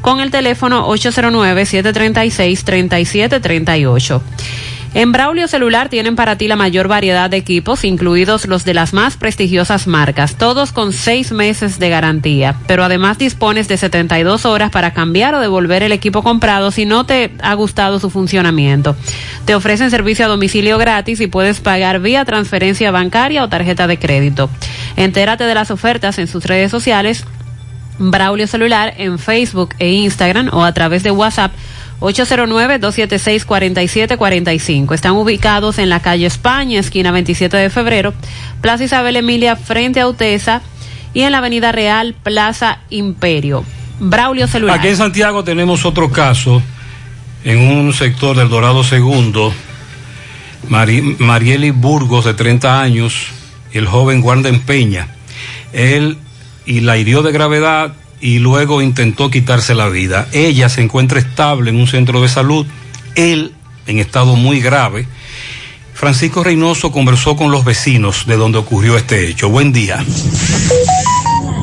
con el teléfono 809-736-3738. En Braulio Celular tienen para ti la mayor variedad de equipos, incluidos los de las más prestigiosas marcas, todos con seis meses de garantía. Pero además dispones de 72 horas para cambiar o devolver el equipo comprado si no te ha gustado su funcionamiento. Te ofrecen servicio a domicilio gratis y puedes pagar vía transferencia bancaria o tarjeta de crédito. Entérate de las ofertas en sus redes sociales Braulio Celular en Facebook e Instagram o a través de WhatsApp 809-276-4745. Están ubicados en la calle España, esquina 27 de febrero, Plaza Isabel Emilia frente a Utesa y en la Avenida Real, Plaza Imperio. Braulio Celular. Aquí en Santiago tenemos otro caso en un sector del Dorado Segundo. Mari- Marieli Burgos, de 30 años, el joven Warden Peña. Él y la hirió de gravedad y luego intentó quitarse la vida. Ella se encuentra estable en un centro de salud, él en estado muy grave. Francisco Reynoso conversó con los vecinos de donde ocurrió este hecho. Buen día.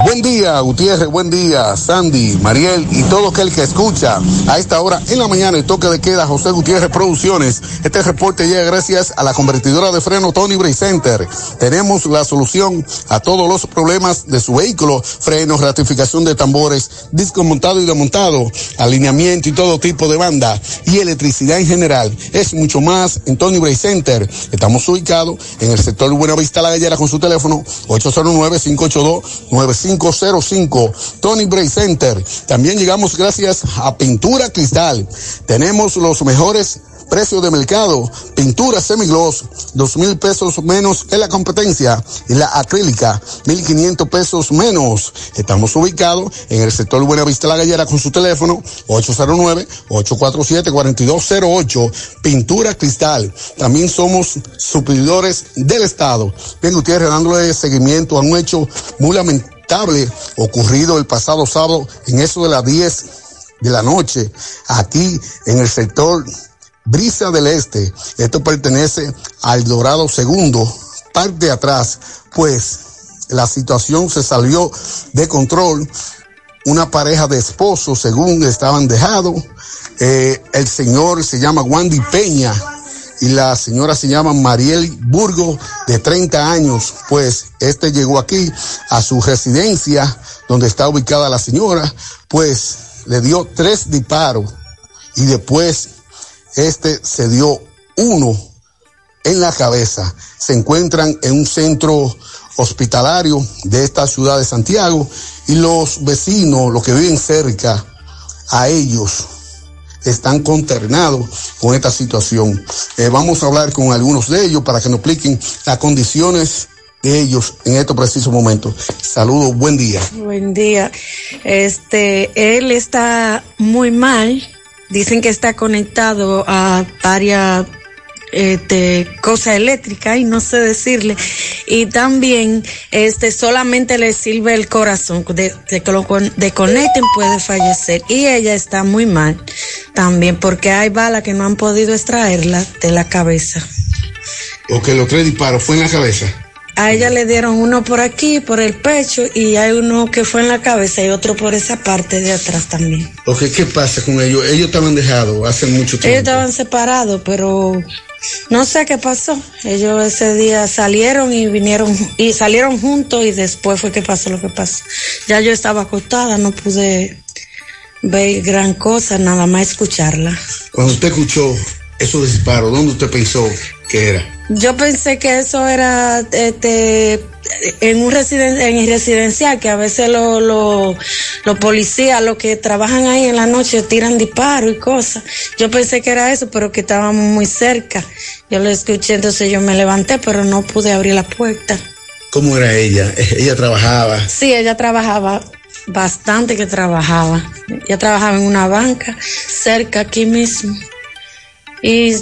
Buen día, Gutiérrez, buen día, Sandy, Mariel y todo aquel que escucha a esta hora en la mañana el toque de queda José Gutiérrez Producciones. Este reporte llega gracias a la convertidora de freno Tony Bray Center. Tenemos la solución a todos los problemas de su vehículo, frenos, ratificación de tambores, disco montado y desmontado, alineamiento y todo tipo de banda y electricidad en general. Es mucho más en Tony Bray Center. Estamos ubicados en el sector Buenavista La Gallera con su teléfono 809-582-9505. Tony Bray Center. También llegamos gracias a Pintura Cristal. Tenemos los mejores precios de mercado. Pintura semigloss, dos mil pesos menos que la competencia. Y la acrílica, mil quinientos pesos menos. Estamos ubicados en el sector Buenavista La Gallera con su teléfono 809-847-4208. Pintura Cristal. También somos superiores del Estado. Bien, Gutiérrez, dándole seguimiento a un hecho muy lamentable ocurrido el pasado sábado en eso de las 10 de la noche aquí en el sector Brisa del Este. Esto pertenece al Dorado Segundo, parte atrás, pues la situación se salió de control. Una pareja de esposos, según estaban dejados. Eh, el señor se llama Wandy Peña y la señora se llama Mariel Burgo, de 30 años. Pues este llegó aquí a su residencia, donde está ubicada la señora, pues le dio tres disparos y después este se dio uno en la cabeza. Se encuentran en un centro hospitalario de esta ciudad de Santiago y los vecinos, los que viven cerca a ellos, están consternados con esta situación. Eh, vamos a hablar con algunos de ellos para que nos expliquen las condiciones de ellos en estos precisos momentos. Saludos, buen día. Buen día. Este, él está muy mal. Dicen que está conectado a varias este, cosa eléctrica y no sé decirle. Y también este, solamente le sirve el corazón. De, de que lo con- desconecten puede fallecer. Y ella está muy mal también porque hay balas que no han podido extraerla de la cabeza. O que los tres disparos fue en la cabeza. A ella le dieron uno por aquí, por el pecho, y hay uno que fue en la cabeza y otro por esa parte de atrás también. Ok, ¿qué pasa con ellos? Ellos estaban dejados hace mucho Ellos tiempo. estaban separados, pero no sé qué pasó. Ellos ese día salieron y vinieron y salieron juntos y después fue que pasó lo que pasó. Ya yo estaba acostada, no pude ver gran cosa, nada más escucharla. Cuando usted escuchó esos disparos, ¿dónde usted pensó que era? Yo pensé que eso era este en un residen en el residencial que a veces los lo, los policías los que trabajan ahí en la noche tiran disparos y cosas. Yo pensé que era eso, pero que estábamos muy cerca. Yo lo escuché, entonces yo me levanté, pero no pude abrir la puerta. ¿Cómo era ella? Ella trabajaba. Sí, ella trabajaba bastante que trabajaba. Ella trabajaba en una banca cerca aquí mismo. Y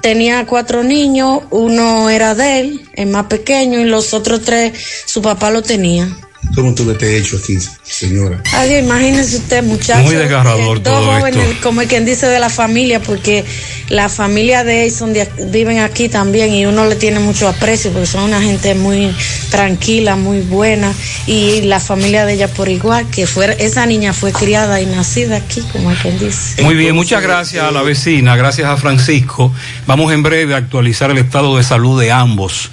tenía cuatro niños, uno era de él, el más pequeño, y los otros tres, su papá lo tenía. ¿Cómo tú te hecho aquí, señora? Ay, imagínese usted, muchachos. Muy desgarrador eh, dos todo jóvenes, esto. como quien dice, de la familia, porque la familia de ellos son de ac- viven aquí también y uno le tiene mucho aprecio porque son una gente muy tranquila, muy buena. Y la familia de ella por igual, que fue, esa niña fue criada y nacida aquí, como quien dice. Muy bien, muchas gracias a la vecina, gracias a Francisco. Vamos en breve a actualizar el estado de salud de ambos.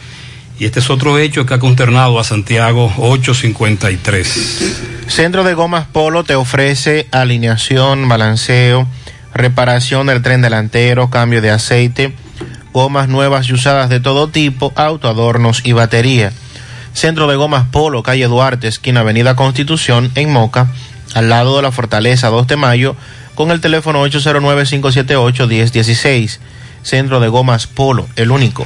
Y este es otro hecho que ha consternado a Santiago 853. Centro de Gomas Polo te ofrece alineación, balanceo, reparación del tren delantero, cambio de aceite, gomas nuevas y usadas de todo tipo, autoadornos y batería. Centro de Gomas Polo, calle Duarte, esquina Avenida Constitución, en Moca, al lado de la Fortaleza 2 de Mayo, con el teléfono 809-578-1016. Centro de Gomas Polo, el único.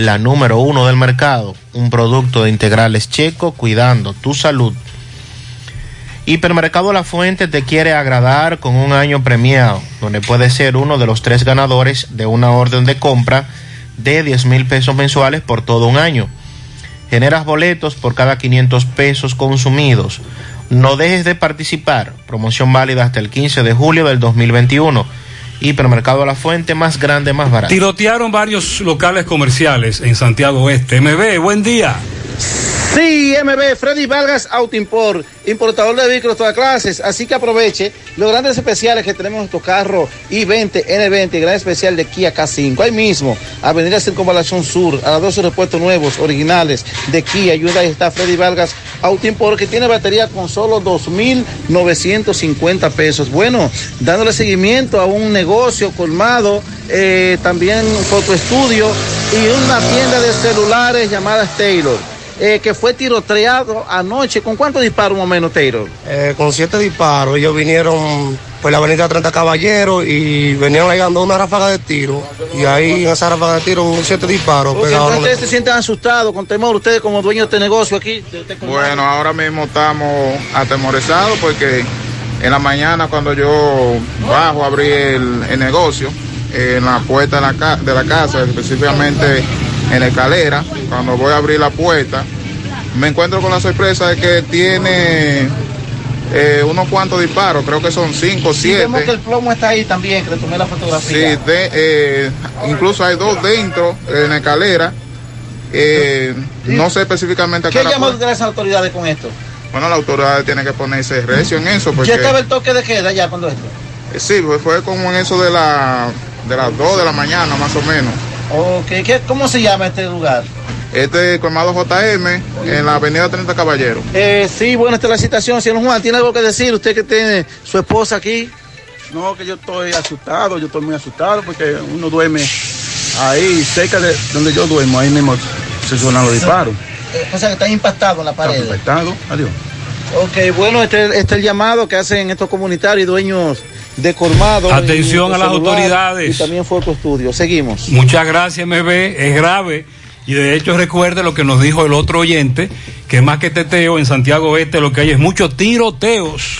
la número uno del mercado. Un producto de integrales checo cuidando tu salud. Hipermercado La Fuente te quiere agradar con un año premiado, donde puedes ser uno de los tres ganadores de una orden de compra de 10 mil pesos mensuales por todo un año. Generas boletos por cada 500 pesos consumidos. No dejes de participar. Promoción válida hasta el 15 de julio del 2021. Hipermercado La Fuente, más grande, más barato. Tirotearon varios locales comerciales en Santiago Oeste. MB, buen día. Sí, MB, Freddy Vargas Auto Import, importador de vehículos de todas clases. Así que aproveche los grandes especiales que tenemos en nuestro carro I-20, N20, gran especial de Kia K5. Ahí mismo, Avenida Circunvalación Sur, a los dos repuestos nuevos, originales de Kia. Y ahí está Freddy Vargas Auto Import, que tiene batería con solo 2.950 pesos. Bueno, dándole seguimiento a un negocio colmado, eh, también fotoestudio y una tienda de celulares llamada Taylor eh, que fue tiroteado anoche. ¿Con cuántos disparos más o menos, Taylor? Eh, con siete disparos. Ellos vinieron por la avenida 30 Caballeros y venían llegando una ráfaga de tiro. Y ahí en esa ráfaga de tiro hubo siete disparos. Entonces ustedes se sienten asustados, con temor, ustedes como dueños de este negocio aquí. de este. Bueno, ahora mismo estamos atemorizados porque en la mañana cuando yo bajo a abrir el, el negocio, en la puerta de la, ca- de la casa, específicamente en la escalera. Cuando voy a abrir la puerta, me encuentro con la sorpresa de que tiene eh, unos cuantos disparos, creo que son cinco, Sí, vemos que el plomo está ahí también, que le tomé la Sí, fotografía. de- eh, incluso hay dos dentro en la escalera. Eh, no sé específicamente a ¿Qué qué fue. de las autoridades con esto? Bueno, la autoridad tiene que ponerse recio en eso. Porque, ¿Ya estaba el toque de queda ya cuando esto? Sí, fue, fue como en eso de, la, de las 2 de la mañana, más o menos. Ok, ¿qué- ¿cómo se llama este lugar? Este colmado JM en la avenida 30 Caballeros. Eh, sí, bueno, esta es la situación. Señor Juan, ¿tiene algo que decir? Usted que tiene su esposa aquí. No, que yo estoy asustado, yo estoy muy asustado porque uno duerme ahí cerca de donde yo duermo, ahí mismo se suenan los disparos. Eh, o sea, que está impactado en la pared. Impactado, adiós. Ok, bueno, este, este es el llamado que hacen estos comunitarios y dueños de colmado. Atención a las celular, autoridades. Y también Foco Estudio. Seguimos. Muchas gracias, MB. Es grave. Y de hecho, recuerde lo que nos dijo el otro oyente, que más que teteo en Santiago Este, lo que hay es muchos tiroteos.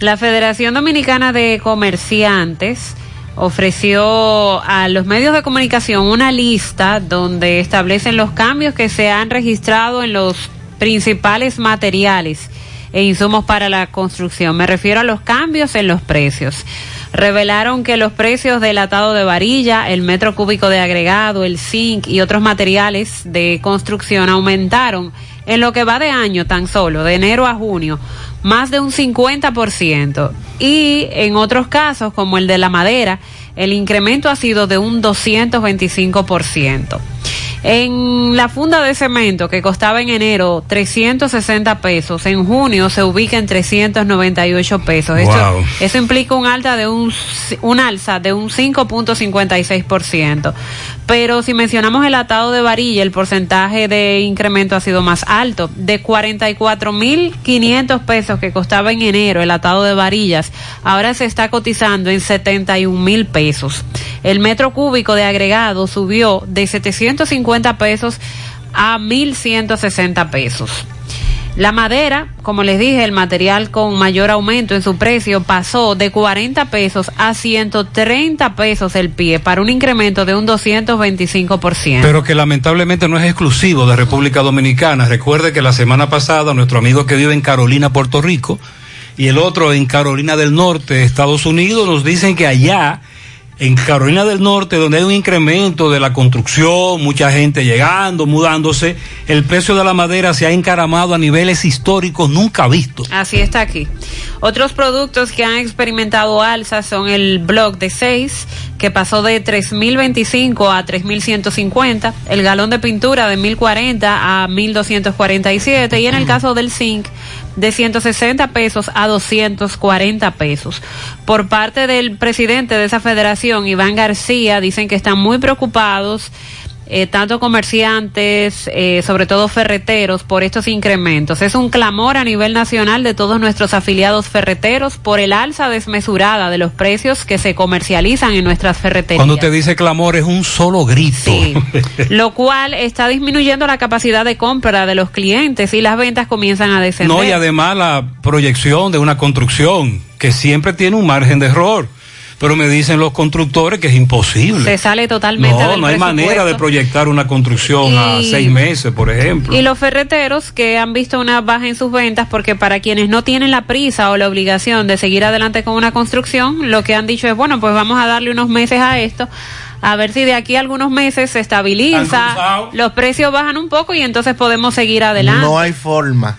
La Federación Dominicana de Comerciantes ofreció a los medios de comunicación una lista donde establecen los cambios que se han registrado en los principales materiales e insumos para la construcción. Me refiero a los cambios en los precios. Revelaron que los precios del atado de varilla, el metro cúbico de agregado, el zinc y otros materiales de construcción aumentaron en lo que va de año tan solo, de enero a junio, más de un 50%. Y en otros casos, como el de la madera, el incremento ha sido de un 225%. En la funda de cemento que costaba en enero 360 pesos, en junio se ubica en 398 pesos. Esto- Wow. eso implica un alta de un, un alza de un 5.56%. Pero si mencionamos el atado de varilla, el porcentaje de incremento ha sido más alto. De 44.500 pesos que costaba en enero el atado de varillas, ahora se está cotizando en 71 mil pesos. El metro cúbico de agregado subió de 750 pesos a 1.160 pesos. La madera, como les dije, el material con mayor aumento en su precio pasó de 40 pesos a 130 pesos el pie para un incremento de un 225%. Pero que lamentablemente no es exclusivo de República Dominicana. Recuerde que la semana pasada nuestro amigo que vive en Carolina, Puerto Rico, y el otro en Carolina del Norte, Estados Unidos, nos dicen que allá, en Carolina del Norte, donde hay un incremento de la construcción, mucha gente llegando, mudándose, el precio de la madera se ha encaramado a niveles históricos nunca vistos. Así está aquí. Otros productos que han experimentado alzas son el block de 6, que pasó de 3.025 a 3.150, el galón de pintura de 1.040 a 1.247 y en el caso del zinc de 160 pesos a 240 pesos. Por parte del presidente de esa federación, Iván García, dicen que están muy preocupados eh, tanto comerciantes, eh, sobre todo ferreteros, por estos incrementos. Es un clamor a nivel nacional de todos nuestros afiliados ferreteros por el alza desmesurada de los precios que se comercializan en nuestras ferreterías. Cuando te dice clamor es un solo grito. Lo cual está disminuyendo la capacidad de compra de los clientes y las ventas comienzan a descender. No, y además la proyección de una construcción, que siempre tiene un margen de error. Pero me dicen los constructores que es imposible. Se sale totalmente No, del no hay manera de proyectar una construcción a seis meses, por ejemplo. Y los ferreteros que han visto una baja en sus ventas porque para quienes no tienen la prisa o la obligación de seguir adelante con una construcción, lo que han dicho es, bueno, pues vamos a darle unos meses a esto, a ver si de aquí a algunos meses se estabiliza, los precios bajan un poco y entonces podemos seguir adelante. No hay forma.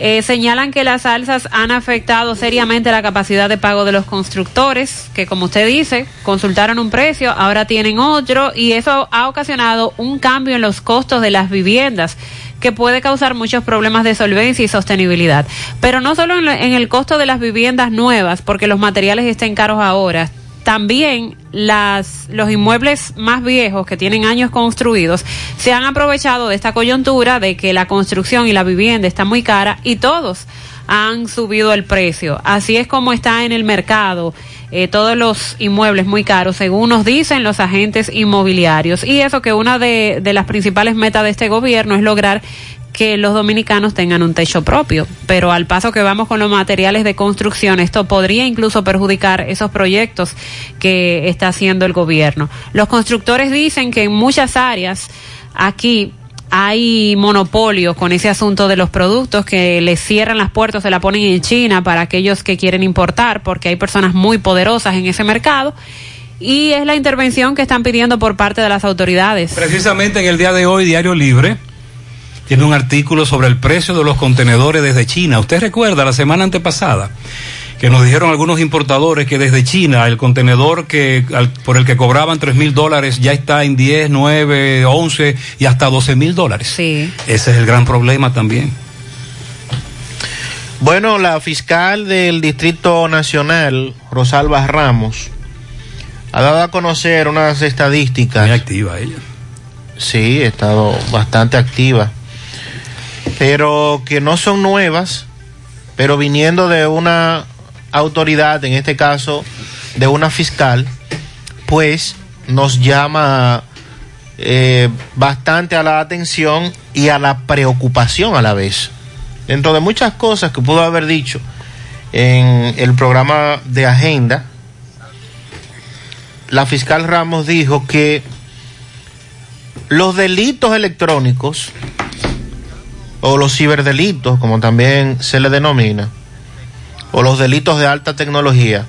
Eh, señalan que las alzas han afectado seriamente la capacidad de pago de los constructores, que como usted dice, consultaron un precio, ahora tienen otro, y eso ha ocasionado un cambio en los costos de las viviendas que puede causar muchos problemas de solvencia y sostenibilidad. Pero no solo en, en el costo de las viviendas nuevas, porque los materiales estén caros ahora, también las, los inmuebles más viejos que tienen años construidos se han aprovechado de esta coyuntura de que la construcción y la vivienda está muy cara y todos han subido el precio. Así es como está en el mercado eh, todos los inmuebles muy caros, según nos dicen los agentes inmobiliarios. Y eso que una de, de las principales metas de este gobierno es lograr que los dominicanos tengan un techo propio. Pero al paso que vamos con los materiales de construcción, esto podría incluso perjudicar esos proyectos que está haciendo el gobierno. Los constructores dicen que en muchas áreas aquí hay monopolio con ese asunto de los productos que les cierran las puertas, se la ponen en China para aquellos que quieren importar, porque hay personas muy poderosas en ese mercado. Y es la intervención que están pidiendo por parte de las autoridades. Precisamente en el día de hoy, Diario Libre tiene un artículo sobre el precio de los contenedores desde China. ¿Usted recuerda la semana antepasada? que nos dijeron algunos importadores que desde China el contenedor que al- por el que cobraban 3 mil dólares ya está en 10, 9, 11 y hasta 12 mil dólares. Sí. Ese es el gran problema también. Bueno, la fiscal del Distrito Nacional, Rosalba Ramos, ha dado a conocer unas estadísticas. Muy activa ella. Sí, ha estado bastante activa. Pero que no son nuevas, pero viniendo de una autoridad, en este caso de una fiscal, pues nos llama eh, bastante a la atención y a la preocupación a la vez. Dentro de muchas cosas que pudo haber dicho en el programa de agenda, la fiscal Ramos dijo que los delitos electrónicos o los ciberdelitos, como también se le denomina, o los delitos de alta tecnología,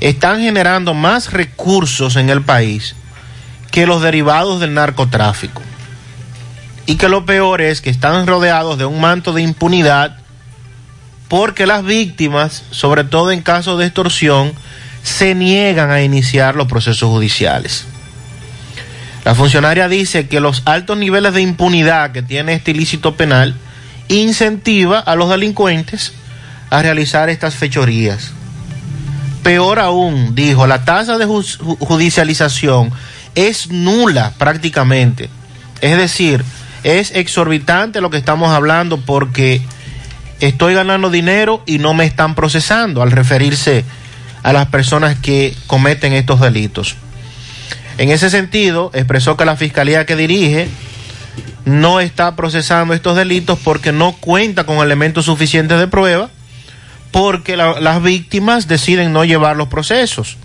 están generando más recursos en el país que los derivados del narcotráfico. Y que lo peor es que están rodeados de un manto de impunidad porque las víctimas, sobre todo en casos de extorsión, se niegan a iniciar los procesos judiciales. La funcionaria dice que los altos niveles de impunidad que tiene este ilícito penal incentiva a los delincuentes a realizar estas fechorías. Peor aún, dijo, la tasa de ju- ju- judicialización es nula prácticamente. Es decir, es exorbitante lo que estamos hablando porque estoy ganando dinero y no me están procesando al referirse a las personas que cometen estos delitos. En ese sentido, expresó que la fiscalía que dirige no está procesando estos delitos porque no cuenta con elementos suficientes de prueba, porque la- las víctimas deciden no llevar los procesos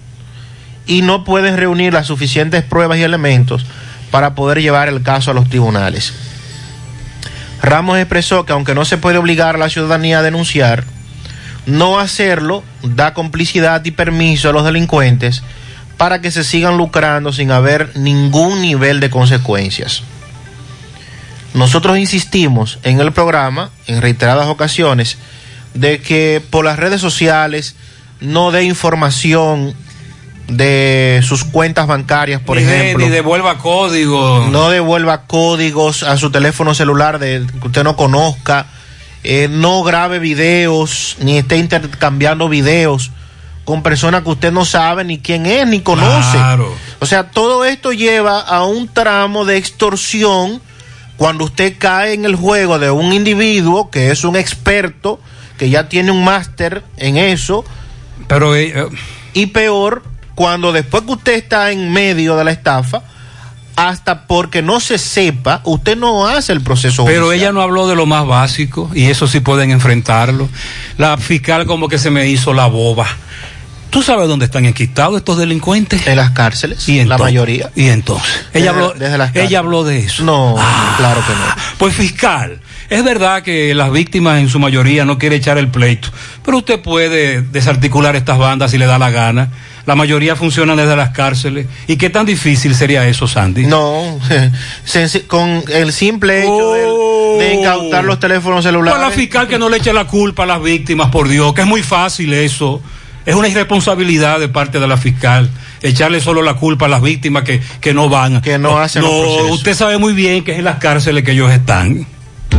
y no pueden reunir las suficientes pruebas y elementos para poder llevar el caso a los tribunales. Ramos expresó que aunque no se puede obligar a la ciudadanía a denunciar, no hacerlo da complicidad y permiso a los delincuentes para que se sigan lucrando sin haber ningún nivel de consecuencias. Nosotros insistimos en el programa, en reiteradas ocasiones, de que por las redes sociales no dé información de sus cuentas bancarias, por ni de- ejemplo. ni devuelva código. No devuelva códigos a su teléfono celular de, que usted no conozca. Eh, no grabe videos, ni esté intercambiando videos con personas que usted no sabe ni quién es, ni conoce. Claro. O sea, todo esto lleva a un tramo de extorsión cuando usted cae en el juego de un individuo que es un experto, que ya tiene un máster en eso. Pero eh, y peor, cuando después que usted está en medio de la estafa, hasta porque no se sepa, usted no hace el proceso Pero judicial. ella no habló de lo más básico y eso sí pueden enfrentarlo. La fiscal como que se me hizo la boba. ¿Tú sabes dónde están enquistados estos delincuentes? En las cárceles, ¿Y la mayoría. Y entonces, ella Desde- habló, desde las cárceles. ella habló de eso. No, claro que no. Pues fiscal, es verdad que las víctimas en su mayoría no quieren echar el pleito, pero usted puede desarticular estas bandas si le da la gana. La mayoría funcionan desde las cárceles. ¿Y qué tan difícil sería eso, Sandy? No, con el simple hecho de, de incautar los teléfonos celulares. Pues la fiscal que no le eche la culpa a las víctimas, por Dios, que es muy fácil eso. Es una irresponsabilidad de parte de la fiscal echarle solo la culpa a las víctimas que, que no van. Que no hacen los usted sabe muy bien que es en las cárceles que ellos están.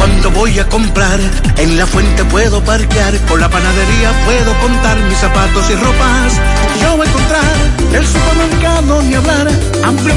Cuando voy a comprar, en la fuente puedo parquear, con la panadería puedo contar mis zapatos y ropas. Yo voy a encontrar el supermercado ni hablar, amplio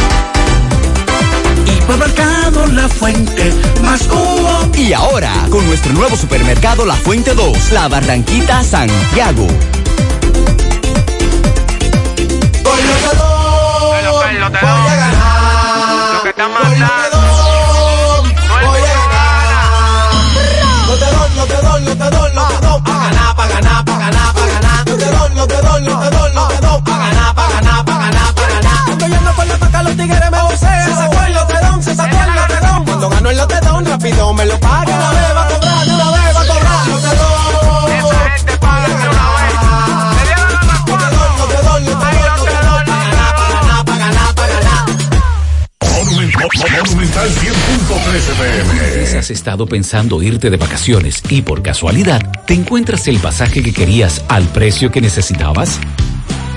Hipermercado La Fuente, más humo. Y ahora, con nuestro nuevo supermercado La Fuente 2, La Barranquita Santiago. Voy a ganar. Lo que están mandando. Voy a ganar. No te doy, no te doy, no te doy, no te doy. Rápido me lo paga. Una vez va a cobrar, de una vez va a cobrar. Lotedón. Esa gente paga de una vez. Me dieron la. No te doy, no te doy, no te doy. Monumental 100.13 pm. has estado pensando irte de vacaciones y por casualidad te encuentras el pasaje que querías al precio que necesitabas?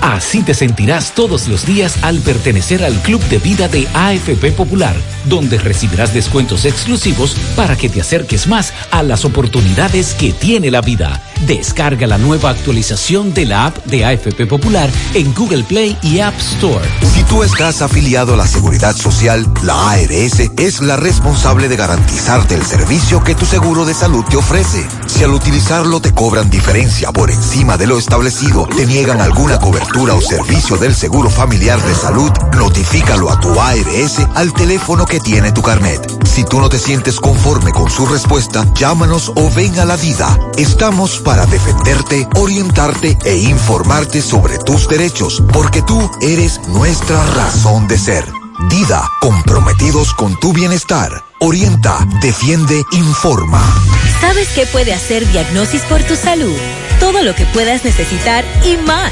Así te sentirás todos los días al pertenecer al Club de Vida de AFP Popular, donde recibirás descuentos exclusivos para que te acerques más a las oportunidades que tiene la vida. Descarga la nueva actualización de la app de AFP Popular en Google Play y App Store. Si tú estás afiliado a la Seguridad Social, la ARS es la responsable de garantizarte el servicio que tu seguro de salud te ofrece. Si al utilizarlo te cobran diferencia por encima de lo establecido, te niegan alguna cobertura o servicio del seguro familiar de salud, notifícalo a tu ARS al teléfono que tiene tu carnet. Si tú no te sientes conforme con su respuesta, llámanos o ven a la vida. Estamos para defenderte, orientarte e informarte sobre tus derechos, porque tú eres nuestra razón de ser. Dida, comprometidos con tu bienestar. Orienta, defiende, informa. ¿Sabes qué puede hacer Diagnosis por tu salud? Todo lo que puedas necesitar y más.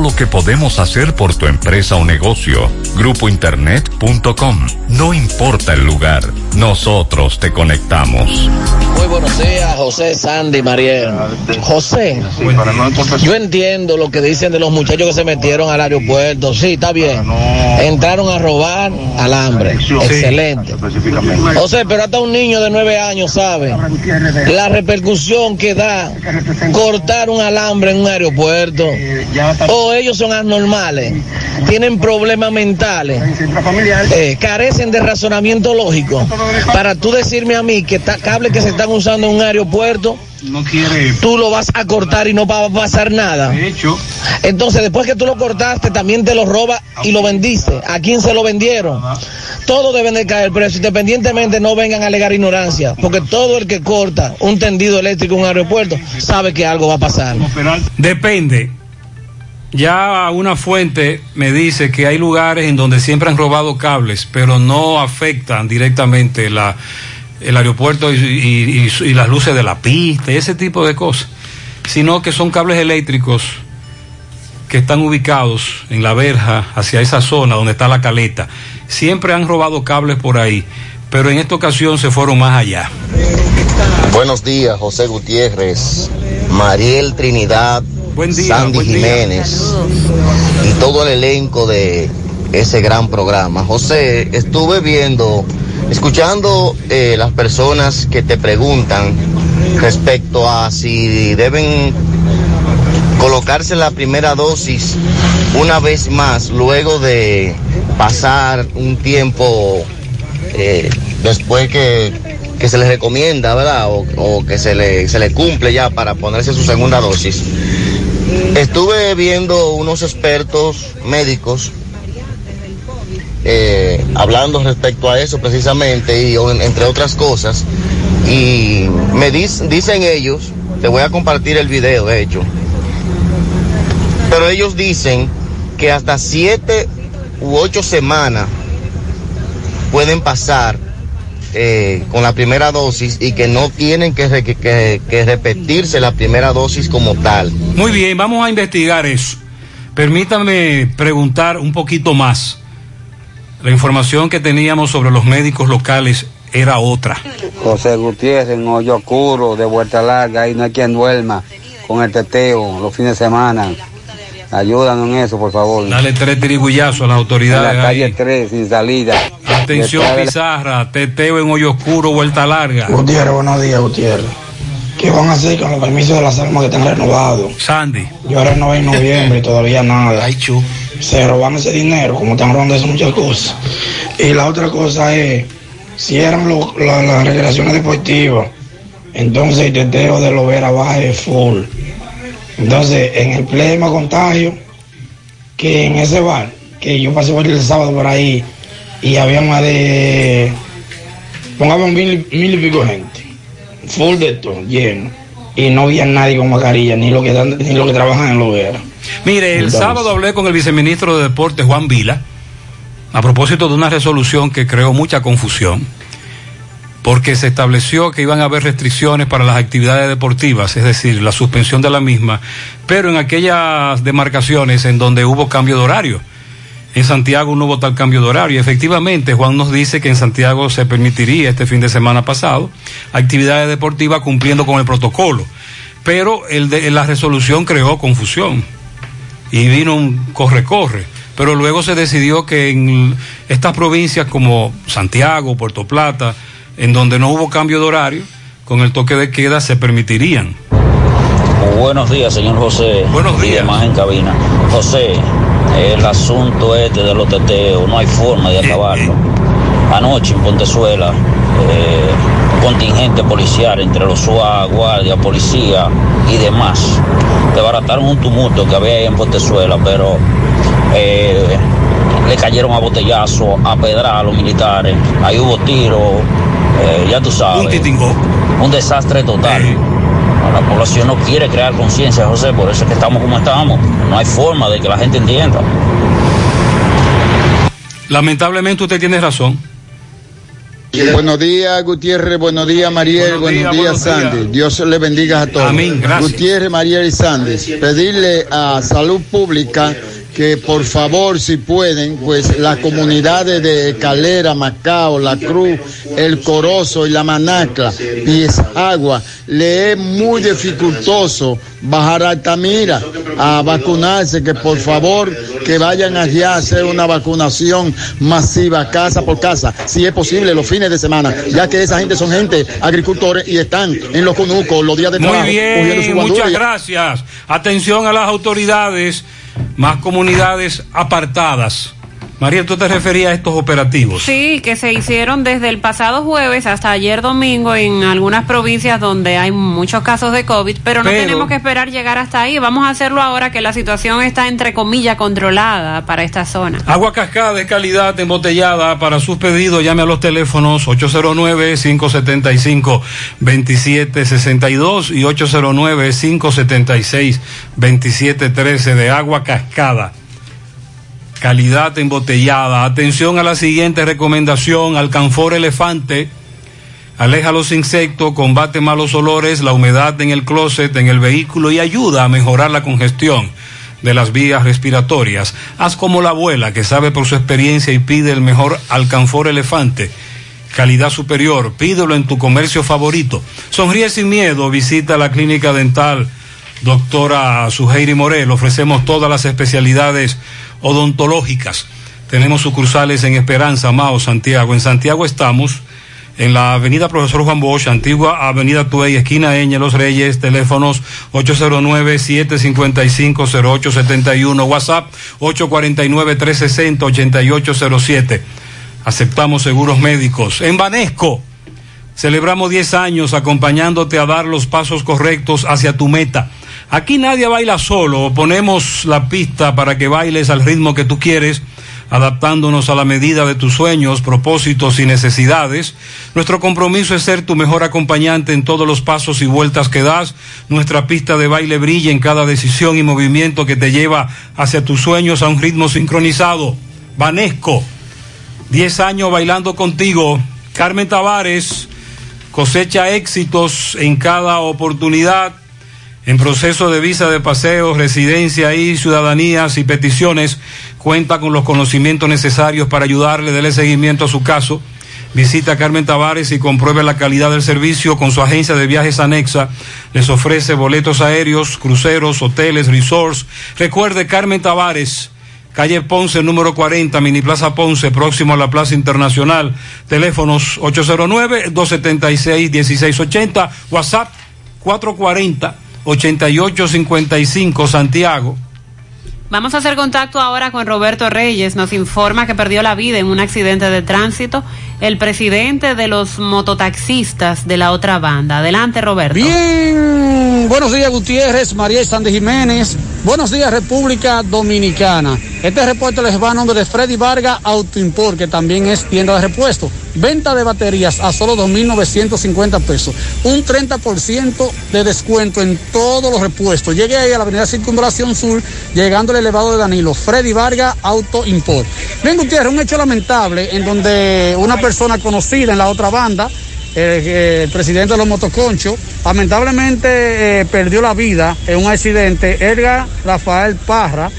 lo que podemos hacer por tu empresa o negocio. Grupointernet.com. No importa el lugar, nos nosotros te conectamos. Muy buenos días, José, Sandy, Mariel. José, yo entiendo lo que dicen de los muchachos que se metieron al aeropuerto. Sí, está bien. Entraron a robar alambre. Excelente. José, pero hasta un niño de nueve años sabe la repercusión que da cortar un alambre en un aeropuerto. Ellos son anormales, tienen problemas mentales, eh, carecen de razonamiento lógico. Para tú decirme a mí que está cable que se están usando en un aeropuerto, No quiere. tú lo vas a cortar y no va a pasar nada. De hecho, Entonces, después que tú lo cortaste, también te lo roba y lo vendiste. ¿A quién se lo vendieron? Todo deben de caer precio, independientemente no vengan a alegar ignorancia, porque todo el que corta un tendido eléctrico en un aeropuerto sabe que algo va a pasar. Depende. Ya una fuente me dice que hay lugares en donde siempre han robado cables, pero no afectan directamente el aeropuerto y, y- las luces de la pista, ese tipo de cosas, sino que son cables eléctricos que están ubicados en la verja hacia esa zona donde está la caleta. Siempre han robado cables por ahí, pero en esta ocasión se fueron más allá. Buenos días, José Gutiérrez, Mariel Trinidad, día, Sandy buen día. Jiménez y todo el elenco de ese gran programa. José, estuve viendo, escuchando eh, las personas que te preguntan respecto a si deben colocarse la primera dosis una vez más luego de pasar un tiempo eh, después que, que se les recomienda, ¿verdad? O, o que se le, se le cumple ya para ponerse su segunda dosis. Estuve viendo unos expertos médicos eh, hablando respecto a eso precisamente y entre otras cosas. Y me dicen ellos, te voy a compartir el video de hecho, pero ellos dicen que hasta siete u ocho semanas pueden pasar eh, con la primera dosis y que no tienen que, re- que- que- que repetirse la primera dosis como tal. Muy bien, vamos a investigar eso. Permítame preguntar un poquito más. La información que teníamos sobre los médicos locales era otra. José Gutiérrez en Hoyo Oscuro, de Vuelta Larga, ahí no hay quien duerma con el teteo los fines de semana. Ayúdanos en eso, por favor. Dale tres tirigullazos a las En autoridades. la calle ahí. 3, sin salida. Atención Pizarra, teteo en hoyo oscuro, vuelta larga. Gutiérrez, buenos días, Gutiérrez. ¿Qué van a hacer con los permisos de las armas que están renovados? Sandy. Yo renové en noviembre y todavía nada. Se roban ese dinero, como están robando eso muchas cosas. Y la otra cosa es, si eran lo- la- las recreaciones deportivas, entonces el teteo de Lovera baja es full. Entonces, en el pleno contagio, que en ese bar, que yo pasé por el sábado por ahí, y había más de, pongamos mil, mil y pico gente, full de todo, lleno, y no había nadie con mascarilla, ni los que, dan- ni los que trabajan en Lovera. Mire, el Entonces. sábado hablé con el viceministro de Deportes, Juan Vila, a propósito de una resolución que creó mucha confusión, porque se estableció que iban a haber restricciones para las actividades deportivas, es decir, la suspensión de la misma, pero en aquellas demarcaciones en donde hubo cambio de horario. En Santiago no hubo tal cambio de horario. Efectivamente, Juan nos dice que en Santiago se permitiría este fin de semana pasado actividades deportivas cumpliendo con el protocolo. Pero el de, la resolución creó confusión y vino un corre-corre. Pero luego se decidió que en estas provincias como Santiago, Puerto Plata, en donde no hubo cambio de horario, con el toque de queda se permitirían. Buenos días, señor José. Buenos días. Y demás en cabina. José, el asunto este de los teteos, no hay forma de acabarlo. Anoche en Pontezuela, eh, un contingente policial entre los SUA, guardia, policía y demás, desbarataron un tumulto que había ahí en Pontezuela, pero eh, le cayeron a botellazo, a pedrar a los militares. Ahí hubo tiros, eh, ya tú sabes. Un desastre total. La población no quiere crear conciencia, José, por eso es que estamos como estamos. No hay forma de que la gente entienda. Lamentablemente usted tiene razón. Buenos días, Gutiérrez. Buenos días, Mariel. Buenos, días, Sandy. Dios le bendiga a todos. Amén, gracias. Gutiérrez, Mariel y Sandy. Pedirle a Salud Pública que por favor, si pueden, pues las comunidades de Calera, Macao, La Cruz, El Corozo y La Manacla, Agua, le es muy dificultoso bajar a Altamira a vacunarse, que por favor que vayan allá a hacer una vacunación masiva casa por casa, si es posible los fines de semana, ya que esa gente son gente agricultores y están en los conucos los días de trabajo. Muy bien, muchas gracias. Atención a las autoridades, más comunidades apartadas María, ¿tú te referías a estos operativos? Sí, que se hicieron desde el pasado jueves hasta ayer domingo en algunas provincias donde hay muchos casos de COVID, pero no tenemos que esperar llegar hasta ahí. Vamos a hacerlo ahora que la situación está, entre comillas, controlada para esta zona. Agua cascada de calidad embotellada. Para sus pedidos, llame a los teléfonos 809-575-2762 y 809-576-2713 de agua cascada calidad embotellada. Atención a la siguiente recomendación, alcanfor elefante, aleja los insectos, combate malos olores, la humedad en el closet, en el vehículo y ayuda a mejorar la congestión de las vías respiratorias. Haz como la abuela que sabe por su experiencia y pide el mejor alcanfor elefante. Calidad superior, pídelo en tu comercio favorito. Sonríe sin miedo, visita la clínica dental doctora Suheiri Morel. Ofrecemos todas las especialidades odontológicas. Tenemos sucursales en Esperanza, Mao, Santiago. En Santiago estamos en la avenida Profesor Juan Bosch, antigua avenida Tuey, esquina Eñe, Los Reyes, teléfonos 809-755-0871, WhatsApp 849-360-8807. Aceptamos seguros médicos. En Banesco, celebramos 10 años acompañándote a dar los pasos correctos hacia tu meta. Aquí nadie baila solo, ponemos la pista para que bailes al ritmo que tú quieres, adaptándonos a la medida de tus sueños, propósitos y necesidades. Nuestro compromiso es ser tu mejor acompañante en todos los pasos y vueltas que das. Nuestra pista de baile brilla en cada decisión y movimiento que te lleva hacia tus sueños a un ritmo sincronizado. Vanesco, 10 años bailando contigo. Carmen Tavares cosecha éxitos en cada oportunidad en proceso de visa de paseo, residencia y ciudadanías y peticiones, cuenta con los conocimientos necesarios para ayudarle, darle seguimiento a su caso. Visita a Carmen Tavares y compruebe la calidad del servicio con su agencia de viajes anexa. Les ofrece boletos aéreos, cruceros, hoteles, resorts. Recuerde Carmen Tavares, calle Ponce, número 40, Mini Plaza Ponce, próximo a la Plaza Internacional. Teléfonos 809-276-1680, WhatsApp 440. 8855 Santiago. Vamos a hacer contacto ahora con Roberto Reyes. Nos informa que perdió la vida en un accidente de tránsito el presidente de los mototaxistas de la otra banda. Adelante, Roberto. Bien, buenos días, Gutiérrez, María Sandy Jiménez. Buenos días, República Dominicana. Este repuesto les va a nombre de Freddy Vargas Autoimport, que también es tienda de repuesto. Venta de baterías a solo 2.950 pesos. Un 30% de descuento en todos los repuestos. Llegue ahí a la avenida Circunvalación Sur, llegando al elevado de Danilo. Freddy Vargas Auto Import. Bien, Gutiérrez, un hecho lamentable en donde una persona conocida en la otra banda, el, presidente de los motoconchos, lamentablemente eh, perdió la vida en un accidente. Edgar Rafael Parra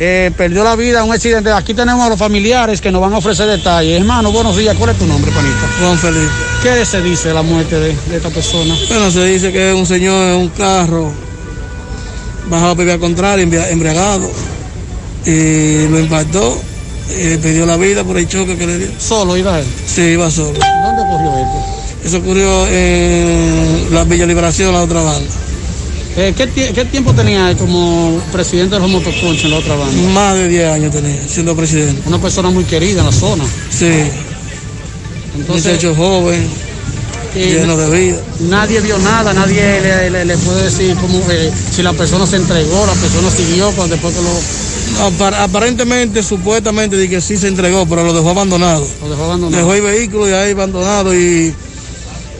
eh, perdió la vida en un accidente. Aquí tenemos a los familiares que nos van a ofrecer detalles. Hermano, buenos días. ¿Cuál es tu nombre, panita? Juan Felipe. ¿Qué se dice de la muerte de, esta persona? Bueno, se dice que es un señor en un carro bajado a vía contraria, embriagado, y lo impactó y perdió la vida por el choque que le dio. ¿Solo iba él? Sí, iba solo. ¿Dónde ocurrió esto? Eso ocurrió en la Villa Liberación, la otra banda. Eh, ¿qué, tiempo tenía como presidente de los motoconchos en la otra banda? Más de 10 años tenía, siendo presidente. Una persona muy querida en la zona. Sí. Entonces, hecho joven, lleno de vida. Nadie vio nada, nadie le, puede decir cómo, eh, si la persona se entregó, la persona siguió cuando después que lo... aparentemente, supuestamente, de que sí se entregó, pero lo dejó abandonado. Lo dejó abandonado. Dejó el vehículo y ahí abandonado y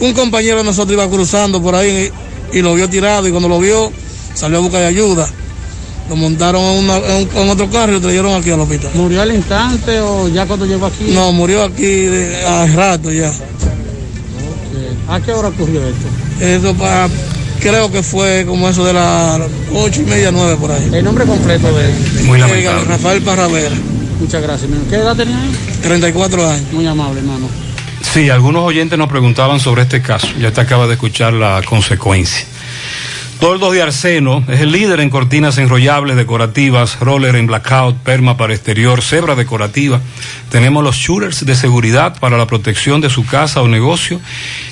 un compañero de nosotros iba cruzando por ahí y lo vio tirado y cuando lo vio salió a buscar ayuda. Lo montaron en, otro carro y lo trajeron aquí al hospital. ¿Murió al instante o ya cuando llegó aquí? No, murió aquí hace rato ya. ¿A qué hora ocurrió esto? Esto para creo que fue como eso de las ocho y media, nueve por ahí. El nombre completo de él. Muy lamentable. Rafael Parravera, Muchas gracias, hermano. ¿Qué edad tenía él? 34 años. Muy amable, hermano. Sí, algunos oyentes nos preguntaban sobre este caso. Ya te acaba de escuchar la consecuencia. Toldos de Arseno es el líder en cortinas enrollables decorativas, roller en blackout, perma para exterior, cebra decorativa. Tenemos los shooters de seguridad para la protección de su casa o negocio.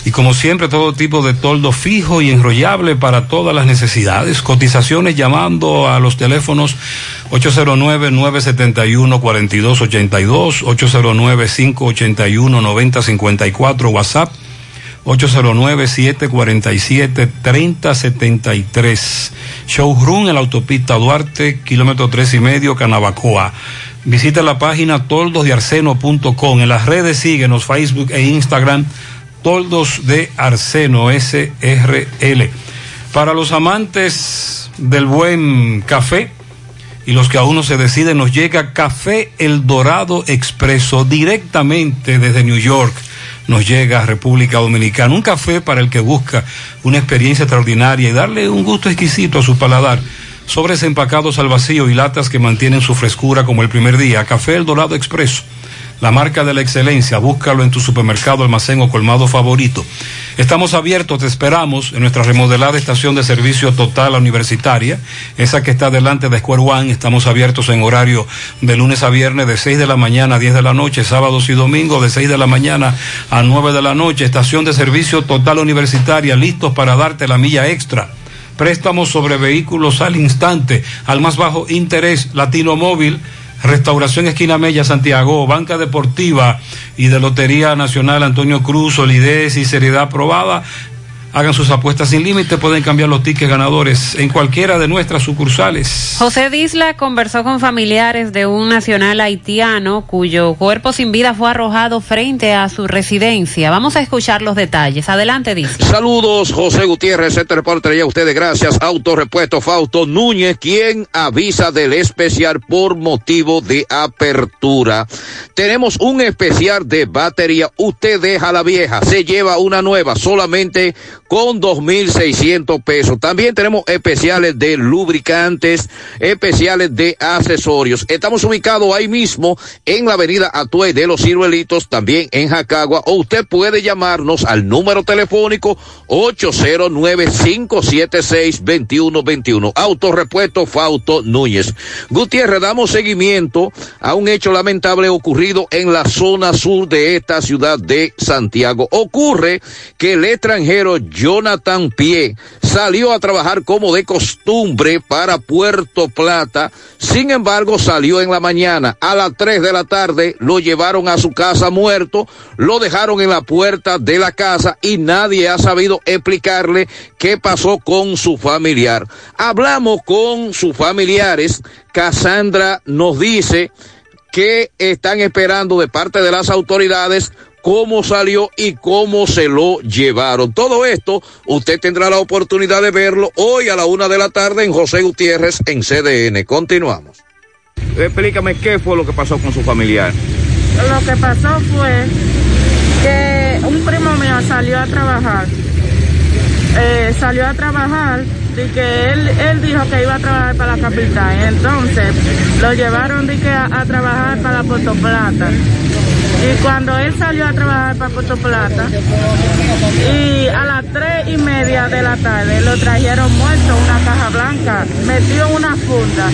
Y como siempre, todo tipo de toldo fijo y enrollable para todas las necesidades. Cotizaciones llamando a los teléfonos 809-971-4282, 809-581-9054, WhatsApp 809-747-3073. Showroom en la autopista Duarte, kilómetro tres y medio, Canabacoa. Visita la página toldosdearseno.com. En las redes síguenos, Facebook e Instagram, Toldos de Arseno, SRL. Para los amantes del buen café, y los que aún no se deciden, nos llega Café El Dorado Expreso directamente desde New York. Nos llega a República Dominicana. Un café para el que busca una experiencia extraordinaria y darle un gusto exquisito a su paladar. Sobres empacados al vacío y latas que mantienen su frescura como el primer día. Café El Dorado Expreso. La marca de la excelencia, búscalo en tu supermercado, almacén o colmado favorito. Estamos abiertos, te esperamos en nuestra remodelada estación de servicio total universitaria, esa que está delante de Square One. Estamos abiertos en horario de lunes a viernes de 6 de la mañana a 10 de la noche, sábados y domingos de 6 de la mañana a 9 de la noche. Estación de servicio total universitaria, listos para darte la milla extra. Préstamos sobre vehículos al instante, al más bajo interés, Latino Móvil. Restauración Esquina Mella, Santiago, Banca Deportiva y de Lotería Nacional Antonio Cruz, solidez y seriedad aprobada. Hagan sus apuestas sin límite, pueden cambiar los tickets ganadores en cualquiera de nuestras sucursales. José Disla conversó con familiares de un nacional haitiano cuyo cuerpo sin vida fue arrojado frente a su residencia. Vamos a escuchar los detalles. Adelante, Disla. Saludos, José Gutiérrez, este reporte y a ustedes gracias. Autorepuesto Fausto Núñez, quien avisa del especial por motivo de apertura. Tenemos un especial de batería. Usted deja la vieja, se lleva una nueva solamente con dos mil seiscientos pesos. También tenemos especiales de lubricantes, especiales de accesorios. Estamos ubicados ahí mismo en la avenida Atue de los Ciruelitos, también en Jacagua, o usted puede llamarnos al número telefónico 809-576-2121. Autorepuesto Fausto Núñez. Gutiérrez, damos seguimiento a un hecho lamentable ocurrido en la zona sur de esta ciudad de Santiago. Ocurre que el extranjero Jonathan Pie salió a trabajar como de costumbre para Puerto Plata. Sin embargo, salió en la mañana. A las 3 de la tarde lo llevaron a su casa muerto, lo dejaron en la puerta de la casa y nadie ha sabido explicarle qué pasó con su familiar. Hablamos con sus familiares. Cassandra nos dice que están esperando de parte de las autoridades cómo salió y cómo se lo llevaron. Todo esto usted tendrá la oportunidad de verlo hoy a la una de la tarde en José Gutiérrez en CDN. Continuamos. Explícame qué fue lo que pasó con su familiar. Lo que pasó fue que un primo mío salió a trabajar. Eh, salió a trabajar y que él, él dijo que iba a trabajar para la capital. Entonces lo llevaron de que a, a trabajar para Puerto Plata. Y cuando él salió a trabajar para Puerto Plata, y a las tres y media de la tarde lo trajeron muerto, una caja blanca, metido en una funda.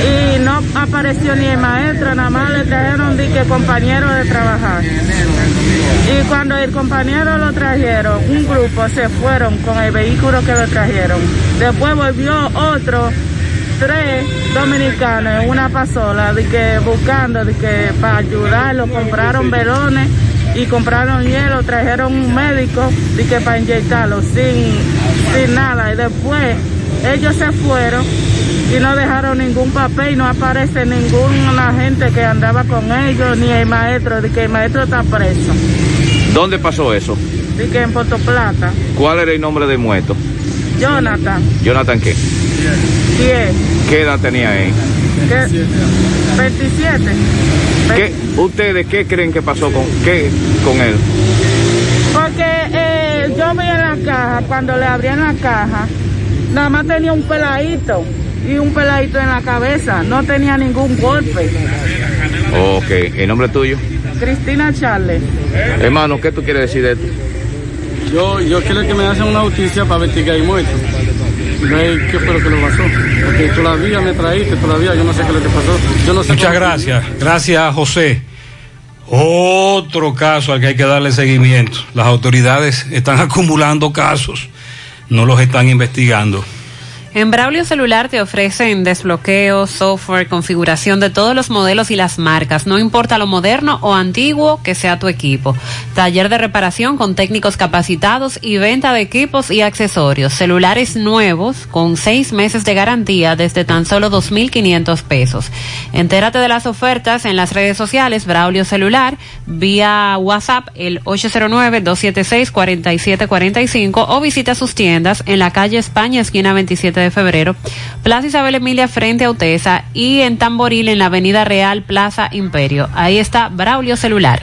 Y no apareció ni el maestro, nada más le trajeron de que compañero de trabajar. Y cuando el compañero lo trajeron, un grupo se fueron con el vehículo que lo trajeron. Después volvió otro tres dominicanos en una pasola de que buscando de que para ayudarlo compraron velones y compraron hielo trajeron un médico de que para inyectarlo sin sin nada y después ellos se fueron y no dejaron ningún papel y no aparece ninguna gente que andaba con ellos ni el maestro de que el maestro está preso ¿Dónde pasó eso? de que en Puerto Plata ¿Cuál era el nombre del muerto? Jonathan Jonathan qué? ¿Quién? ¿Qué edad tenía él? ¿Qué? 27 ¿Qué, ¿Ustedes qué creen que pasó con, qué, con él? Porque eh, yo vi en la caja, cuando le abrían la caja, nada más tenía un peladito y un peladito en la cabeza, no tenía ningún golpe. Ok, ¿el nombre tuyo? Cristina Charles. Hermano, ¿qué tú quieres decir de esto? Yo, yo quiero que me hacen una noticia para ver que hay qué fue lo que le pasó. Porque todavía me traíste, todavía yo no sé qué es lo que pasó. Yo no sé Muchas gracias. Gracias, José. Otro caso al que hay que darle seguimiento. Las autoridades están acumulando casos, no los están investigando. En Braulio Celular te ofrecen desbloqueo, software, configuración de todos los modelos y las marcas, no importa lo moderno o antiguo que sea tu equipo. Taller de reparación con técnicos capacitados y venta de equipos y accesorios. Celulares nuevos con seis meses de garantía desde tan solo 2.500 pesos. Entérate de las ofertas en las redes sociales Braulio Celular vía WhatsApp el 809-276-4745 o visita sus tiendas en la calle España, esquina 27 de febrero, Plaza Isabel Emilia frente a Utesa y en Tamboril en la Avenida Real Plaza Imperio. Ahí está Braulio Celular.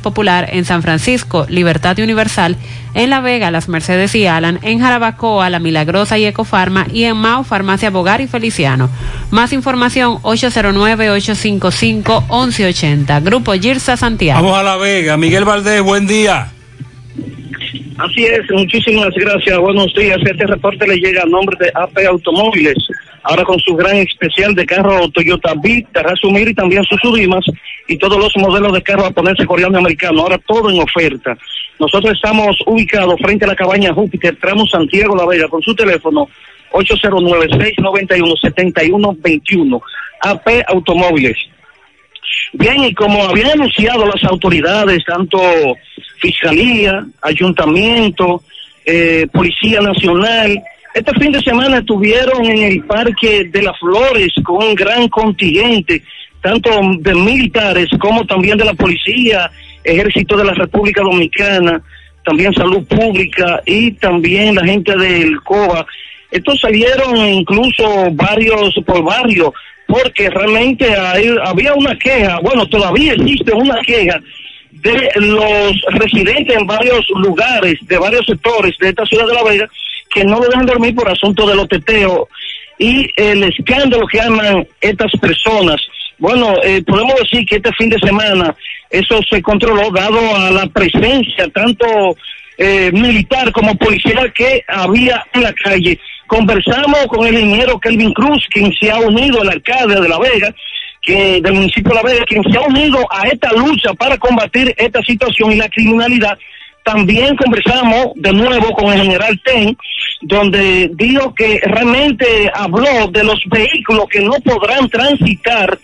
Popular, en San Francisco, Libertad Universal, en La Vega, Las Mercedes y Alan, en Jarabacoa, La Milagrosa y Ecofarma y en Mao, Farmacia Bogar y Feliciano. Más información 809-855-1180. Grupo Girsa Santiago. Vamos a La Vega. Miguel Valdés, buen día. Así es, muchísimas gracias. Buenos días. Este reporte le llega a nombre de AP Automóviles. Ahora con su gran especial de carro Toyota Beat, Terrazo Mir y también sus Sudimas y todos los modelos de carro japonés, coreano y americano. Ahora todo en oferta. Nosotros estamos ubicados frente a la cabaña Júpiter, tramo Santiago La Vega, con su teléfono 809-691-7121. AP Automóviles. Bien, y como habían anunciado las autoridades, tanto Fiscalía, Ayuntamiento, eh, Policía Nacional, este fin de semana estuvieron en el Parque de las Flores con un gran contingente, tanto de militares como también de la Policía, Ejército de la República Dominicana, también Salud Pública y también la gente del COBA. Estos salieron incluso varios por barrio, porque realmente había una queja, bueno, todavía existe una queja de los residentes en varios lugares, de varios sectores de esta ciudad de La Vega, que no lo dejan dormir por asunto de los teteos y el escándalo que aman estas personas. Bueno, eh, podemos decir que este fin de semana eso se controló dado a la presencia tanto eh, militar como policial que había en la calle. Conversamos con el ingeniero Kelvin Cruz, quien se ha unido, el alcalde de La Vega, que del municipio de La Vega, quien se ha unido a esta lucha para combatir esta situación y la criminalidad. También conversamos de nuevo con el general Ten, donde dijo que realmente habló de los vehículos que no podrán transitar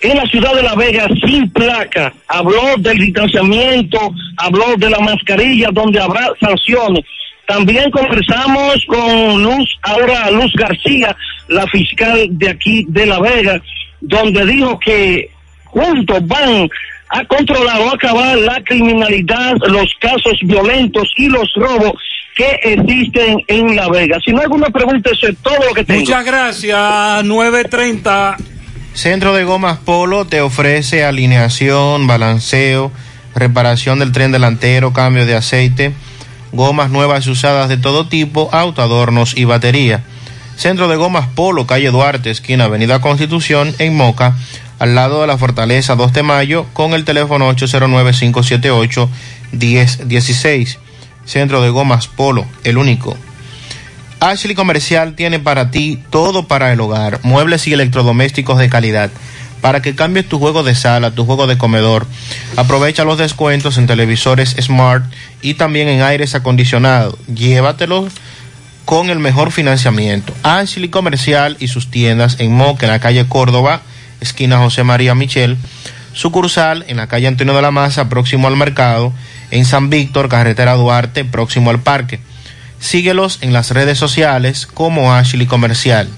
en la ciudad de La Vega sin placa. Habló del distanciamiento, habló de la mascarilla, donde habrá sanciones. También conversamos con Luz, ahora Luz García, la fiscal de aquí de La Vega, donde dijo que juntos van a controlar o acabar la criminalidad, los casos violentos y los robos que existen en La Vega. Si no hay alguna pregunta, eso es todo lo que tengo. Muchas gracias, 930. Centro de Gomas Polo te ofrece alineación, balanceo, reparación del tren delantero, cambio de aceite, gomas nuevas y usadas de todo tipo, auto, adornos y batería. Centro de Gomas Polo, calle Duarte, esquina Avenida Constitución, en Moca, al lado de la Fortaleza 2 de Mayo, con el teléfono 809-578-1016. Centro de Gomas Polo, el único. Ashley Comercial tiene para ti todo para el hogar, muebles y electrodomésticos de calidad. Para que cambies tu juego de sala, tu juego de comedor. Aprovecha los descuentos en televisores smart y también en aires acondicionados. Llévatelos con el mejor financiamiento. Ashley Comercial y sus tiendas en Moca, en la calle Córdoba, esquina José María Michel. Sucursal en la calle Antonio de la Maza, próximo al mercado. En San Víctor, carretera Duarte, próximo al parque. Síguelos en las redes sociales como Ashley Comercial.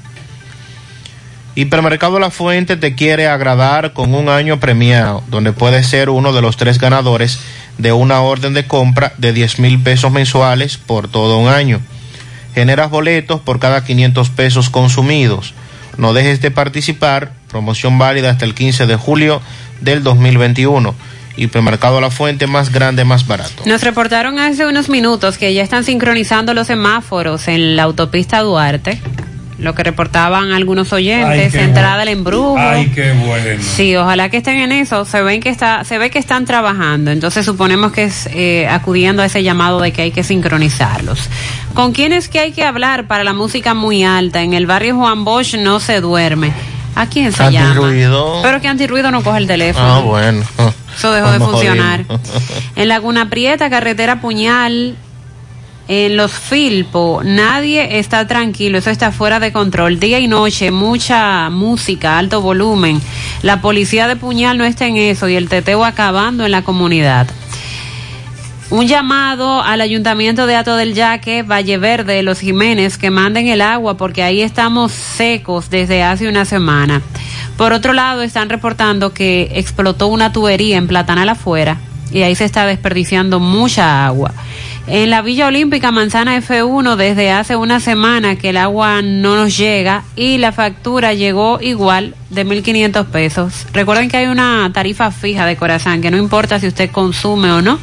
Hipermercado La Fuente te quiere agradar con un año premiado, donde puedes ser uno de los tres ganadores de una orden de compra de 10 mil pesos mensuales por todo un año. Generas boletos por cada 500 pesos consumidos. No dejes de participar, promoción válida hasta el 15 de julio del 2021. Hipermercado La Fuente, más grande, más barato. Nos reportaron hace unos minutos que ya están sincronizando los semáforos en la autopista Duarte. Lo que reportaban algunos oyentes, Ay, entrada bueno. del embrujo. Ay, qué bueno. Sí, ojalá que estén en eso. Se ven que está, se ve que están trabajando. Entonces suponemos que es eh, acudiendo a ese llamado de que hay que sincronizarlos. ¿Con quién es que hay que hablar para la música muy alta? En el barrio Juan Bosch no se duerme. ¿A quién se llama? Antirruido. Pero que antirruido no coge el teléfono. Ah, bueno. Eso dejó de funcionar. En Laguna Prieta, carretera Puñal, en Los Filpo, nadie está tranquilo, eso está fuera de control. Día y noche, mucha música, alto volumen. La policía de Puñal no está en eso y el teteo acabando en la comunidad. Un llamado al ayuntamiento de Ato del Yaque, Valle Verde, Los Jiménez, que manden el agua porque ahí estamos secos desde hace una semana. Por otro lado, están reportando que explotó una tubería en Platanal afuera y ahí se está desperdiciando mucha agua. En la Villa Olímpica Manzana F1 desde hace una semana que el agua no nos llega y la factura llegó igual de 1.500 pesos. Recuerden que hay una tarifa fija de Corazán que no importa si usted consume o no,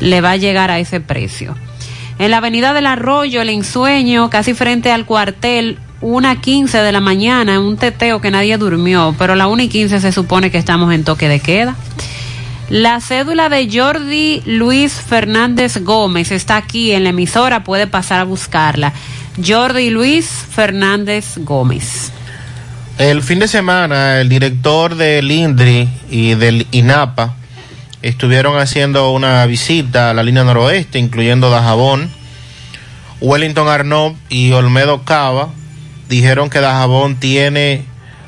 le va a llegar a ese precio. En la avenida del Arroyo, el ensueño, casi frente al cuartel, una 15 de la mañana, un teteo que nadie durmió, pero la 1 y 15 se supone que estamos en toque de queda. La cédula de Jordi Luis Fernández Gómez está aquí en la emisora, puede pasar a buscarla. Jordi Luis Fernández Gómez. El fin de semana, el director del INDRI y del INAPA estuvieron haciendo una visita a la línea noroeste, incluyendo Dajabón. Wellington Arnott y Olmedo Cava dijeron que Dajabón tiene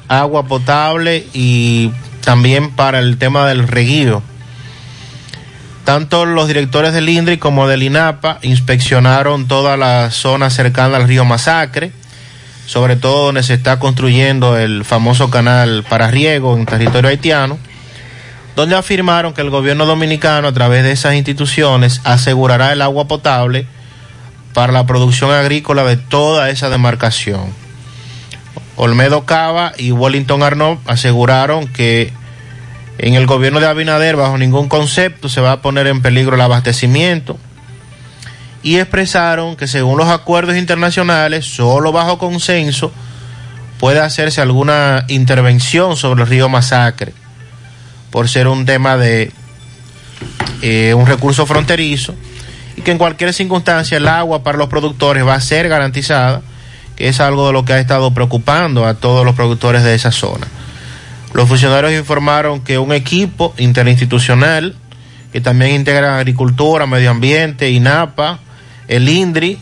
agua potable y también para el tema del reguío. Tanto los directores del INDRI como del INAPA inspeccionaron toda la zona cercana al río Masacre, sobre todo donde se está construyendo el famoso canal para riego en territorio haitiano, donde afirmaron que el gobierno dominicano a través de esas instituciones asegurará el agua potable para la producción agrícola de toda esa demarcación. Olmedo Cava y Wellington Arnott aseguraron que en el gobierno de Abinader bajo ningún concepto se va a poner en peligro el abastecimiento. Y expresaron que según los acuerdos internacionales, solo bajo consenso puede hacerse alguna intervención sobre el río Masacre por ser un tema de eh, un recurso fronterizo y que en cualquier circunstancia el agua para los productores va a ser garantizada, que es algo de lo que ha estado preocupando a todos los productores de esa zona. Los funcionarios informaron que un equipo interinstitucional que también integra agricultura, medio ambiente, INAPA, el INDRI,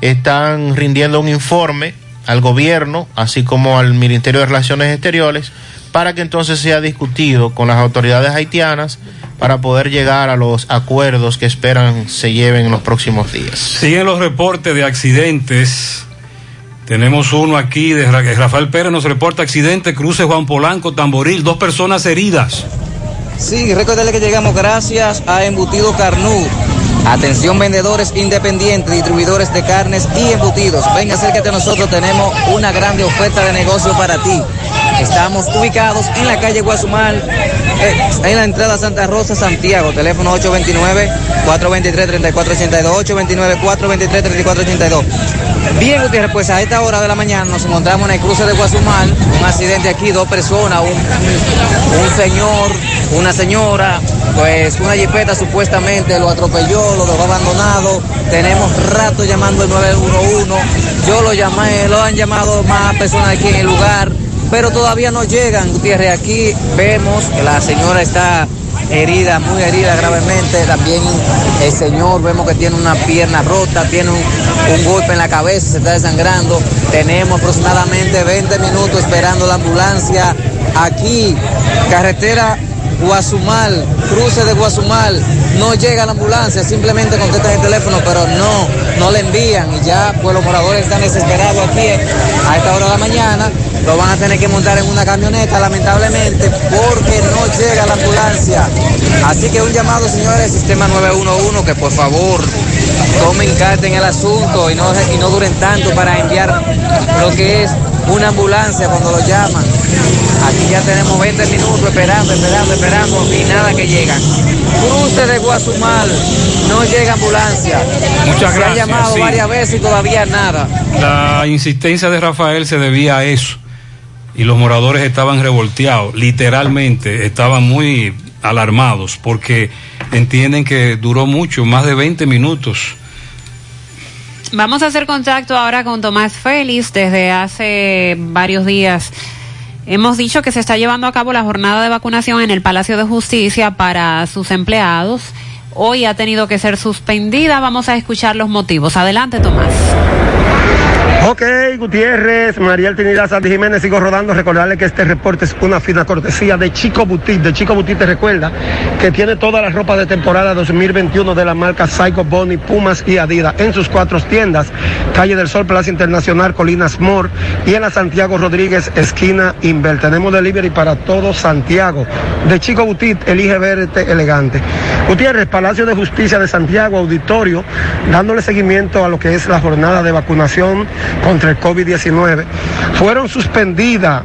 están rindiendo un informe al gobierno, así como al Ministerio de Relaciones Exteriores, para que entonces sea discutido con las autoridades haitianas para poder llegar a los acuerdos que esperan se lleven en los próximos días. Siguen los reportes de accidentes. Tenemos uno aquí de Ra- Rafael Pérez, nos reporta accidente, cruce Juan Polanco, Tamboril, dos personas heridas. Sí, recuérdale que llegamos gracias a Embutido Carnú. Atención vendedores independientes, distribuidores de carnes y embutidos. Venga, acércate a nosotros, tenemos una grande oferta de negocio para ti. Estamos ubicados en la calle Guasumal, eh, en la entrada Santa Rosa, Santiago. Teléfono 829-423-3482. 829-423-3482. Bien, Gutiérrez, pues a esta hora de la mañana nos encontramos en el cruce de Guasumal. Un accidente aquí, dos personas, un, un señor, una señora, pues una jipeta supuestamente lo atropelló, lo dejó abandonado. Tenemos rato llamando el 911. Yo lo llamé, lo han llamado más personas aquí en el lugar, pero todavía no llegan, Gutiérrez. Aquí vemos que la señora está herida, muy herida gravemente. También el señor vemos que tiene una pierna rota, tiene un, un golpe en la cabeza, se está desangrando. Tenemos aproximadamente 20 minutos esperando la ambulancia aquí, carretera Guasumal, cruce de Guasumal, no llega la ambulancia, simplemente contestan el teléfono, pero no, no le envían y ya pues los moradores están desesperados aquí a esta hora de la mañana, lo van a tener que montar en una camioneta lamentablemente porque no llega la ambulancia. Así que un llamado señores, sistema 911, que por favor tomen carta en el asunto y no, y no duren tanto para enviar lo que es una ambulancia cuando lo llaman. Aquí ya tenemos 20 minutos esperando, esperando, esperando y nada que llegan. Cruce de Guasumal, no llega ambulancia. Muchas Se gracias, ha llamado sí. varias veces y todavía nada. La insistencia de Rafael se debía a eso. Y los moradores estaban revolteados, literalmente, estaban muy alarmados porque entienden que duró mucho, más de 20 minutos. Vamos a hacer contacto ahora con Tomás Félix. Desde hace varios días hemos dicho que se está llevando a cabo la jornada de vacunación en el Palacio de Justicia para sus empleados. Hoy ha tenido que ser suspendida. Vamos a escuchar los motivos. Adelante, Tomás. Ok, Gutiérrez, María Trinidad Santi Jiménez, sigo rodando. Recordarle que este reporte es una fina cortesía de Chico Boutique. De Chico Boutique te recuerda que tiene toda la ropa de temporada 2021 de la marca Psycho Bonnie, Pumas y Adidas en sus cuatro tiendas. Calle del Sol, Plaza Internacional, Colinas Mor y en la Santiago Rodríguez, esquina Inver. Tenemos delivery para todo Santiago. De Chico Boutique, elige verte elegante. Gutiérrez, Palacio de Justicia de Santiago, auditorio, dándole seguimiento a lo que es la jornada de vacunación contra el COVID-19. Fueron suspendidas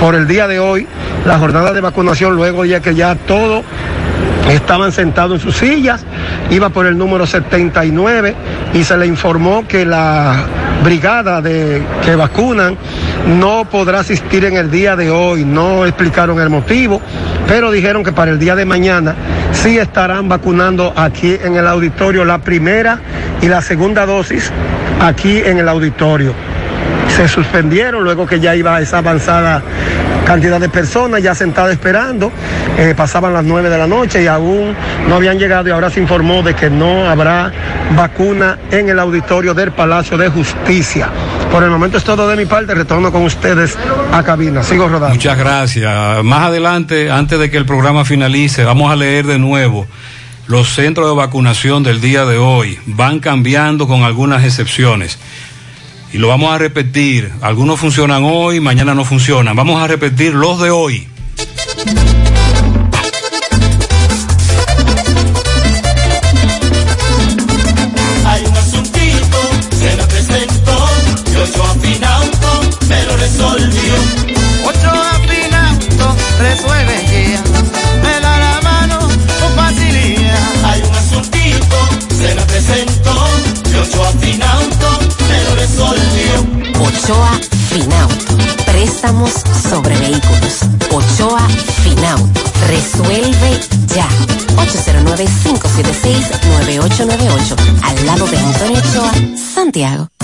por el día de hoy la jornada de vacunación luego ya que ya todo estaban sentados en sus sillas, iba por el número 79 y se le informó que la brigada de que vacunan no podrá asistir en el día de hoy, no explicaron el motivo, pero dijeron que para el día de mañana sí estarán vacunando aquí en el auditorio la primera y la segunda dosis aquí en el auditorio. Se suspendieron luego que ya iba esa avanzada cantidad de personas ya sentadas esperando. Eh, pasaban las nueve de la noche y aún no habían llegado y ahora se informó de que no habrá vacuna en el auditorio del Palacio de Justicia. Por el momento es todo de mi parte, retorno con ustedes a cabina. Sigo rodando. Muchas gracias. Más adelante, antes de que el programa finalice, vamos a leer de nuevo los centros de vacunación del día de hoy. Van cambiando con algunas excepciones. Y lo vamos a repetir. Algunos funcionan hoy, mañana no funcionan. Vamos a repetir los de hoy. Hay un asuntito, se me presentó, y ocho afinauto me lo resolvió. Ocho afinauto resuelve ya, me da la mano con facilidad. Hay un asuntito, se me presentó, y ocho afinauto me lo resolvió. Ochoa Finauto. Préstamos sobre vehículos. Ochoa Finauto. Resuelve ya. 809-576-9898. Al lado de Antonio Ochoa, Santiago.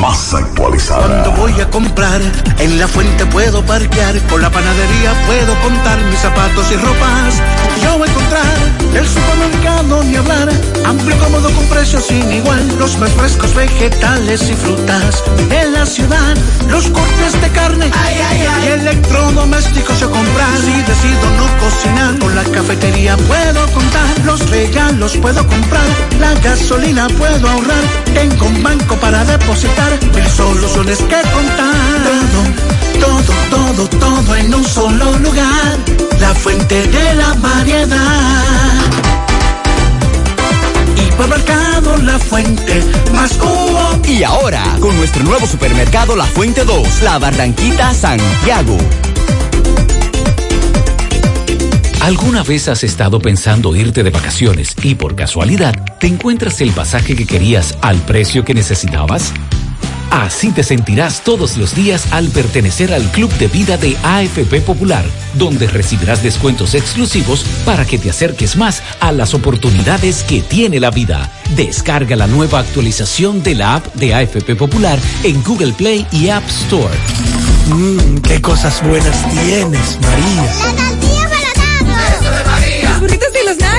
Más actualizada. Cuando voy a comprar, en la fuente puedo parquear, con la panadería puedo contar mis zapatos y ropas. Yo voy a encontrar el supermercado ni hablar, amplio, cómodo Todo con precios sin igual, los más frescos vegetales y frutas. En la ciudad, los cortes de carne ay, ay, ay. y electrodomésticos yo comprar. Si decido no cocinar, con la cafetería puedo contar. Los regalos puedo comprar, la gasolina puedo ahorrar. Tengo un banco para depositar, mil soluciones que contar. Todo, todo, todo, todo en un solo lugar. La fuente de la variedad. Hipermercado La Fuente, más cubo. Y ahora, con nuestro nuevo supermercado La Fuente 2, La Barranquita Santiago. ¿Alguna vez has estado pensando irte de vacaciones y por casualidad te encuentras el pasaje que querías al precio que necesitabas? Así te sentirás todos los días al pertenecer al Club de Vida de AFP Popular, donde recibirás descuentos exclusivos para que te acerques más a las oportunidades que tiene la vida. Descarga la nueva actualización de la app de AFP Popular en Google Play y App Store. Mmm, qué cosas buenas tienes, María.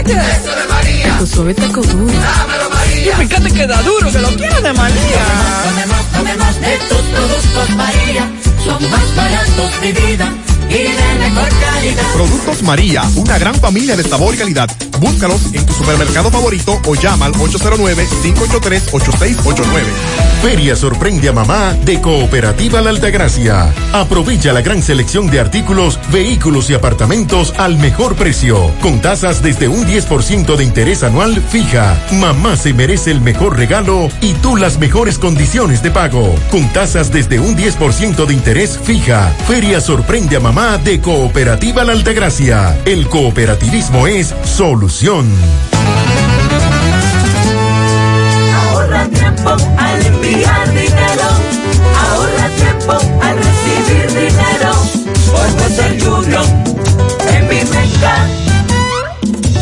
Nachos. Eso de María. Tu suave taco duro. Dámelo, María. Y fíjate que da duro, que lo quiero de María. Tomemos, tomemos de tus productos, María. Son más baratos de vida y de mejor calidad. Productos María, una gran familia de sabor y calidad. Búscalos en tu supermercado favorito o llama al 809-583-8689. Feria sorprende a mamá de Cooperativa La Altagracia. Aprovecha la gran selección de artículos, vehículos y apartamentos al mejor precio, con tasas desde un 10% de interés anual fija. Mamá se merece el mejor regalo y tú las mejores condiciones de pago, con tasas desde un 10% de interés fija. Feria sorprende a mamá de Cooperativa La Altagracia. El cooperativismo es solución. Ahorra tiempo al enviar dinero. Ahorra tiempo al recibir dinero. Por Western Union. En mi menca.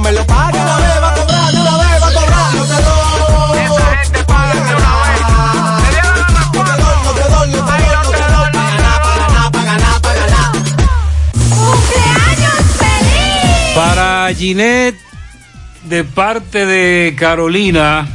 Me lo una vez va a cobrar, de una vez va a cobrar. Lo te doy. Esa gente paga de una vez. Te dieron la más cuatro. Lo te doy, lo te doy, lo te doy. Pa' ganar, pa' ganar, pa' ganar, pa' ganar. ¡Cumpleaños feliz! Para Ginette, de parte de Carolina,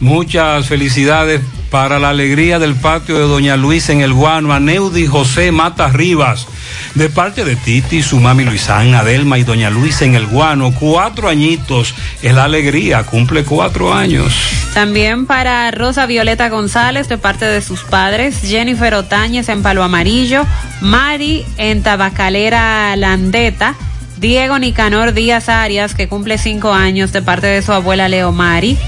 muchas felicidades para la alegría del patio de Doña Luisa en el Guano, a Neudi José Mata Rivas, de parte de Titi, su mami Luisana, Adelma y Doña Luisa en el Guano, cuatro añitos, es la alegría, cumple cuatro años. También para Rosa Violeta González de parte de sus padres, Jennifer Otañez en Palo Amarillo, Mari en Tabacalera Landeta, Diego Nicanor Díaz Arias que cumple cinco años de parte de su abuela Leo Mari.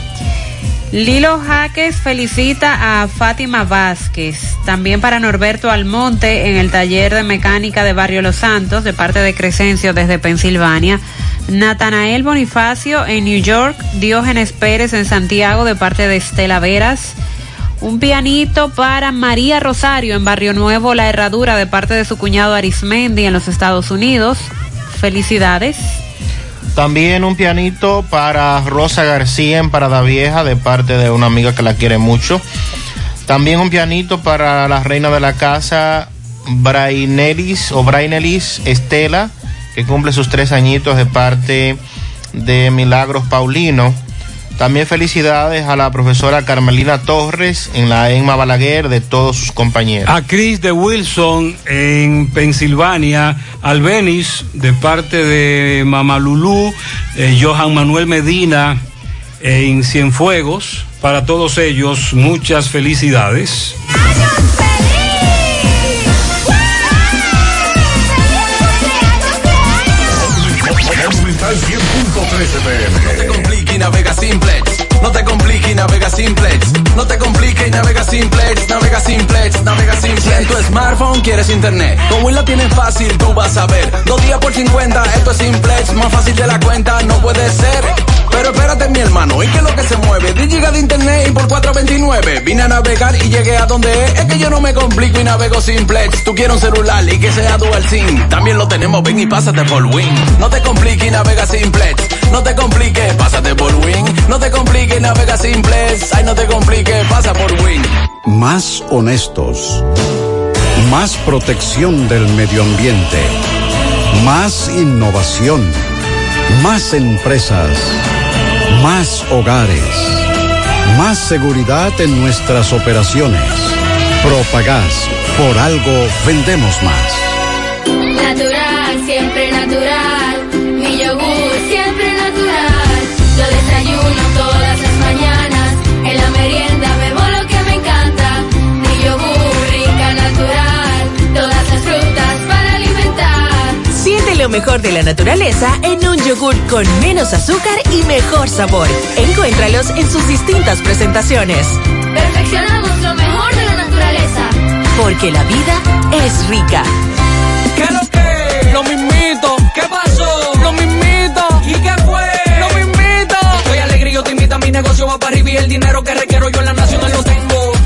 Lilo Jaques felicita a Fátima Vázquez, también para Norberto Almonte en el taller de mecánica de Barrio Los Santos de parte de Crescencio desde Pensilvania. Natanael Bonifacio en New York, Diógenes Pérez en Santiago de parte de Estela Veras. Un pianito para María Rosario en Barrio Nuevo, La Herradura de parte de su cuñado Arismendi en los Estados Unidos. Felicidades. También un pianito para Rosa García en Parada Vieja de parte de una amiga que la quiere mucho. También un pianito para la reina de la casa, Brainelis o Brainelis Estela, que cumple sus tres añitos de parte de Milagros Paulino. También felicidades a la profesora Carmelina Torres en la EMA Balaguer de todos sus compañeros. A Chris de Wilson en Pensilvania, al Benis de parte de Mamalulú, eh, Johan Manuel Medina en Cienfuegos. Para todos ellos, muchas felicidades. Monumental 100.13 No te compliques y navega simplex. No te compliques y navega simplex. Navega simplex, navega simplex, simplex. En tu smartphone quieres internet, con Win lo tienes fácil, tú vas a ver. Dos días por 50, esto es simplex, más fácil de la cuenta, no puede ser. Pero espérate, mi hermano, ¿y qué es lo que se mueve? 10 gigas de internet y por 4.29. Vine a navegar y llegué a donde es. Es que yo no me complico y navego simplex. Tú quieres un celular y que sea dual SIM. También lo tenemos, ven y pásate por Win. No te compliques y navega simplex. No te compliques, pásate por Win. No te compliques navega simplex. Ay, no te compliques, pasa por Win. Más honestos. Más protección del medio ambiente. Más innovación. Más empresas. Más hogares. Más seguridad en nuestras operaciones. Propagás. Por algo vendemos más. Natural, siempre natural. Lo mejor de la naturaleza en un yogur con menos azúcar y mejor sabor. Encuéntralos en sus distintas presentaciones. Perfeccionamos lo mejor de la naturaleza. Porque la vida es rica. ¿Qué lo que? Lo mismito. ¿Qué pasó? Lo mismito. ¿Y qué fue? Lo mismito. Estoy alegre y yo te invito a mi negocio va para arriba y el dinero que requiero yo en la nacional lo tengo.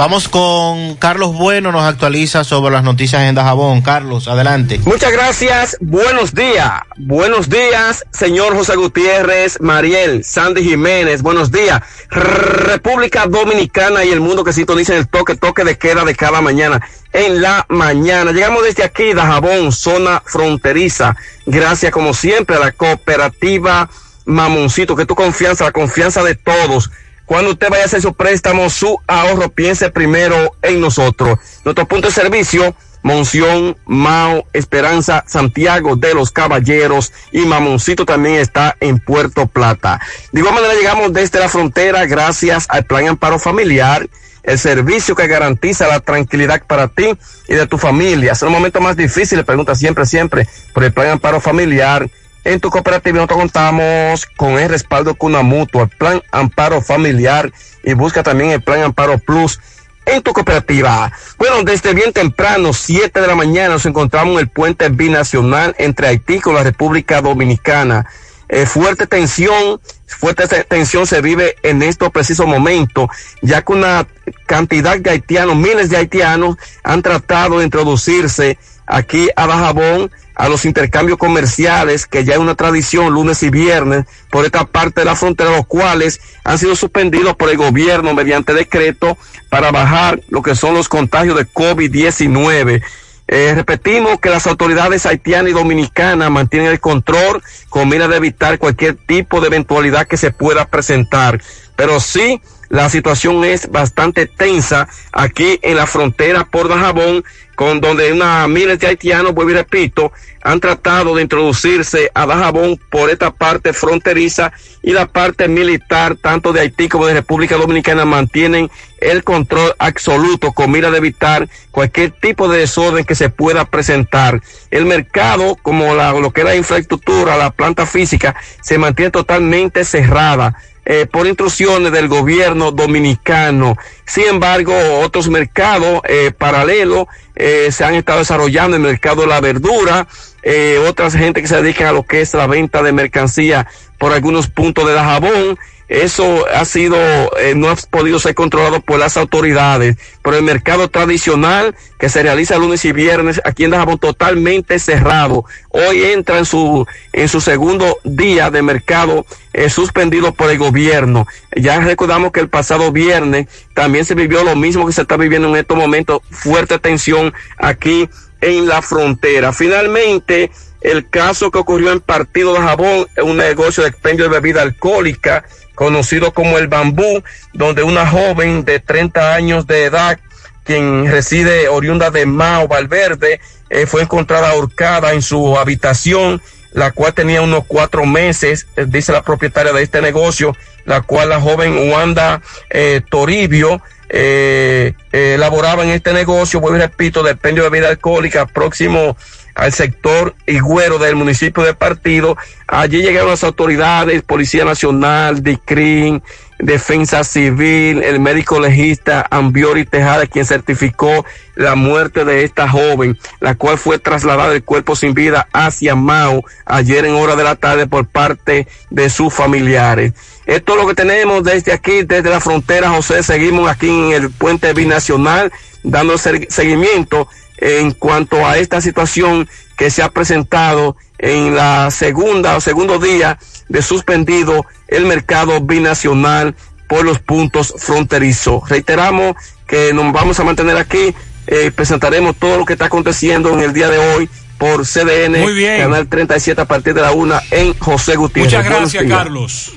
Vamos con Carlos Bueno, nos actualiza sobre las noticias en Dajabón. Carlos, adelante. Muchas gracias, buenos días. Buenos días, señor José Gutiérrez, Mariel, Sandy Jiménez, buenos días. República Dominicana y el mundo que sintoniza el toque, toque de queda de cada mañana. En la mañana. Llegamos desde aquí, Dajabón, zona fronteriza. Gracias, como siempre, a la cooperativa Mamoncito, que tu confianza, la confianza de todos. Cuando usted vaya a hacer su préstamo, su ahorro, piense primero en nosotros. Nuestro punto de servicio, Monción, Mao, Esperanza, Santiago de los Caballeros y Mamoncito también está en Puerto Plata. De igual manera llegamos desde la frontera gracias al Plan Amparo Familiar, el servicio que garantiza la tranquilidad para ti y de tu familia. Es un momento más difícil, le pregunta siempre, siempre, por el Plan Amparo Familiar. En tu cooperativa nosotros contamos con el respaldo con una mutua, el plan Amparo Familiar y busca también el plan Amparo Plus en tu cooperativa. Bueno, desde bien temprano, 7 de la mañana, nos encontramos en el puente binacional entre Haití con la República Dominicana. Eh, fuerte tensión, fuerte tensión se vive en estos precisos momentos, ya que una cantidad de haitianos, miles de haitianos, han tratado de introducirse aquí a Bajabón a los intercambios comerciales, que ya es una tradición lunes y viernes por esta parte de la frontera, los cuales han sido suspendidos por el gobierno mediante decreto para bajar lo que son los contagios de COVID-19. Eh, repetimos que las autoridades haitianas y dominicanas mantienen el control con mira de evitar cualquier tipo de eventualidad que se pueda presentar. Pero sí, la situación es bastante tensa aquí en la frontera por Dajabón, con donde una miles de haitianos, vuelvo y repito, han tratado de introducirse a Dajabón por esta parte fronteriza y la parte militar, tanto de Haití como de República Dominicana, mantienen el control absoluto con mira de evitar cualquier tipo de desorden que se pueda presentar. El mercado, como lo que era la infraestructura, la planta física, se mantiene totalmente cerrada. Eh, por instrucciones del gobierno dominicano. Sin embargo, otros mercados eh, paralelos eh, se han estado desarrollando, el mercado de la verdura, eh, otras gente que se dedican a lo que es la venta de mercancía por algunos puntos de Dajabón, eso ha sido, eh, no ha podido ser controlado por las autoridades, pero el mercado tradicional que se realiza lunes y viernes aquí en Dajabón totalmente cerrado. Hoy entra en su, en su segundo día de mercado eh, suspendido por el gobierno. Ya recordamos que el pasado viernes también se vivió lo mismo que se está viviendo en estos momentos, fuerte tensión aquí en la frontera. Finalmente, el caso que ocurrió en Partido de Jabón, un negocio de expendio de bebida alcohólica, conocido como el Bambú, donde una joven de 30 años de edad, quien reside oriunda de Mao Valverde, eh, fue encontrada ahorcada en su habitación, la cual tenía unos cuatro meses, eh, dice la propietaria de este negocio, la cual la joven Wanda eh, Toribio, elaboraba en este negocio, vuelvo y repito, de expendio de bebida alcohólica próximo al sector Higüero del municipio de Partido. Allí llegaron las autoridades, Policía Nacional, DICRIN, Defensa Civil, el médico legista Ambiori Tejada, quien certificó la muerte de esta joven, la cual fue trasladada el cuerpo sin vida hacia Mao ayer en hora de la tarde por parte de sus familiares. Esto es lo que tenemos desde aquí, desde la frontera, José. Seguimos aquí en el puente binacional, dando seguimiento en cuanto a esta situación que se ha presentado en la segunda o segundo día de suspendido el mercado binacional por los puntos fronterizos. Reiteramos que nos vamos a mantener aquí, eh, presentaremos todo lo que está aconteciendo en el día de hoy por CDN, Muy bien. Canal 37 a partir de la una en José Gutiérrez. Muchas gracias. Carlos.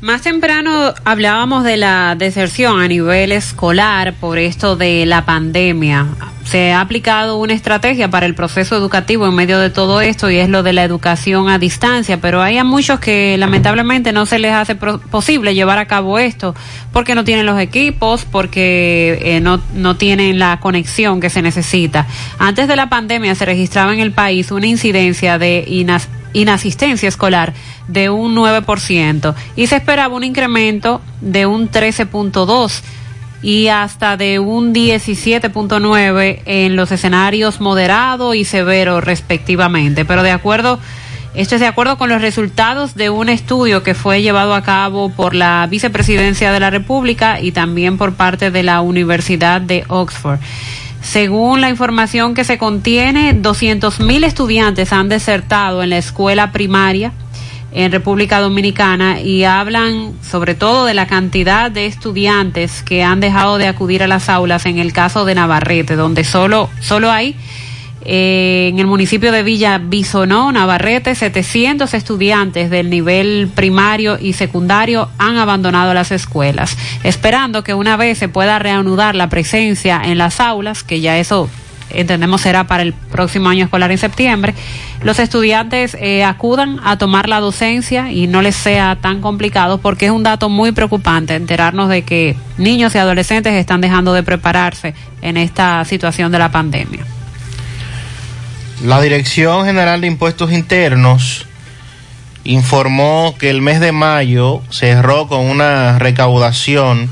Más temprano hablábamos de la deserción a nivel escolar por esto de la pandemia. Se ha aplicado una estrategia para el proceso educativo en medio de todo esto y es lo de la educación a distancia, pero hay a muchos que lamentablemente no se les hace posible llevar a cabo esto porque no tienen los equipos, porque eh, no, no tienen la conexión que se necesita. Antes de la pandemia se registraba en el país una incidencia de inas- inasistencia escolar de un 9% y se esperaba un incremento de un 13.2 y hasta de un 17.9 en los escenarios moderado y severo respectivamente. Pero de acuerdo, esto es de acuerdo con los resultados de un estudio que fue llevado a cabo por la Vicepresidencia de la República y también por parte de la Universidad de Oxford. Según la información que se contiene, 200.000 estudiantes han desertado en la escuela primaria en República Dominicana y hablan sobre todo de la cantidad de estudiantes que han dejado de acudir a las aulas en el caso de Navarrete, donde solo, solo hay en el municipio de Villa Bisonó, Navarrete, 700 estudiantes del nivel primario y secundario han abandonado las escuelas, esperando que una vez se pueda reanudar la presencia en las aulas, que ya eso entendemos será para el próximo año escolar en septiembre, los estudiantes eh, acudan a tomar la docencia y no les sea tan complicado porque es un dato muy preocupante enterarnos de que niños y adolescentes están dejando de prepararse en esta situación de la pandemia. La Dirección General de Impuestos Internos informó que el mes de mayo cerró con una recaudación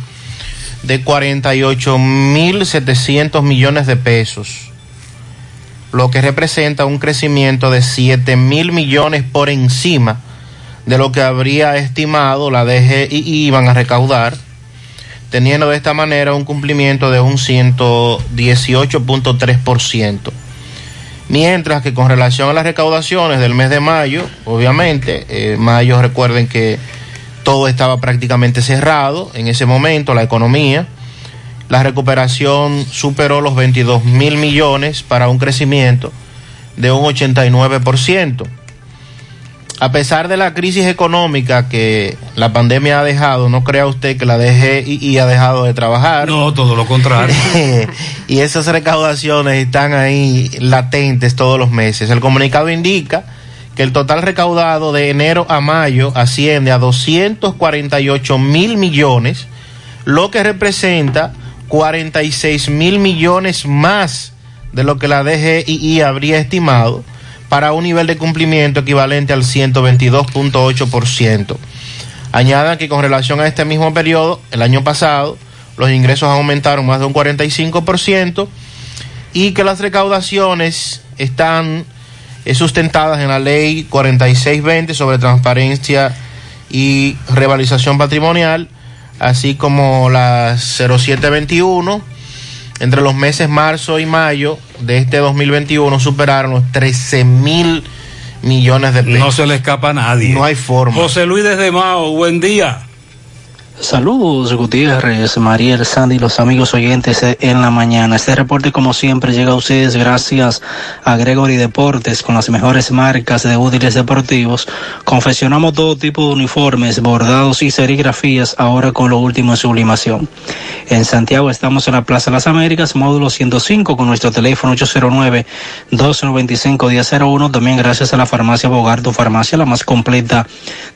de 48.700 millones de pesos, lo que representa un crecimiento de 7 mil millones por encima de lo que habría estimado la DGI iban a recaudar, teniendo de esta manera un cumplimiento de un 118.3%. Mientras que con relación a las recaudaciones del mes de mayo, obviamente, eh, mayo recuerden que todo estaba prácticamente cerrado en ese momento, la economía, la recuperación superó los 22 mil millones para un crecimiento de un 89%. A pesar de la crisis económica que la pandemia ha dejado, no crea usted que la DGI ha dejado de trabajar. No, todo lo contrario. y esas recaudaciones están ahí latentes todos los meses. El comunicado indica que el total recaudado de enero a mayo asciende a 248 mil millones, lo que representa 46 mil millones más de lo que la DGI habría estimado para un nivel de cumplimiento equivalente al 122.8%. Añadan que con relación a este mismo periodo, el año pasado, los ingresos aumentaron más de un 45% y que las recaudaciones están eh, sustentadas en la ley 4620 sobre transparencia y revalorización patrimonial, así como las 0721. Entre los meses marzo y mayo de este 2021 superaron los 13 mil millones de pesos. No se le escapa a nadie. No hay forma. José Luis desde Mao, buen día. Saludos Gutiérrez, Mariel, Sandy, los amigos oyentes en la mañana. Este reporte como siempre llega a ustedes gracias a Gregory Deportes con las mejores marcas de útiles deportivos. Confeccionamos todo tipo de uniformes, bordados y serigrafías ahora con lo último en sublimación. En Santiago estamos en la Plaza las Américas, módulo 105 con nuestro teléfono 809-295-1001. También gracias a la farmacia Bogar, tu farmacia la más completa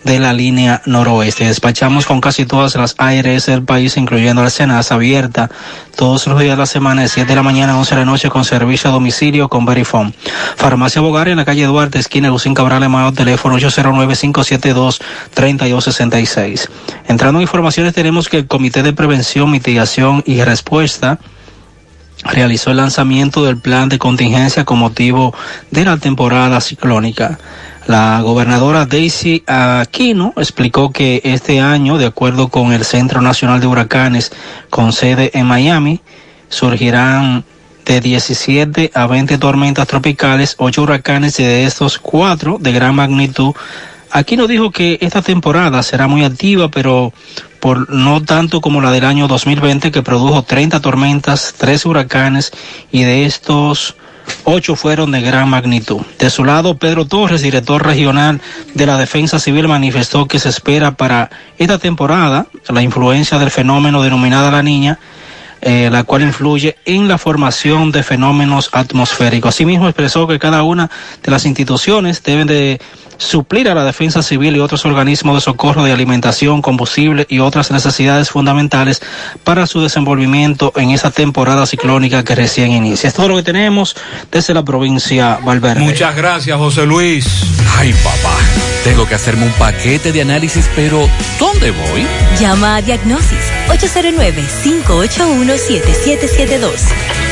de la línea noroeste. Despachamos con casi todas las ARS del país, incluyendo la Senasa abierta todos los días de la semana de 7 de la mañana a 11 de la noche con servicio a domicilio con Verifone. Farmacia Bogar en la calle Duarte, esquina Lucín Cabral, Emao, teléfono 809-572-3266. Entrando en informaciones, tenemos que el Comité de Prevención, Mitigación y Respuesta realizó el lanzamiento del plan de contingencia con motivo de la temporada ciclónica. La gobernadora Daisy Aquino explicó que este año, de acuerdo con el Centro Nacional de Huracanes con sede en Miami, surgirán de 17 a 20 tormentas tropicales, 8 huracanes y de estos 4 de gran magnitud. Aquino dijo que esta temporada será muy activa, pero por no tanto como la del año 2020 que produjo 30 tormentas, 3 huracanes y de estos ocho fueron de gran magnitud. De su lado, Pedro Torres, director regional de la Defensa Civil, manifestó que se espera para esta temporada la influencia del fenómeno denominada la niña, eh, la cual influye en la formación de fenómenos atmosféricos. Asimismo, expresó que cada una de las instituciones deben de suplir a la defensa civil y otros organismos de socorro de alimentación, combustible y otras necesidades fundamentales para su desenvolvimiento en esa temporada ciclónica que recién inicia. Es todo lo que tenemos desde la provincia Valverde. Muchas gracias, José Luis. Ay, papá, tengo que hacerme un paquete de análisis, pero ¿dónde voy? Llama a Diagnosis 809-581-7772.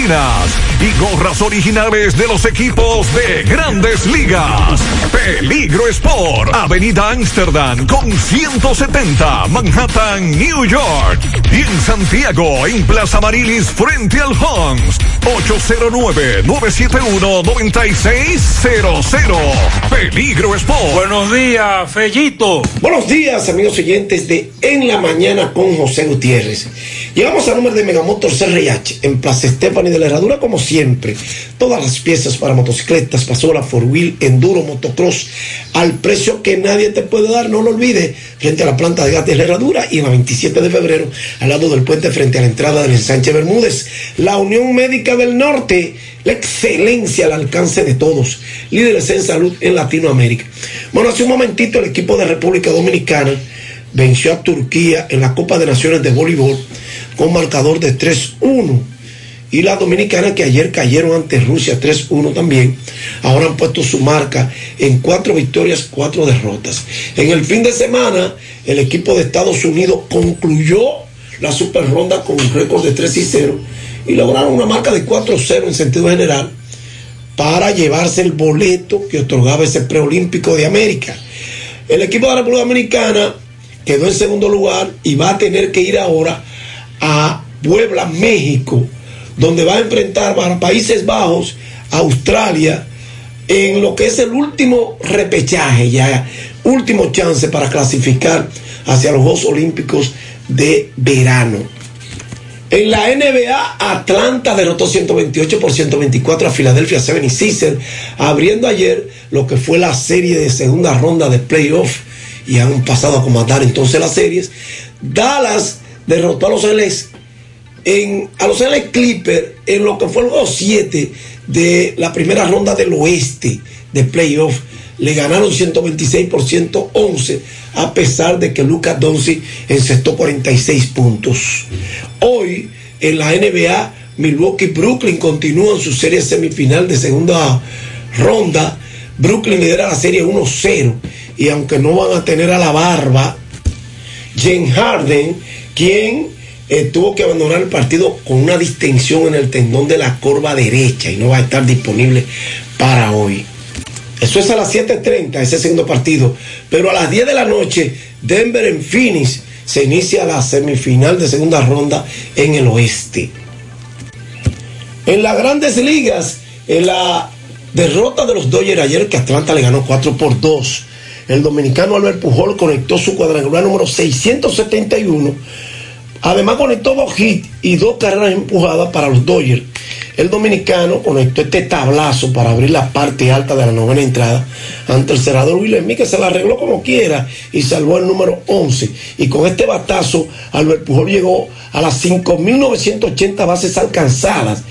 y gorras originales de los equipos de grandes ligas. Peligro Sport, Avenida Amsterdam con 170, Manhattan, New York. Y en Santiago, en Plaza Marilis, frente al Hans, 809-971-9600. Peligro Sport. Buenos días, Fellito. Buenos días, amigos oyentes de En la Mañana con José Gutiérrez. Llegamos al número de Megamotor CRH en Plaza Estefani de la Herradura, como siempre. Todas las piezas para motocicletas, pasola, four wheel, enduro, motocross, al precio que nadie te puede dar, no lo olvides, frente a la planta de gas de la Herradura y en la 27 de febrero, al lado del puente frente a la entrada del Sánchez Bermúdez. La Unión Médica del Norte, la excelencia al alcance de todos, líderes en salud en Latinoamérica. Bueno, hace un momentito el equipo de República Dominicana venció a Turquía en la Copa de Naciones de Voleibol con marcador de 3-1. Y las dominicanas que ayer cayeron ante Rusia 3-1 también, ahora han puesto su marca en cuatro victorias, cuatro derrotas. En el fin de semana, el equipo de Estados Unidos concluyó la super ronda con un récord de 3 y 0 y lograron una marca de 4-0 en sentido general para llevarse el boleto que otorgaba ese preolímpico de América. El equipo de la República Dominicana quedó en segundo lugar y va a tener que ir ahora a Puebla, México, donde va a enfrentar a Países Bajos, Australia, en lo que es el último repechaje, ya último chance para clasificar hacia los Juegos Olímpicos de verano. En la NBA, Atlanta derrotó 128 por 124 a Philadelphia 76ers, abriendo ayer lo que fue la serie de segunda ronda de playoff y han pasado a comandar entonces las series. Dallas derrotó a los Ángeles en, a los Ángeles Clippers en lo que fue el juego 7 de la primera ronda del oeste de playoff. Le ganaron 126 por 111 a pesar de que Lucas Doncic encestó 46 puntos. Hoy en la NBA Milwaukee Brooklyn continúan su serie semifinal de segunda ronda. Brooklyn lidera la serie 1-0 y aunque no van a tener a la barba, James Harden, quien eh, tuvo que abandonar el partido con una distensión en el tendón de la corva derecha y no va a estar disponible para hoy. Eso es a las 7.30, ese segundo partido. Pero a las 10 de la noche, Denver en Phoenix, se inicia la semifinal de segunda ronda en el oeste. En las grandes ligas, en la derrota de los Dodgers ayer, que Atlanta le ganó 4 por 2, el dominicano Albert Pujol conectó su cuadrangular número 671. Además conectó dos hits y dos carreras empujadas para los Dodgers. El dominicano conectó este tablazo para abrir la parte alta de la novena entrada ante el cerrador William que se la arregló como quiera y salvó el número 11. Y con este batazo, Albert Pujol llegó a las 5.980 bases alcanzadas.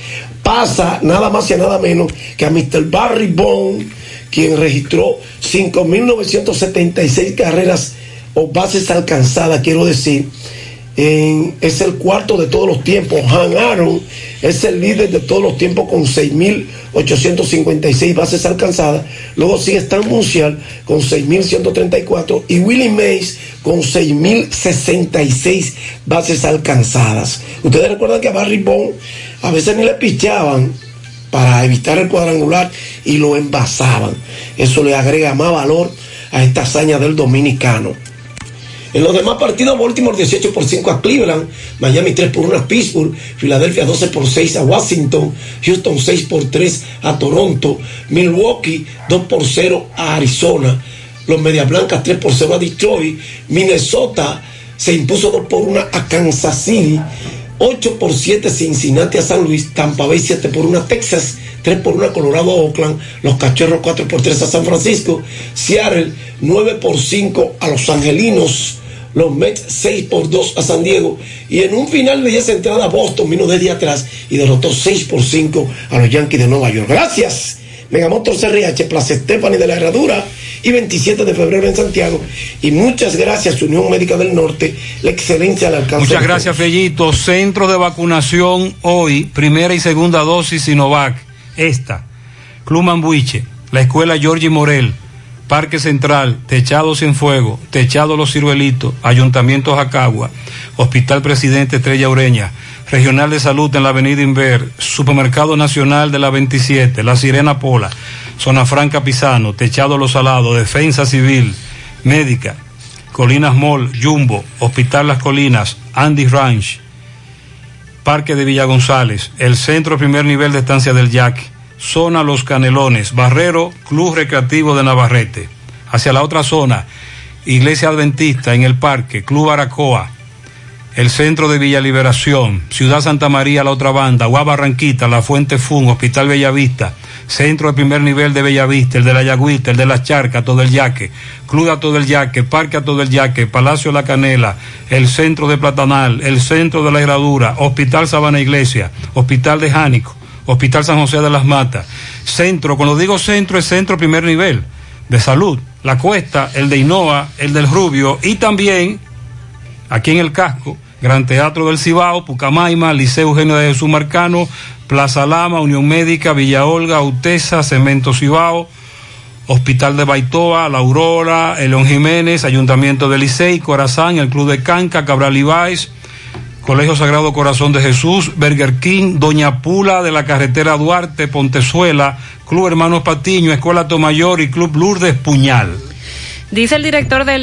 Pasa nada más y nada menos que a Mr. Barry Bond, quien registró 5.976 carreras o bases alcanzadas, quiero decir. Es el cuarto de todos los tiempos. Han Aaron es el líder de todos los tiempos con 6.856 bases alcanzadas. Luego sigue Stan Musial con 6.134 y Willie Mays con 6.066 bases alcanzadas. Ustedes recuerdan que a Barry Bond a veces ni le pichaban para evitar el cuadrangular y lo envasaban. Eso le agrega más valor a esta hazaña del dominicano. En los demás partidos, Baltimore 18 por 5 a Cleveland, Miami 3 por 1 a Pittsburgh, Filadelfia 12 por 6 a Washington, Houston 6 por 3 a Toronto, Milwaukee 2 por 0 a Arizona, los Medias Blancas 3 por 0 a Detroit, Minnesota se impuso 2 por 1 a Kansas City, 8 por 7 Cincinnati a San Luis, Tampa Bay 7 por 1 a Texas, 3 por 1 a Colorado a Oakland, los Cachorros 4 por 3 a San Francisco, Seattle 9 por 5 a Los Angelinos, los Mets 6 por 2 a San Diego y en un final de esa entrada Boston vino desde atrás y derrotó 6 por 5 a los Yankees de Nueva York. Gracias. Megamotor CRH, Plaza Estefani de la Herradura y 27 de febrero en Santiago. Y muchas gracias, Unión Médica del Norte, la excelencia al alcance. Muchas gracias, Fellito. Centro de vacunación hoy, primera y segunda dosis Sinovac. Esta, Club Mambuiche, la Escuela Georgie Morel, Parque Central, Techado Sin Fuego, Techado Los Ciruelitos, Ayuntamiento Jacagua, Hospital Presidente Estrella Ureña, Regional de Salud en la Avenida Inver, Supermercado Nacional de la 27, La Sirena Pola, Zona Franca Pisano, Techado Los Salados, Defensa Civil, Médica, Colinas Mall, Jumbo, Hospital Las Colinas, Andy Ranch, Parque de Villa González, el Centro Primer Nivel de Estancia del Yaque, Zona Los Canelones, Barrero, Club Recreativo de Navarrete. Hacia la otra zona, Iglesia Adventista en el Parque, Club Aracoa, el Centro de Villa Liberación, Ciudad Santa María, la otra banda, Agua Barranquita, La Fuente Fun, Hospital Bellavista, Centro de Primer Nivel de Bellavista, el de la Yagüita, el de las Charcas, todo el Yaque, Club a todo el Yaque, Parque a todo el Yaque, Palacio La Canela, el Centro de Platanal, el Centro de la Herradura, Hospital Sabana Iglesia, Hospital de Jánico, Hospital San José de las Matas, Centro, cuando digo centro es Centro Primer Nivel de Salud, La Cuesta, el de Inoa, el del Rubio y también aquí en el casco, Gran Teatro del Cibao, Pucamaima, Liceo Eugenio de Jesús Marcano, Plaza Lama, Unión Médica, Villa Olga, Utesa, Cemento Cibao, Hospital de Baitoa, La Aurora, Elon Jiménez, Ayuntamiento de Licey, Corazán, el Club de Canca, Cabral Ibáez, Colegio Sagrado Corazón de Jesús, Burger King, Doña Pula de la Carretera Duarte, Pontezuela, Club Hermanos Patiño, Escuela Tomayor y Club Lourdes Puñal. Dice el director del